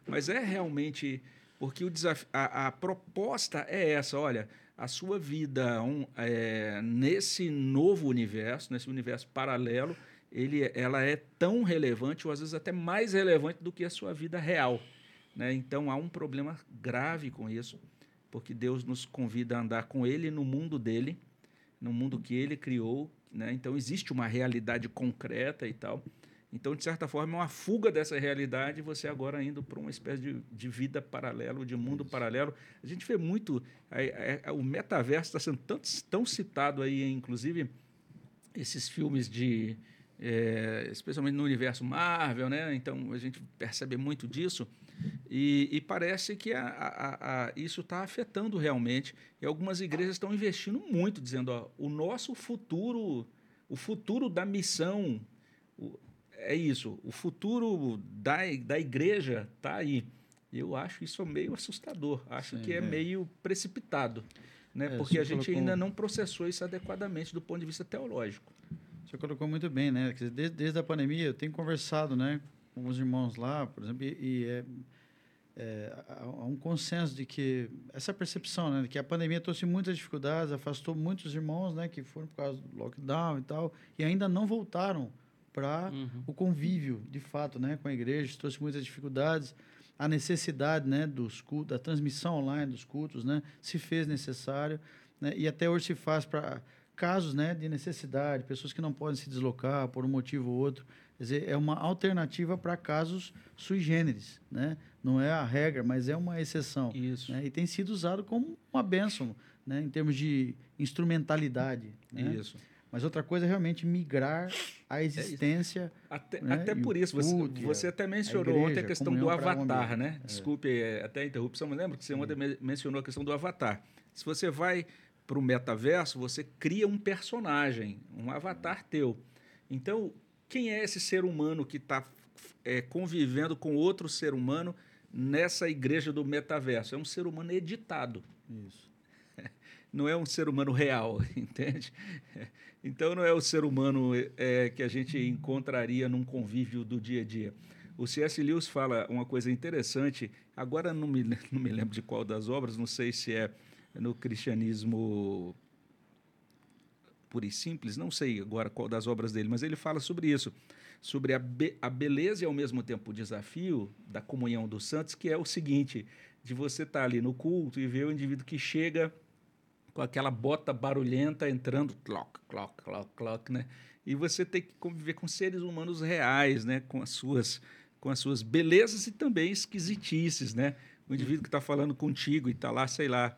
mas é realmente porque o desafio, a, a, proposta é essa, olha, a sua vida um, é, nesse novo universo, nesse universo paralelo, ele, ela é tão relevante, ou às vezes até mais relevante do que a sua vida real. Né? Então há um problema grave com isso, porque Deus nos convida a andar com Ele no mundo dele, no mundo que Ele criou. Né? Então existe uma realidade concreta e tal. Então, de certa forma, é uma fuga dessa realidade você agora indo para uma espécie de, de vida paralelo, de mundo Isso. paralelo. A gente vê muito. A, a, a, o metaverso está sendo tão, tão citado aí, inclusive, esses filmes de. É, especialmente no universo Marvel, né? Então a gente percebe muito disso. E, e parece que a, a, a, isso está afetando realmente. E algumas igrejas estão investindo muito, dizendo: ó, o nosso futuro, o futuro da missão, o, é isso. O futuro da, da igreja está aí. Eu acho isso meio assustador. Acho Sim, que é, é, meio precipitado. Né? É, Porque a gente colocou... ainda não processou isso adequadamente do ponto de vista teológico. Você colocou muito bem, né? Desde, desde a pandemia, eu tenho conversado né, com os irmãos lá, por exemplo, e, e é, é, há um consenso de que essa percepção, né, de que a pandemia trouxe muitas dificuldades, afastou muitos irmãos, né, que foram por causa do lockdown e tal, e ainda não voltaram para uhum. o convívio, de fato, né, com a igreja, trouxe muitas dificuldades, a necessidade, né, dos cultos, da transmissão online dos cultos, né, se fez necessário, né, e até hoje se faz para casos, né, de necessidade, pessoas que não podem se deslocar por um motivo ou outro, Quer dizer, é uma alternativa para casos sui generis, né? Não é a regra, mas é uma exceção. Isso. Né? E tem sido usado como uma bênção, né? Em termos de instrumentalidade. Né? Isso. Mas outra coisa é realmente migrar a existência. É até, né? até por isso, você, você até mencionou a igreja, ontem a questão do avatar, né? É. Desculpe é, até a interrupção, mas lembra que você ontem mencionou a questão do avatar. Se você vai para o metaverso, você cria um personagem, um avatar teu. Então, quem é esse ser humano que está é, convivendo com outro ser humano nessa igreja do metaverso? É um ser humano editado. Isso. Não é um ser humano real, entende? Então não é o ser humano é, que a gente encontraria num convívio do dia a dia. O C.S. Lewis fala uma coisa interessante, agora não me, não me lembro de qual das obras, não sei se é no cristianismo pura e simples, não sei agora qual das obras dele, mas ele fala sobre isso, sobre a, be a beleza e ao mesmo tempo o desafio da comunhão dos santos, que é o seguinte, de você estar tá ali no culto e ver o indivíduo que chega com aquela bota barulhenta entrando, clock, clock, clock, clock, né? E você tem que conviver com seres humanos reais, né? Com as suas, com as suas belezas e também esquisitices, né? O indivíduo que está falando contigo e está lá, sei lá,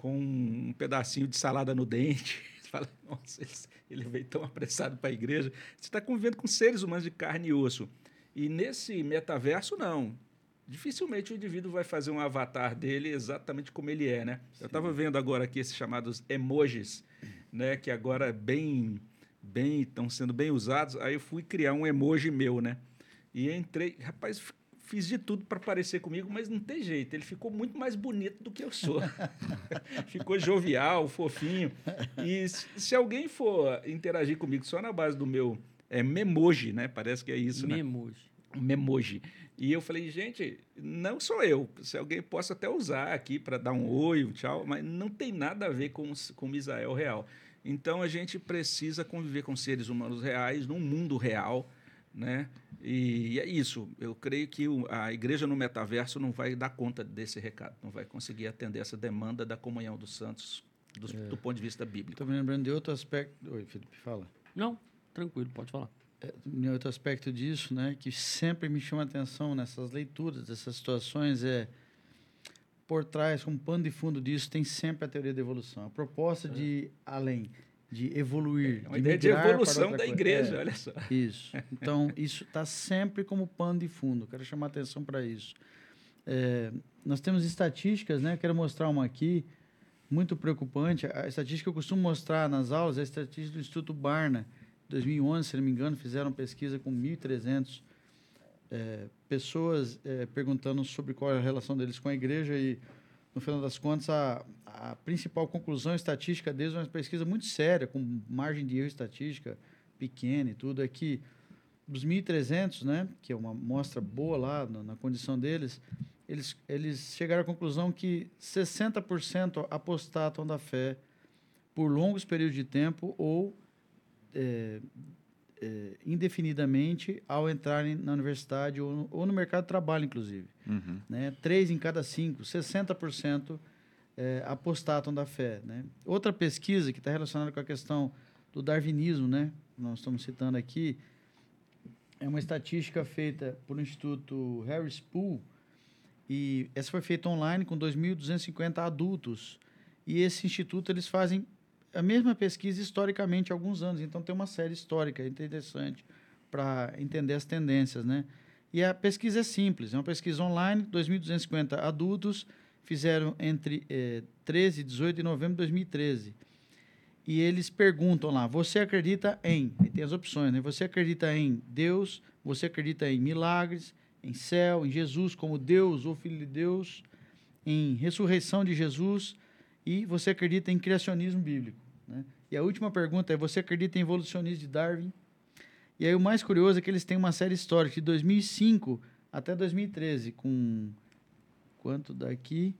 com um pedacinho de salada no dente, fala, nossa, ele veio tão apressado para a igreja. Você está convivendo com seres humanos de carne e osso. E nesse metaverso, não. Dificilmente o indivíduo vai fazer um avatar dele exatamente como ele é, né? Sim. Eu estava vendo agora aqui esses chamados emojis, né? Que agora bem, bem estão sendo bem usados. Aí eu fui criar um emoji meu, né? E entrei, rapaz, fiz de tudo para parecer comigo, mas não tem jeito. Ele ficou muito mais bonito do que eu sou. ficou jovial, fofinho. E se alguém for interagir comigo só na base do meu é, memoji, né? Parece que é isso, né? Memoji. Memoji. E eu falei, gente, não sou eu. Se alguém possa até usar aqui para dar um oi, um tchau, mas não tem nada a ver com, com o Misael real. Então a gente precisa conviver com seres humanos reais num mundo real, né? E, e é isso. Eu creio que a igreja no metaverso não vai dar conta desse recado, não vai conseguir atender essa demanda da comunhão dos santos do, é. do ponto de vista bíblico. Estou me lembrando de outro aspecto. Oi, Felipe, fala. Não, tranquilo, pode falar. É, outro aspecto disso, né, que sempre me chama a atenção nessas leituras, dessas situações, é por trás, como pano de fundo disso, tem sempre a teoria da evolução. A proposta é. de além, de evoluir. É uma de ideia de evolução da igreja, é, olha só. Isso. Então, isso está sempre como pano de fundo. Quero chamar a atenção para isso. É, nós temos estatísticas, né? Quero mostrar uma aqui, muito preocupante. A estatística que eu costumo mostrar nas aulas é a estatística do Instituto Barna. 2011, se não me engano, fizeram pesquisa com 1.300 é, pessoas é, perguntando sobre qual é a relação deles com a igreja e, no final das contas, a, a principal conclusão estatística deles, uma pesquisa muito séria, com margem de erro estatística pequena e tudo, é que dos 1.300, né, que é uma amostra boa lá na, na condição deles, eles, eles chegaram à conclusão que 60% apostatam da fé por longos períodos de tempo ou é, é, indefinidamente ao entrarem na universidade ou no, ou no mercado de trabalho, inclusive. Uhum. Né? Três em cada cinco, 60% é, apostatam da fé. Né? Outra pesquisa que está relacionada com a questão do darwinismo, né? nós estamos citando aqui, é uma estatística feita por um Instituto Harris Pool, e essa foi feita online com 2.250 adultos. E esse instituto eles fazem a mesma pesquisa historicamente há alguns anos, então tem uma série histórica interessante para entender as tendências, né? E a pesquisa é simples, é uma pesquisa online, 2.250 adultos fizeram entre eh, 13 e 18 de novembro de 2013. E eles perguntam lá: você acredita em? E tem as opções, né? Você acredita em Deus? Você acredita em milagres? Em céu? Em Jesus como Deus ou Filho de Deus? Em ressurreição de Jesus? E você acredita em criacionismo bíblico. Né? E a última pergunta é: você acredita em evolucionismo de Darwin? E aí o mais curioso é que eles têm uma série histórica de 2005 até 2013, com quanto daqui?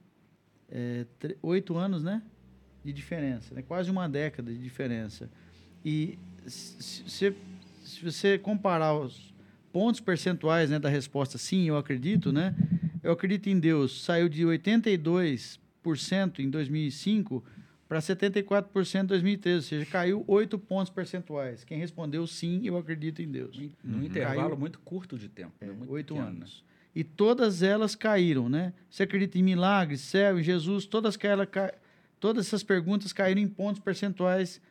É, oito anos, né? De diferença, né? quase uma década de diferença. E se, se, se você comparar os pontos percentuais né, da resposta sim, eu acredito, né? Eu acredito em Deus, saiu de 82 em 2005 para 74% em 2013, ou seja, caiu 8 pontos percentuais. Quem respondeu sim, eu acredito em Deus. Num uhum. intervalo caiu, muito curto de tempo. É, né? Oito né? anos. E todas elas caíram, né? Você acredita em milagres, céu, em Jesus, todas, aquelas, todas essas perguntas caíram em pontos percentuais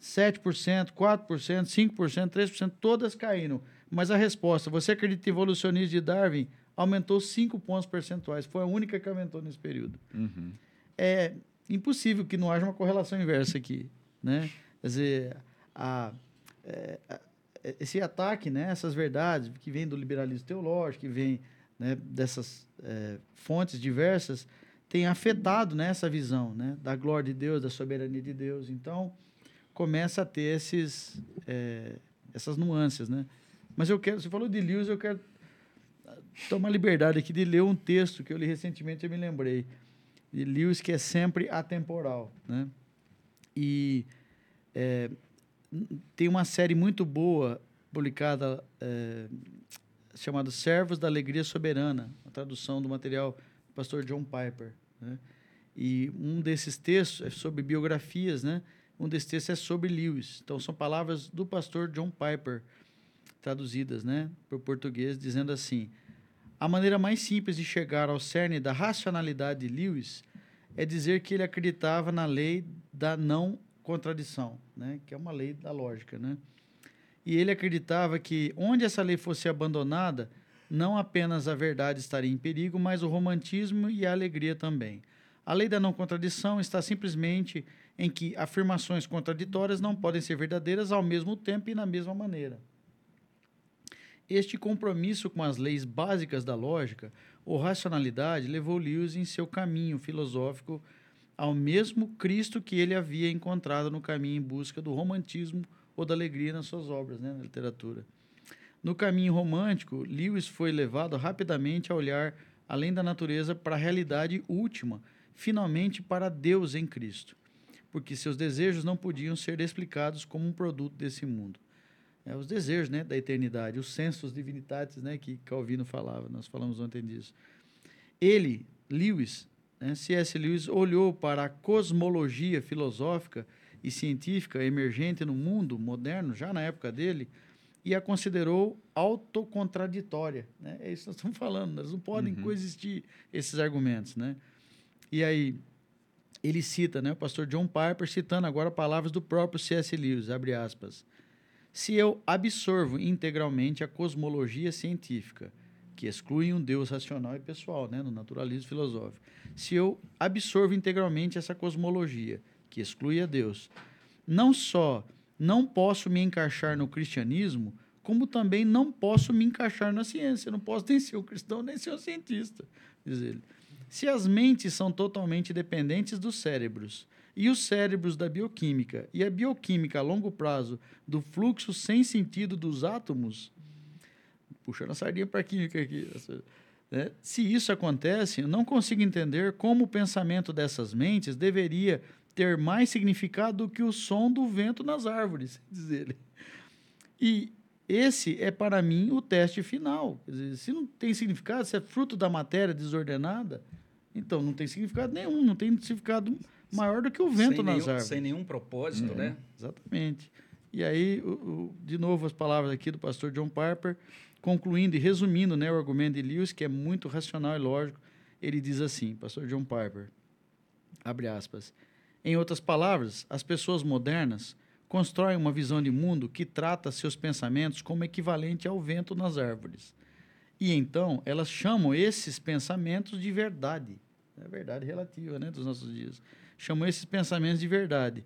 7%, 4%, 5%, 3%, todas caíram. Mas a resposta, você acredita em evolucionismo de Darwin? Aumentou 5 pontos percentuais. Foi a única que aumentou nesse período. Uhum. É impossível que não haja uma correlação inversa aqui. Né? Quer dizer, a, é, a, esse ataque, né, essas verdades que vêm do liberalismo teológico, que vêm né, dessas é, fontes diversas, tem afetado né, essa visão né, da glória de Deus, da soberania de Deus. Então, começa a ter esses, é, essas nuances. Né? Mas eu quero, você falou de Lewis, eu quero tomar liberdade aqui de ler um texto que eu li recentemente, eu me lembrei. De Lewis, que é sempre atemporal. Né? E é, tem uma série muito boa publicada é, chamada Servos da Alegria Soberana, a tradução do material do pastor John Piper. Né? E um desses textos é sobre biografias, né? Um desses textos é sobre Lewis. Então, são palavras do pastor John Piper, traduzidas né, para o português, dizendo assim: a maneira mais simples de chegar ao cerne da racionalidade de Lewis é dizer que ele acreditava na lei da não contradição, né, que é uma lei da lógica. Né? E ele acreditava que onde essa lei fosse abandonada, não apenas a verdade estaria em perigo, mas o romantismo e a alegria também. A lei da não contradição está simplesmente em que afirmações contraditórias não podem ser verdadeiras ao mesmo tempo e na mesma maneira. Este compromisso com as leis básicas da lógica ou racionalidade levou Lewis em seu caminho filosófico ao mesmo Cristo que ele havia encontrado no caminho em busca do romantismo ou da alegria nas suas obras, né, na literatura. No caminho romântico, Lewis foi levado rapidamente a olhar além da natureza para a realidade última, finalmente para Deus em Cristo. porque seus desejos não podiam ser explicados como um produto desse mundo. É, os desejos né, da eternidade, os sensos divinitatis né, que Calvino falava, nós falamos ontem disso. Ele, Lewis, né, C.S. Lewis, olhou para a cosmologia filosófica e científica emergente no mundo moderno, já na época dele, e a considerou autocontraditória. Né? É isso que nós estamos falando, eles não podem uhum. coexistir esses argumentos. Né? E aí, ele cita, né, o pastor John Piper, citando agora palavras do próprio C.S. Lewis, abre aspas, se eu absorvo integralmente a cosmologia científica, que exclui um Deus racional e pessoal, né, no naturalismo filosófico, se eu absorvo integralmente essa cosmologia, que exclui a Deus, não só não posso me encaixar no cristianismo, como também não posso me encaixar na ciência. Não posso nem ser um cristão, nem ser um cientista, diz ele. Se as mentes são totalmente dependentes dos cérebros, e os cérebros da bioquímica, e a bioquímica a longo prazo do fluxo sem sentido dos átomos, puxando a sardinha para a química aqui, né? se isso acontece, eu não consigo entender como o pensamento dessas mentes deveria ter mais significado do que o som do vento nas árvores, diz ele. E esse é para mim o teste final. Dizer, se não tem significado, se é fruto da matéria desordenada, então não tem significado nenhum, não tem significado maior do que o vento sem nas nenhum, árvores. Sem nenhum propósito, né? Exatamente. E aí, o, o, de novo, as palavras aqui do pastor John Piper, concluindo e resumindo né, o argumento de Lewis, que é muito racional e lógico, ele diz assim, pastor John Piper, abre aspas, em outras palavras, as pessoas modernas constroem uma visão de mundo que trata seus pensamentos como equivalente ao vento nas árvores. E então elas chamam esses pensamentos de verdade. É verdade relativa né, dos nossos dias. Chamam esses pensamentos de verdade.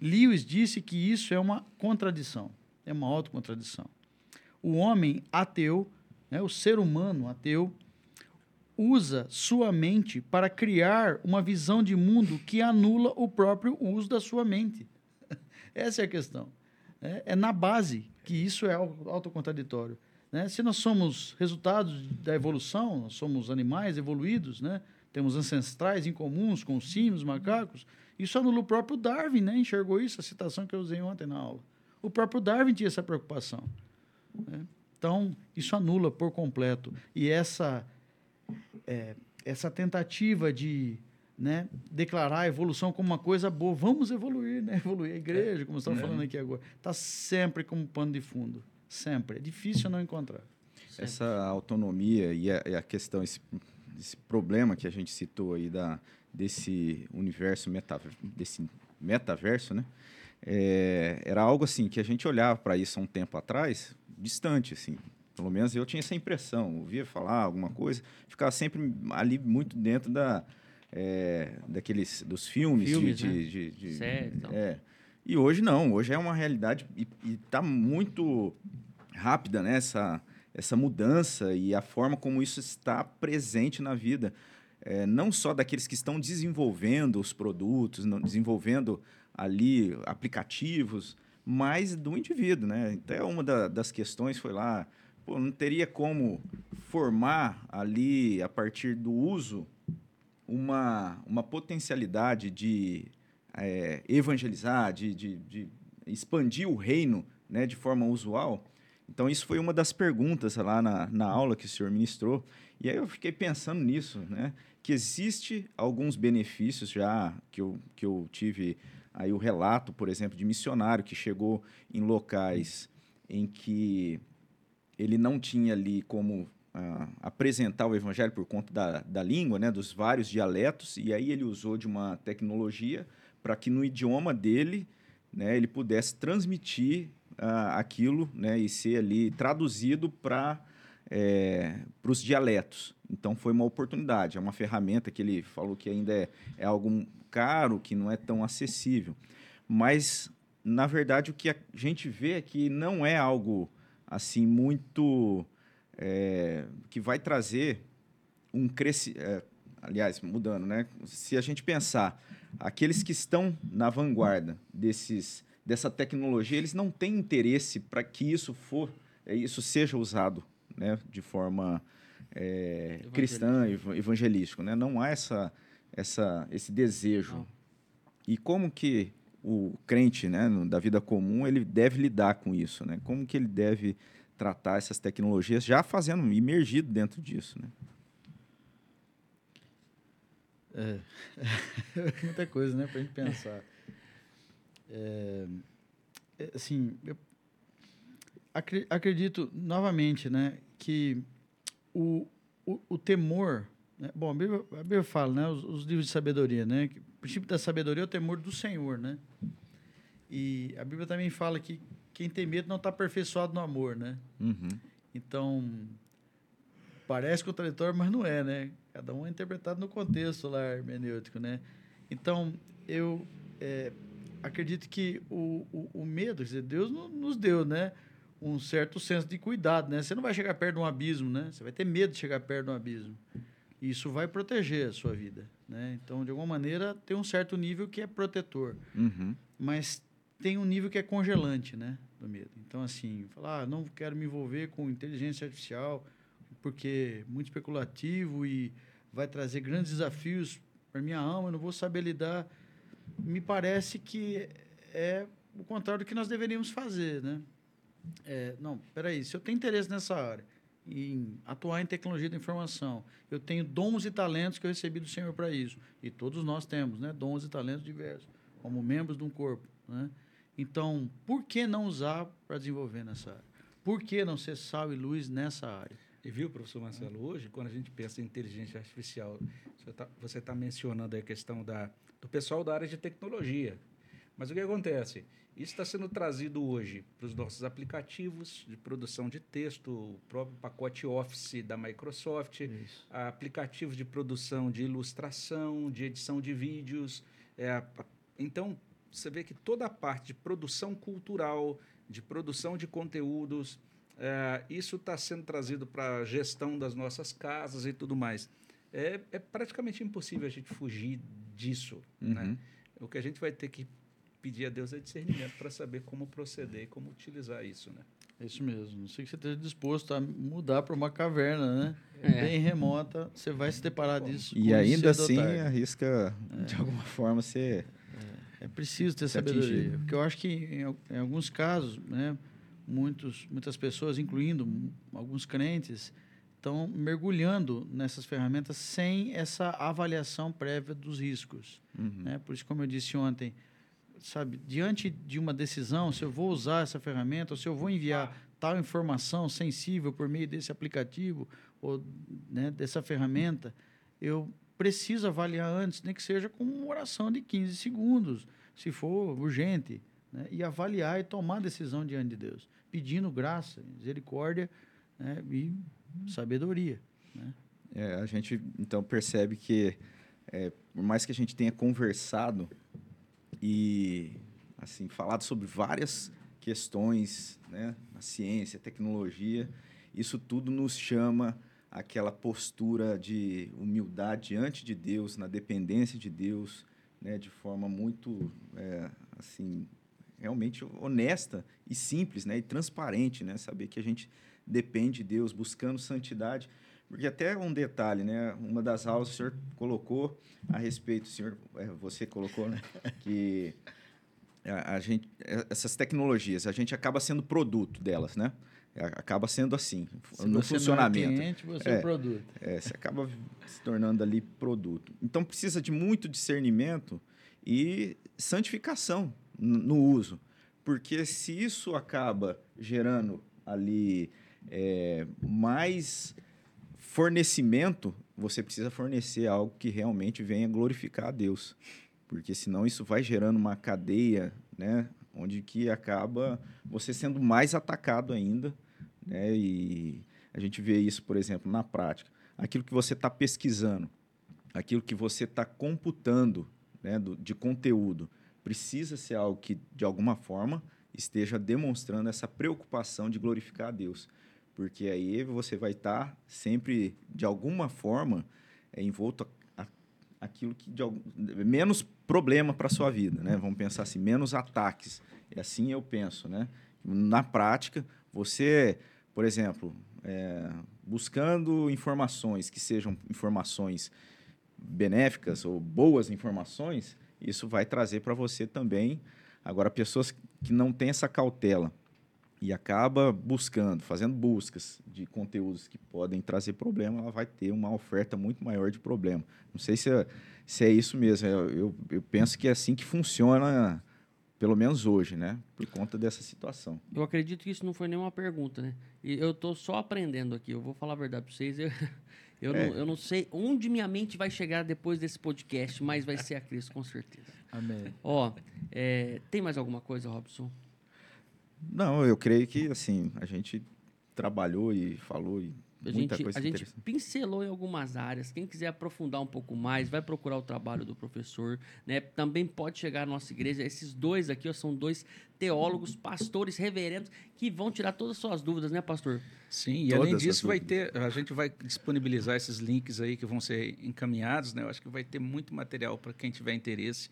Lewis disse que isso é uma contradição, é uma autocontradição. O homem ateu, né, o ser humano ateu, usa sua mente para criar uma visão de mundo que anula o próprio uso da sua mente. Essa é a questão. É, é na base que isso é autocontraditório. Né? Se nós somos resultados da evolução, nós somos animais evoluídos, né? Temos ancestrais em comuns com os símios, macacos, isso anula o próprio Darwin, né? enxergou isso, a citação que eu usei ontem na aula. O próprio Darwin tinha essa preocupação. Né? Então, isso anula por completo. E essa é, essa tentativa de né, declarar a evolução como uma coisa boa. Vamos evoluir, né? Evoluir a igreja, como estamos é. falando aqui agora. Está sempre como pano de fundo. Sempre. É difícil não encontrar. Sempre. Essa autonomia e a, e a, questão, esse, esse problema que a gente citou aí da, desse universo, meta, desse metaverso, né? É, era algo assim que a gente olhava para isso há um tempo atrás, distante, assim. Pelo menos eu tinha essa impressão. Ouvia falar alguma coisa, ficava sempre ali muito dentro da, é, daqueles, dos filmes, filmes de... Né? de, de, de Sério, então. é. E hoje não, hoje é uma realidade e está muito rápida né? essa, essa mudança e a forma como isso está presente na vida. É, não só daqueles que estão desenvolvendo os produtos, não, desenvolvendo ali aplicativos, mas do indivíduo. Né? Até uma da, das questões foi lá, pô, não teria como formar ali, a partir do uso, uma, uma potencialidade de é, evangelizar, de, de, de, expandir o reino né, de forma usual. Então, isso foi uma das perguntas lá na, na aula que o senhor ministrou. E aí eu fiquei pensando nisso, né? Que existe alguns benefícios já que eu, que eu tive aí o relato, por exemplo, de missionário que chegou em locais em que ele não tinha ali como uh, apresentar o evangelho por conta da, da língua, né, dos vários dialetos, e aí ele usou de uma tecnologia para que no idioma dele né, ele pudesse transmitir uh, aquilo né, e ser ali traduzido para é, os dialetos. Então foi uma oportunidade, é uma ferramenta que ele falou que ainda é, é algo caro, que não é tão acessível. Mas, na verdade, o que a gente vê é que não é algo assim muito é, que vai trazer um crescimento. É, aliás, mudando, né? Se a gente pensar, aqueles que estão na vanguarda desses, dessa tecnologia, eles não têm interesse para que isso for, é, isso seja usado, né? De forma é, cristã, evangelístico, né? Não há essa, essa, esse desejo. Não. e como que o crente, né, da vida comum, ele deve lidar com isso, né? Como que ele deve tratar essas tecnologias já fazendo imergido dentro disso, né? É, muita coisa, né, para a gente pensar. É, é, assim, eu acredito novamente, né, que o, o, o temor, né, bom, a Bíblia, a Bíblia fala, né, os, os, livros de sabedoria, né, que o princípio da sabedoria é o temor do Senhor, né, e a Bíblia também fala que quem tem medo não está aperfeiçoado no amor, né? Uhum. Então, parece contraditório, mas não é, né? Cada um é interpretado no contexto lá hermenêutico, né? Então, eu é, acredito que o, o, o, medo, dizer, Deus nos deu, né? Um certo senso de cuidado, né? Você não vai chegar perto de um abismo, né? Você vai ter medo de chegar perto de um abismo. E isso vai proteger a sua vida, né? Então, de alguma maneira, tem um certo nível que é protetor. Uhum. Mas tem um nível que é congelante, né? Do medo. Então, assim, falar, ah, não quero me envolver com inteligência artificial, porque é muito especulativo e vai trazer grandes desafios para minha alma, eu não vou saber lidar. Me parece que é o contrário do que nós deveríamos fazer, né? É, não, peraí, se eu tenho interesse nessa área, em atuar em tecnologia da informação, eu tenho dons e talentos que eu recebi do Senhor para isso, e todos nós temos, né? Dons e talentos diversos, como membros de um corpo, né? Então, por que não usar para desenvolver nessa área? Por que não ser sal e luz nessa área? E viu, professor Marcelo, hoje, quando a gente pensa em inteligência artificial, você está tá mencionando a questão da, do pessoal da área de tecnologia. Mas o que acontece? Isso está sendo trazido hoje para os nossos aplicativos de produção de texto, o próprio pacote Office da Microsoft, Isso. aplicativos de produção de ilustração, de edição de vídeos. É, então, você vê que toda a parte de produção cultural, de produção de conteúdos, é, isso está sendo trazido para a gestão das nossas casas e tudo mais. É, é praticamente impossível a gente fugir disso. Né? Uhum. Né? O que a gente vai ter que pedir a Deus é discernimento para saber como proceder e como utilizar isso. Né? É isso mesmo. Não sei que você esteja disposto a mudar para uma caverna, né? É. Bem remota, você vai se deparar disso. E ainda assim arrisca, é. de alguma forma, ser é preciso ter sabedoria. Atingir. Porque eu acho que, em, em, alguns casos, né, muitos, muitas pessoas, incluindo alguns crentes, estão mergulhando nessas ferramentas sem essa avaliação prévia dos riscos. Uhum. Né? Por isso, como eu disse ontem, sabe, diante de uma decisão, se eu vou usar essa ferramenta, ou se eu vou enviar tal informação sensível por meio desse aplicativo ou né, dessa ferramenta, eu precisa avaliar antes, nem que seja com uma oração de 15 segundos, se for urgente, né? e avaliar e tomar decisão diante de Deus, pedindo graça, misericórdia né? e sabedoria. Né? É, a gente então percebe que, é, por mais que a gente tenha conversado e assim falado sobre várias questões, né, a ciência, a tecnologia, isso tudo nos chama aquela postura de humildade diante de Deus, na dependência de Deus, né, de forma muito, é, assim, realmente honesta e simples, né, e transparente, né, saber que a gente depende de Deus, buscando santidade, porque até um detalhe, né, uma das aulas o senhor colocou a respeito, o senhor, é, você colocou, né, que a, a gente, essas tecnologias, a gente acaba sendo produto delas, né, é, acaba sendo assim, se no funcionamento. Não é cliente, você é, é produto. É, você acaba se tornando ali produto. Então precisa de muito discernimento e santificação no uso. Porque se isso acaba gerando ali é, mais fornecimento, você precisa fornecer algo que realmente venha glorificar a Deus. Porque senão isso vai gerando uma cadeia, né? Onde que acaba você sendo mais atacado ainda né? E a gente vê isso, por exemplo, na prática. Aquilo que você está pesquisando, aquilo que você está computando né, do, de conteúdo, precisa ser algo que, de alguma forma, esteja demonstrando essa preocupação de glorificar a Deus. Porque aí você vai estar tá sempre, de alguma forma, é, envolto a, a, aquilo que de menos problema para a sua vida, né? Vamos pensar assim, menos ataques. É assim eu penso, né? Na prática, você por exemplo, é, buscando informações que sejam informações benéficas ou boas informações, isso vai trazer para você também. Agora, pessoas que não têm essa cautela e acaba buscando, fazendo buscas de conteúdos que podem trazer problema, ela vai ter uma oferta muito maior de problema. Não sei se é, se é isso mesmo. Eu, eu, eu penso que é assim que funciona pelo menos hoje, né? Por conta dessa situação. Eu acredito que isso não foi nenhuma pergunta, né? E eu estou só aprendendo aqui. Eu vou falar a verdade para vocês. Eu, eu, é. não, eu não sei onde minha mente vai chegar depois desse podcast, mas vai ser a Cristo, com certeza. Amém. Ó, é, tem mais alguma coisa, Robson? Não, eu creio que assim a gente trabalhou e falou e a Muita gente, a gente pincelou em algumas áreas. Quem quiser aprofundar um pouco mais, vai procurar o trabalho do professor. Né? Também pode chegar à nossa igreja. Esses dois aqui ó, são dois teólogos, pastores, reverendos, que vão tirar todas as suas dúvidas, né, pastor? Sim, e todas além disso, vai ter, a gente vai disponibilizar esses links aí que vão ser encaminhados. Né? Eu acho que vai ter muito material para quem tiver interesse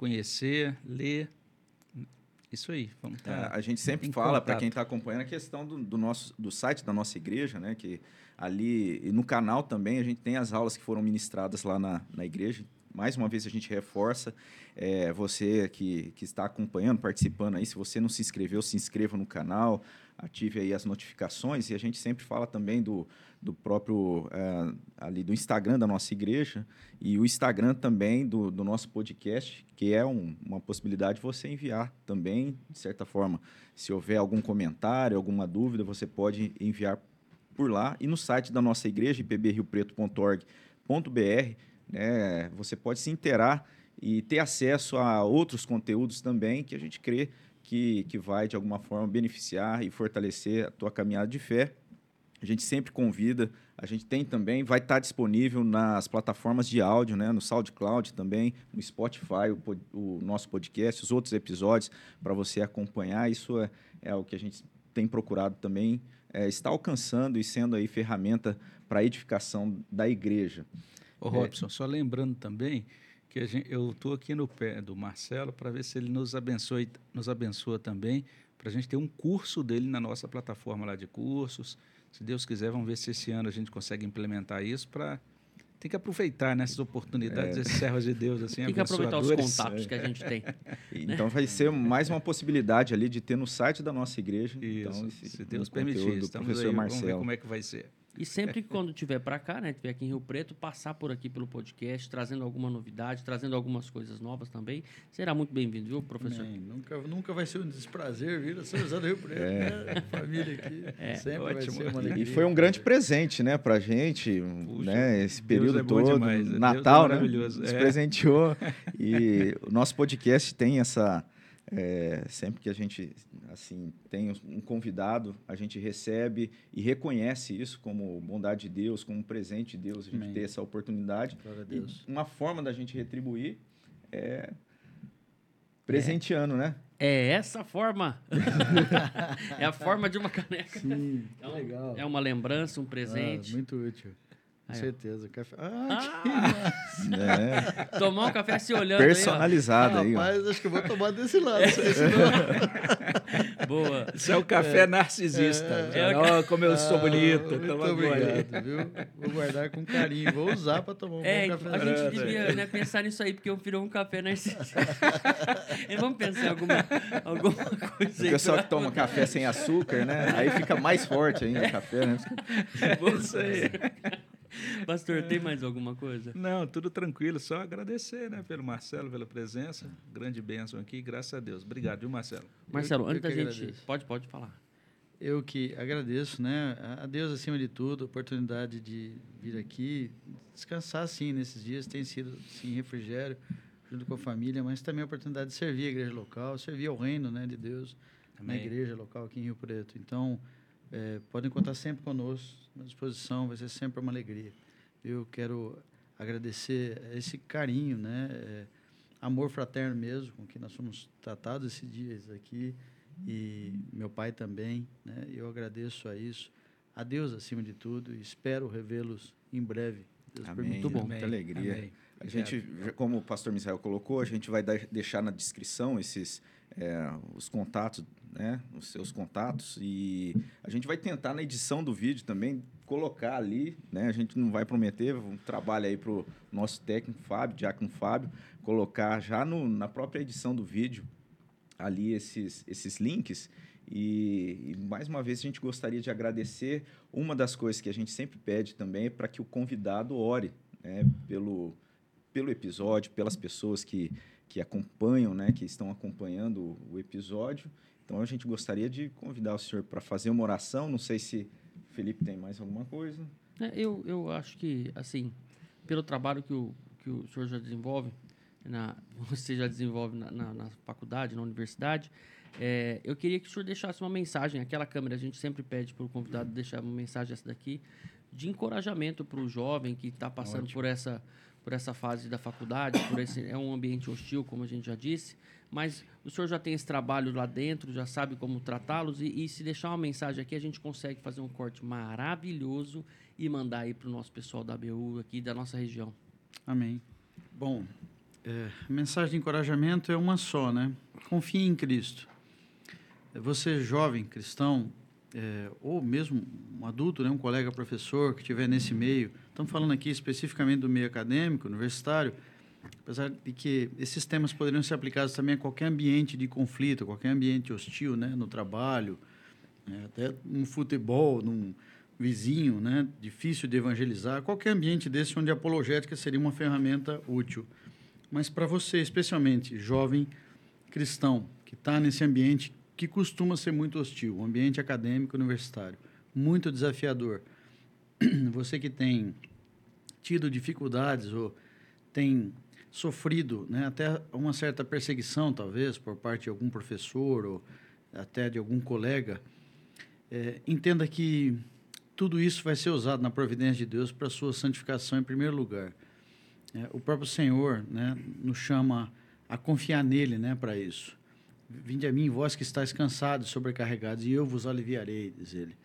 conhecer, ler isso aí, vamos tá é, A gente sempre fala para quem está acompanhando a questão do, do, nosso do site da nossa igreja, né? Que ali e no canal também a gente tem as aulas que foram ministradas lá na, na igreja. Mais uma vez a gente reforça é, você que, que está acompanhando, participando aí. Se você não se inscreveu, se inscreva no canal, ative aí as notificações. E a gente sempre fala também do, do próprio é, ali do Instagram da nossa igreja e o Instagram também do, do nosso podcast, que é um, uma possibilidade de você enviar também, de certa forma. Se houver algum comentário, alguma dúvida, você pode enviar por lá. E no site da nossa igreja, ipbriopreto.org.br, né, você pode se interar e ter acesso a outros conteúdos também que a gente crê que, que vai, de alguma forma, beneficiar e fortalecer a tua caminhada de fé a gente sempre convida. A gente tem também, vai estar disponível nas plataformas de áudio, né? no SoundCloud também, no Spotify, o, o nosso podcast, os outros episódios, para você acompanhar. Isso é, é o que a gente tem procurado também, é, está alcançando e sendo aí ferramenta para a edificação da igreja. Ô, Robson, é, só lembrando também que gente, eu estou aqui no pé do Marcelo para ver se ele nos abençoe, nos abençoa também, para a gente ter um curso dele na nossa plataforma lá de cursos se Deus quiser, vamos ver se esse ano a gente consegue implementar isso para tem que aproveitar nessas né, oportunidades, é. esses servos de Deus assim, Tem que aproveitar os contatos é. que a gente tem. Então vai ser mais uma possibilidade ali de ter no site da nossa igreja. Isso, então, esse, se Deus permitir. Estamos professor aí, Marcelo. Vamos ver como é que vai ser. E sempre que quando tiver para cá, né, tiver aqui em Rio Preto, passar por aqui pelo podcast, trazendo alguma novidade, trazendo algumas coisas novas também, será muito bem-vindo, viu, professor? Bem, nunca, nunca vai ser um desprazer vir a São José do Rio Preto, é. né? Família aqui. É. Sempre Ótimo. vai ser uma alegria. E foi um grande presente, né, pra gente, Puxa, né, esse período é todo, demais. Natal, né, nos é. presenteou. e o nosso podcast tem essa é, sempre que a gente assim tem um convidado, a gente recebe e reconhece isso como bondade de Deus, como um presente de Deus, a gente Amém. ter essa oportunidade. E uma forma da gente retribuir é presenteando, é. né? É essa forma. é a forma de uma caneca. Sim, é um, legal. É uma lembrança, um presente. Ah, muito útil. Com certeza. Café. Ah, ah é. Tomar um café se olhando. Personalizado aí. Rapaz, acho que eu vou tomar desse lado. Boa. Isso é o café é. narcisista. É. Oh, como eu sou ah, bonito. Muito obrigado, viu? Vou guardar com carinho. Vou usar para tomar um é, bom café. A gente devia né, pensar nisso aí, porque eu virou um café narcisista. vamos pensar em alguma, alguma coisa aí. O pessoal que toma café sem açúcar, né? Aí fica mais forte ainda o café, né? Isso aí. Pastor, tem mais alguma coisa? Não, tudo tranquilo. Só agradecer né, pelo Marcelo, pela presença. Grande bênção aqui, graças a Deus. Obrigado, viu, Marcelo? Marcelo, eu, antes da gente. Agradeço. Pode, pode falar. Eu que agradeço, né? A Deus acima de tudo, a oportunidade de vir aqui, descansar sim nesses dias. Tem sido sim refrigério junto com a família, mas também a oportunidade de servir a igreja local, servir ao reino né, de Deus Amém. na igreja local aqui em Rio Preto. Então, é, podem contar sempre conosco, à disposição, vai ser sempre uma alegria. Eu quero agradecer esse carinho, né? É, amor fraterno mesmo, com que nós somos tratados esses dias aqui, e meu pai também, né? Eu agradeço a isso, a Deus acima de tudo, e espero revê-los em breve. Deus Amém. Muito bom. Muita alegria. Amém. A gente, como o pastor Misael colocou, a gente vai deixar na descrição esses é, os contatos, né, os seus contatos e a gente vai tentar na edição do vídeo também colocar ali, né? A gente não vai prometer, um trabalho aí para o nosso técnico Fábio, Diácono Fábio, colocar já no, na própria edição do vídeo ali esses, esses links. E, e, mais uma vez a gente gostaria de agradecer. Uma das coisas que a gente sempre pede também é para que o convidado ore né, pelo, pelo episódio, pelas pessoas que, que acompanham, né, que estão acompanhando o episódio. Então a gente gostaria de convidar o senhor para fazer uma oração. Não sei se o Felipe tem mais alguma coisa. É, eu, eu acho que, assim, pelo trabalho que o, que o senhor já desenvolve, na, você já desenvolve na, na, na faculdade, na universidade, é, eu queria que o senhor deixasse uma mensagem. Aquela câmera, a gente sempre pede para o convidado deixar uma mensagem essa daqui, de encorajamento para o jovem que está passando por essa por essa fase da faculdade, por esse é um ambiente hostil, como a gente já disse, mas o senhor já tem esse trabalho lá dentro, já sabe como tratá-los e, e, se deixar uma mensagem aqui, a gente consegue fazer um corte maravilhoso e mandar aí para o nosso pessoal da ABU aqui da nossa região. Amém. Bom, é, mensagem de encorajamento é uma só, né? Confie em Cristo. Você jovem cristão, é, ou mesmo um adulto, né, um colega professor que estiver nesse meio, estamos falando aqui especificamente do meio acadêmico, universitário, apesar de que esses temas poderiam ser aplicados também a qualquer ambiente de conflito, qualquer ambiente hostil, né, no trabalho, né, até no futebol, num vizinho, né, difícil de evangelizar, qualquer ambiente desse onde a apologética seria uma ferramenta útil. Mas para você, especialmente jovem cristão, que está nesse ambiente que costuma ser muito hostil, o ambiente acadêmico universitário, muito desafiador. Você que tem tido dificuldades ou tem sofrido né, até uma certa perseguição, talvez, por parte de algum professor ou até de algum colega, é, entenda que tudo isso vai ser usado na providência de Deus para sua santificação em primeiro lugar. É, o próprio Senhor né, nos chama a confiar nele né, para isso. Vinde a mim, vós que estáis cansados e sobrecarregados, e eu vos aliviarei, diz ele.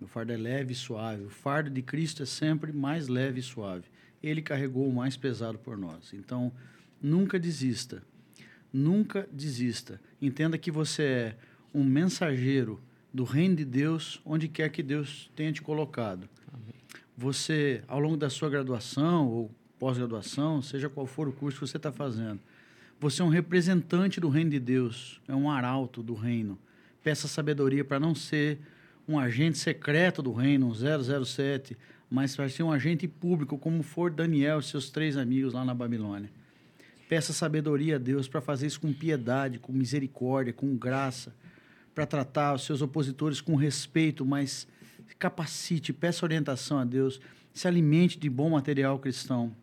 Meu fardo é leve e suave. O fardo de Cristo é sempre mais leve e suave. Ele carregou o mais pesado por nós. Então, nunca desista. Nunca desista. Entenda que você é um mensageiro do reino de Deus, onde quer que Deus tenha te colocado. Amém. Você, ao longo da sua graduação ou pós-graduação, seja qual for o curso que você está fazendo, você é um representante do reino de Deus, é um arauto do reino. Peça sabedoria para não ser um agente secreto do reino, um 007, mas para ser um agente público, como for Daniel e seus três amigos lá na Babilônia. Peça sabedoria a Deus para fazer isso com piedade, com misericórdia, com graça, para tratar os seus opositores com respeito, mas capacite, peça orientação a Deus, se alimente de bom material cristão,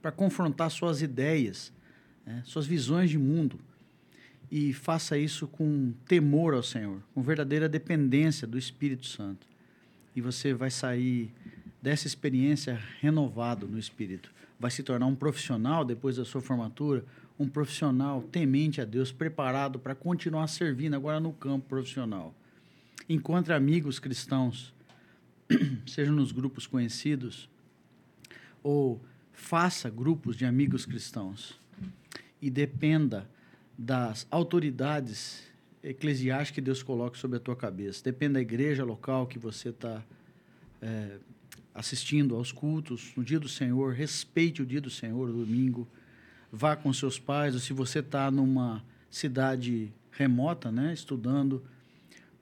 para confrontar suas ideias né, suas visões de mundo e faça isso com temor ao Senhor, com verdadeira dependência do Espírito Santo. E você vai sair dessa experiência renovado no Espírito. Vai se tornar um profissional depois da sua formatura, um profissional temente a Deus, preparado para continuar servindo agora no campo profissional. Encontre amigos cristãos, seja nos grupos conhecidos, ou faça grupos de amigos cristãos e dependa das autoridades eclesiásticas que Deus coloca sobre a tua cabeça. Dependa da igreja local que você está é, assistindo aos cultos no dia do Senhor. Respeite o dia do Senhor, domingo. Vá com seus pais. Ou se você está numa cidade remota, né, estudando,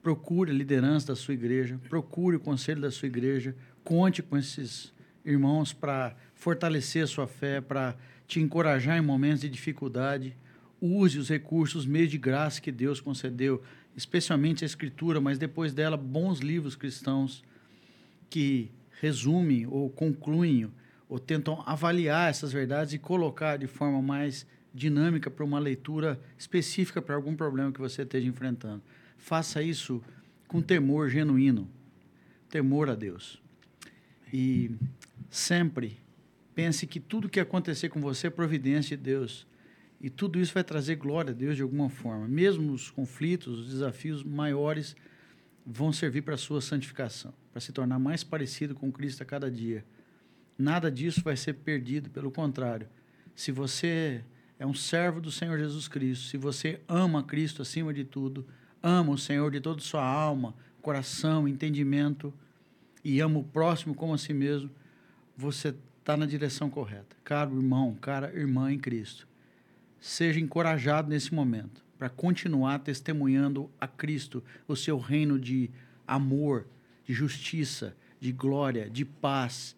procure a liderança da sua igreja, procure o conselho da sua igreja, conte com esses irmãos para fortalecer a sua fé, para te encorajar em momentos de dificuldade. Use os recursos, os meios de graça que Deus concedeu, especialmente a Escritura, mas depois dela, bons livros cristãos que resumem ou concluem ou tentam avaliar essas verdades e colocar de forma mais dinâmica para uma leitura específica para algum problema que você esteja enfrentando. Faça isso com temor genuíno, temor a Deus. E sempre Pense que tudo que acontecer com você é providência de Deus. E tudo isso vai trazer glória a Deus de alguma forma. Mesmo os conflitos, os desafios maiores vão servir para a sua santificação, para se tornar mais parecido com Cristo a cada dia. Nada disso vai ser perdido, pelo contrário. Se você é um servo do Senhor Jesus Cristo, se você ama Cristo acima de tudo, ama o Senhor de toda sua alma, coração, entendimento, e ama o próximo como a si mesmo, você está na direção correta. Caro irmão, cara irmã em Cristo, seja encorajado nesse momento para continuar testemunhando a Cristo o seu reino de amor, de justiça, de glória, de paz,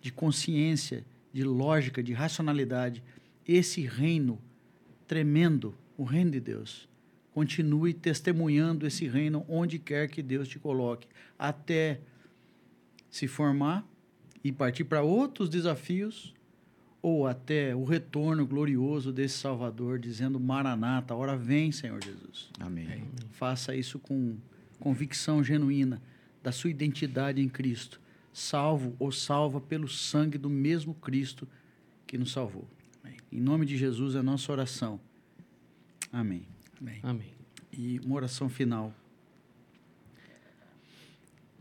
de consciência, de lógica, de racionalidade. Esse reino tremendo, o reino de Deus. Continue testemunhando esse reino onde quer que Deus te coloque, até se formar e partir para outros desafios ou até o retorno glorioso desse Salvador, dizendo: Maranata, a hora vem, Senhor Jesus. Amém. Faça isso com convicção genuína da sua identidade em Cristo, salvo ou salva pelo sangue do mesmo Cristo que nos salvou. Amém. Em nome de Jesus é a nossa oração. Amém. Amém. Amém. E uma oração final.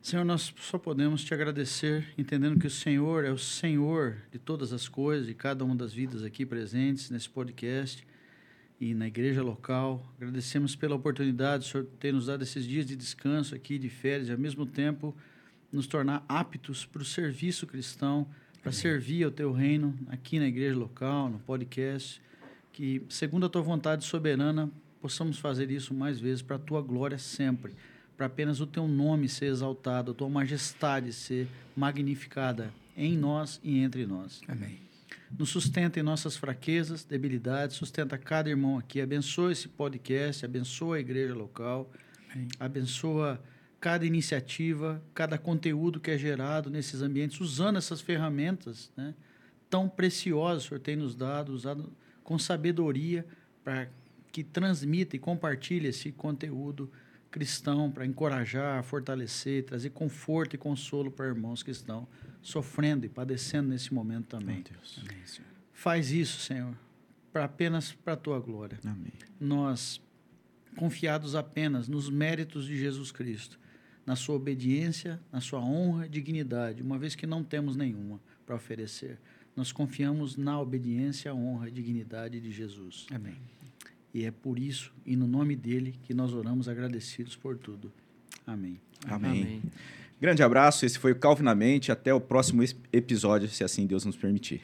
Senhor, nós só podemos te agradecer, entendendo que o Senhor é o Senhor de todas as coisas, de cada uma das vidas aqui presentes nesse podcast e na igreja local. Agradecemos pela oportunidade, o Senhor, ter nos dado esses dias de descanso aqui, de férias, e ao mesmo tempo nos tornar aptos para o serviço cristão, para servir ao teu reino aqui na igreja local, no podcast. Que, segundo a tua vontade soberana, possamos fazer isso mais vezes para a tua glória sempre para apenas o teu nome ser exaltado, a tua majestade ser magnificada em nós e entre nós. Amém. Nos sustenta em nossas fraquezas, debilidades, sustenta cada irmão aqui, abençoa esse podcast, abençoa a igreja local, Amém. abençoa cada iniciativa, cada conteúdo que é gerado nesses ambientes, usando essas ferramentas né, tão preciosas que o Senhor tem nos dado, usado com sabedoria para que transmita e compartilhe esse conteúdo cristão para encorajar, fortalecer, trazer conforto e consolo para irmãos que estão sofrendo e padecendo nesse momento também. Amém, Faz isso, Senhor, para apenas para a tua glória. Amém. Nós confiados apenas nos méritos de Jesus Cristo, na sua obediência, na sua honra e dignidade, uma vez que não temos nenhuma para oferecer. Nós confiamos na obediência, honra e dignidade de Jesus. Amém. E é por isso e no nome dele que nós oramos agradecidos por tudo. Amém. Amém. Amém. Grande abraço. Esse foi o Calvinamente. Até o próximo episódio, se assim Deus nos permitir.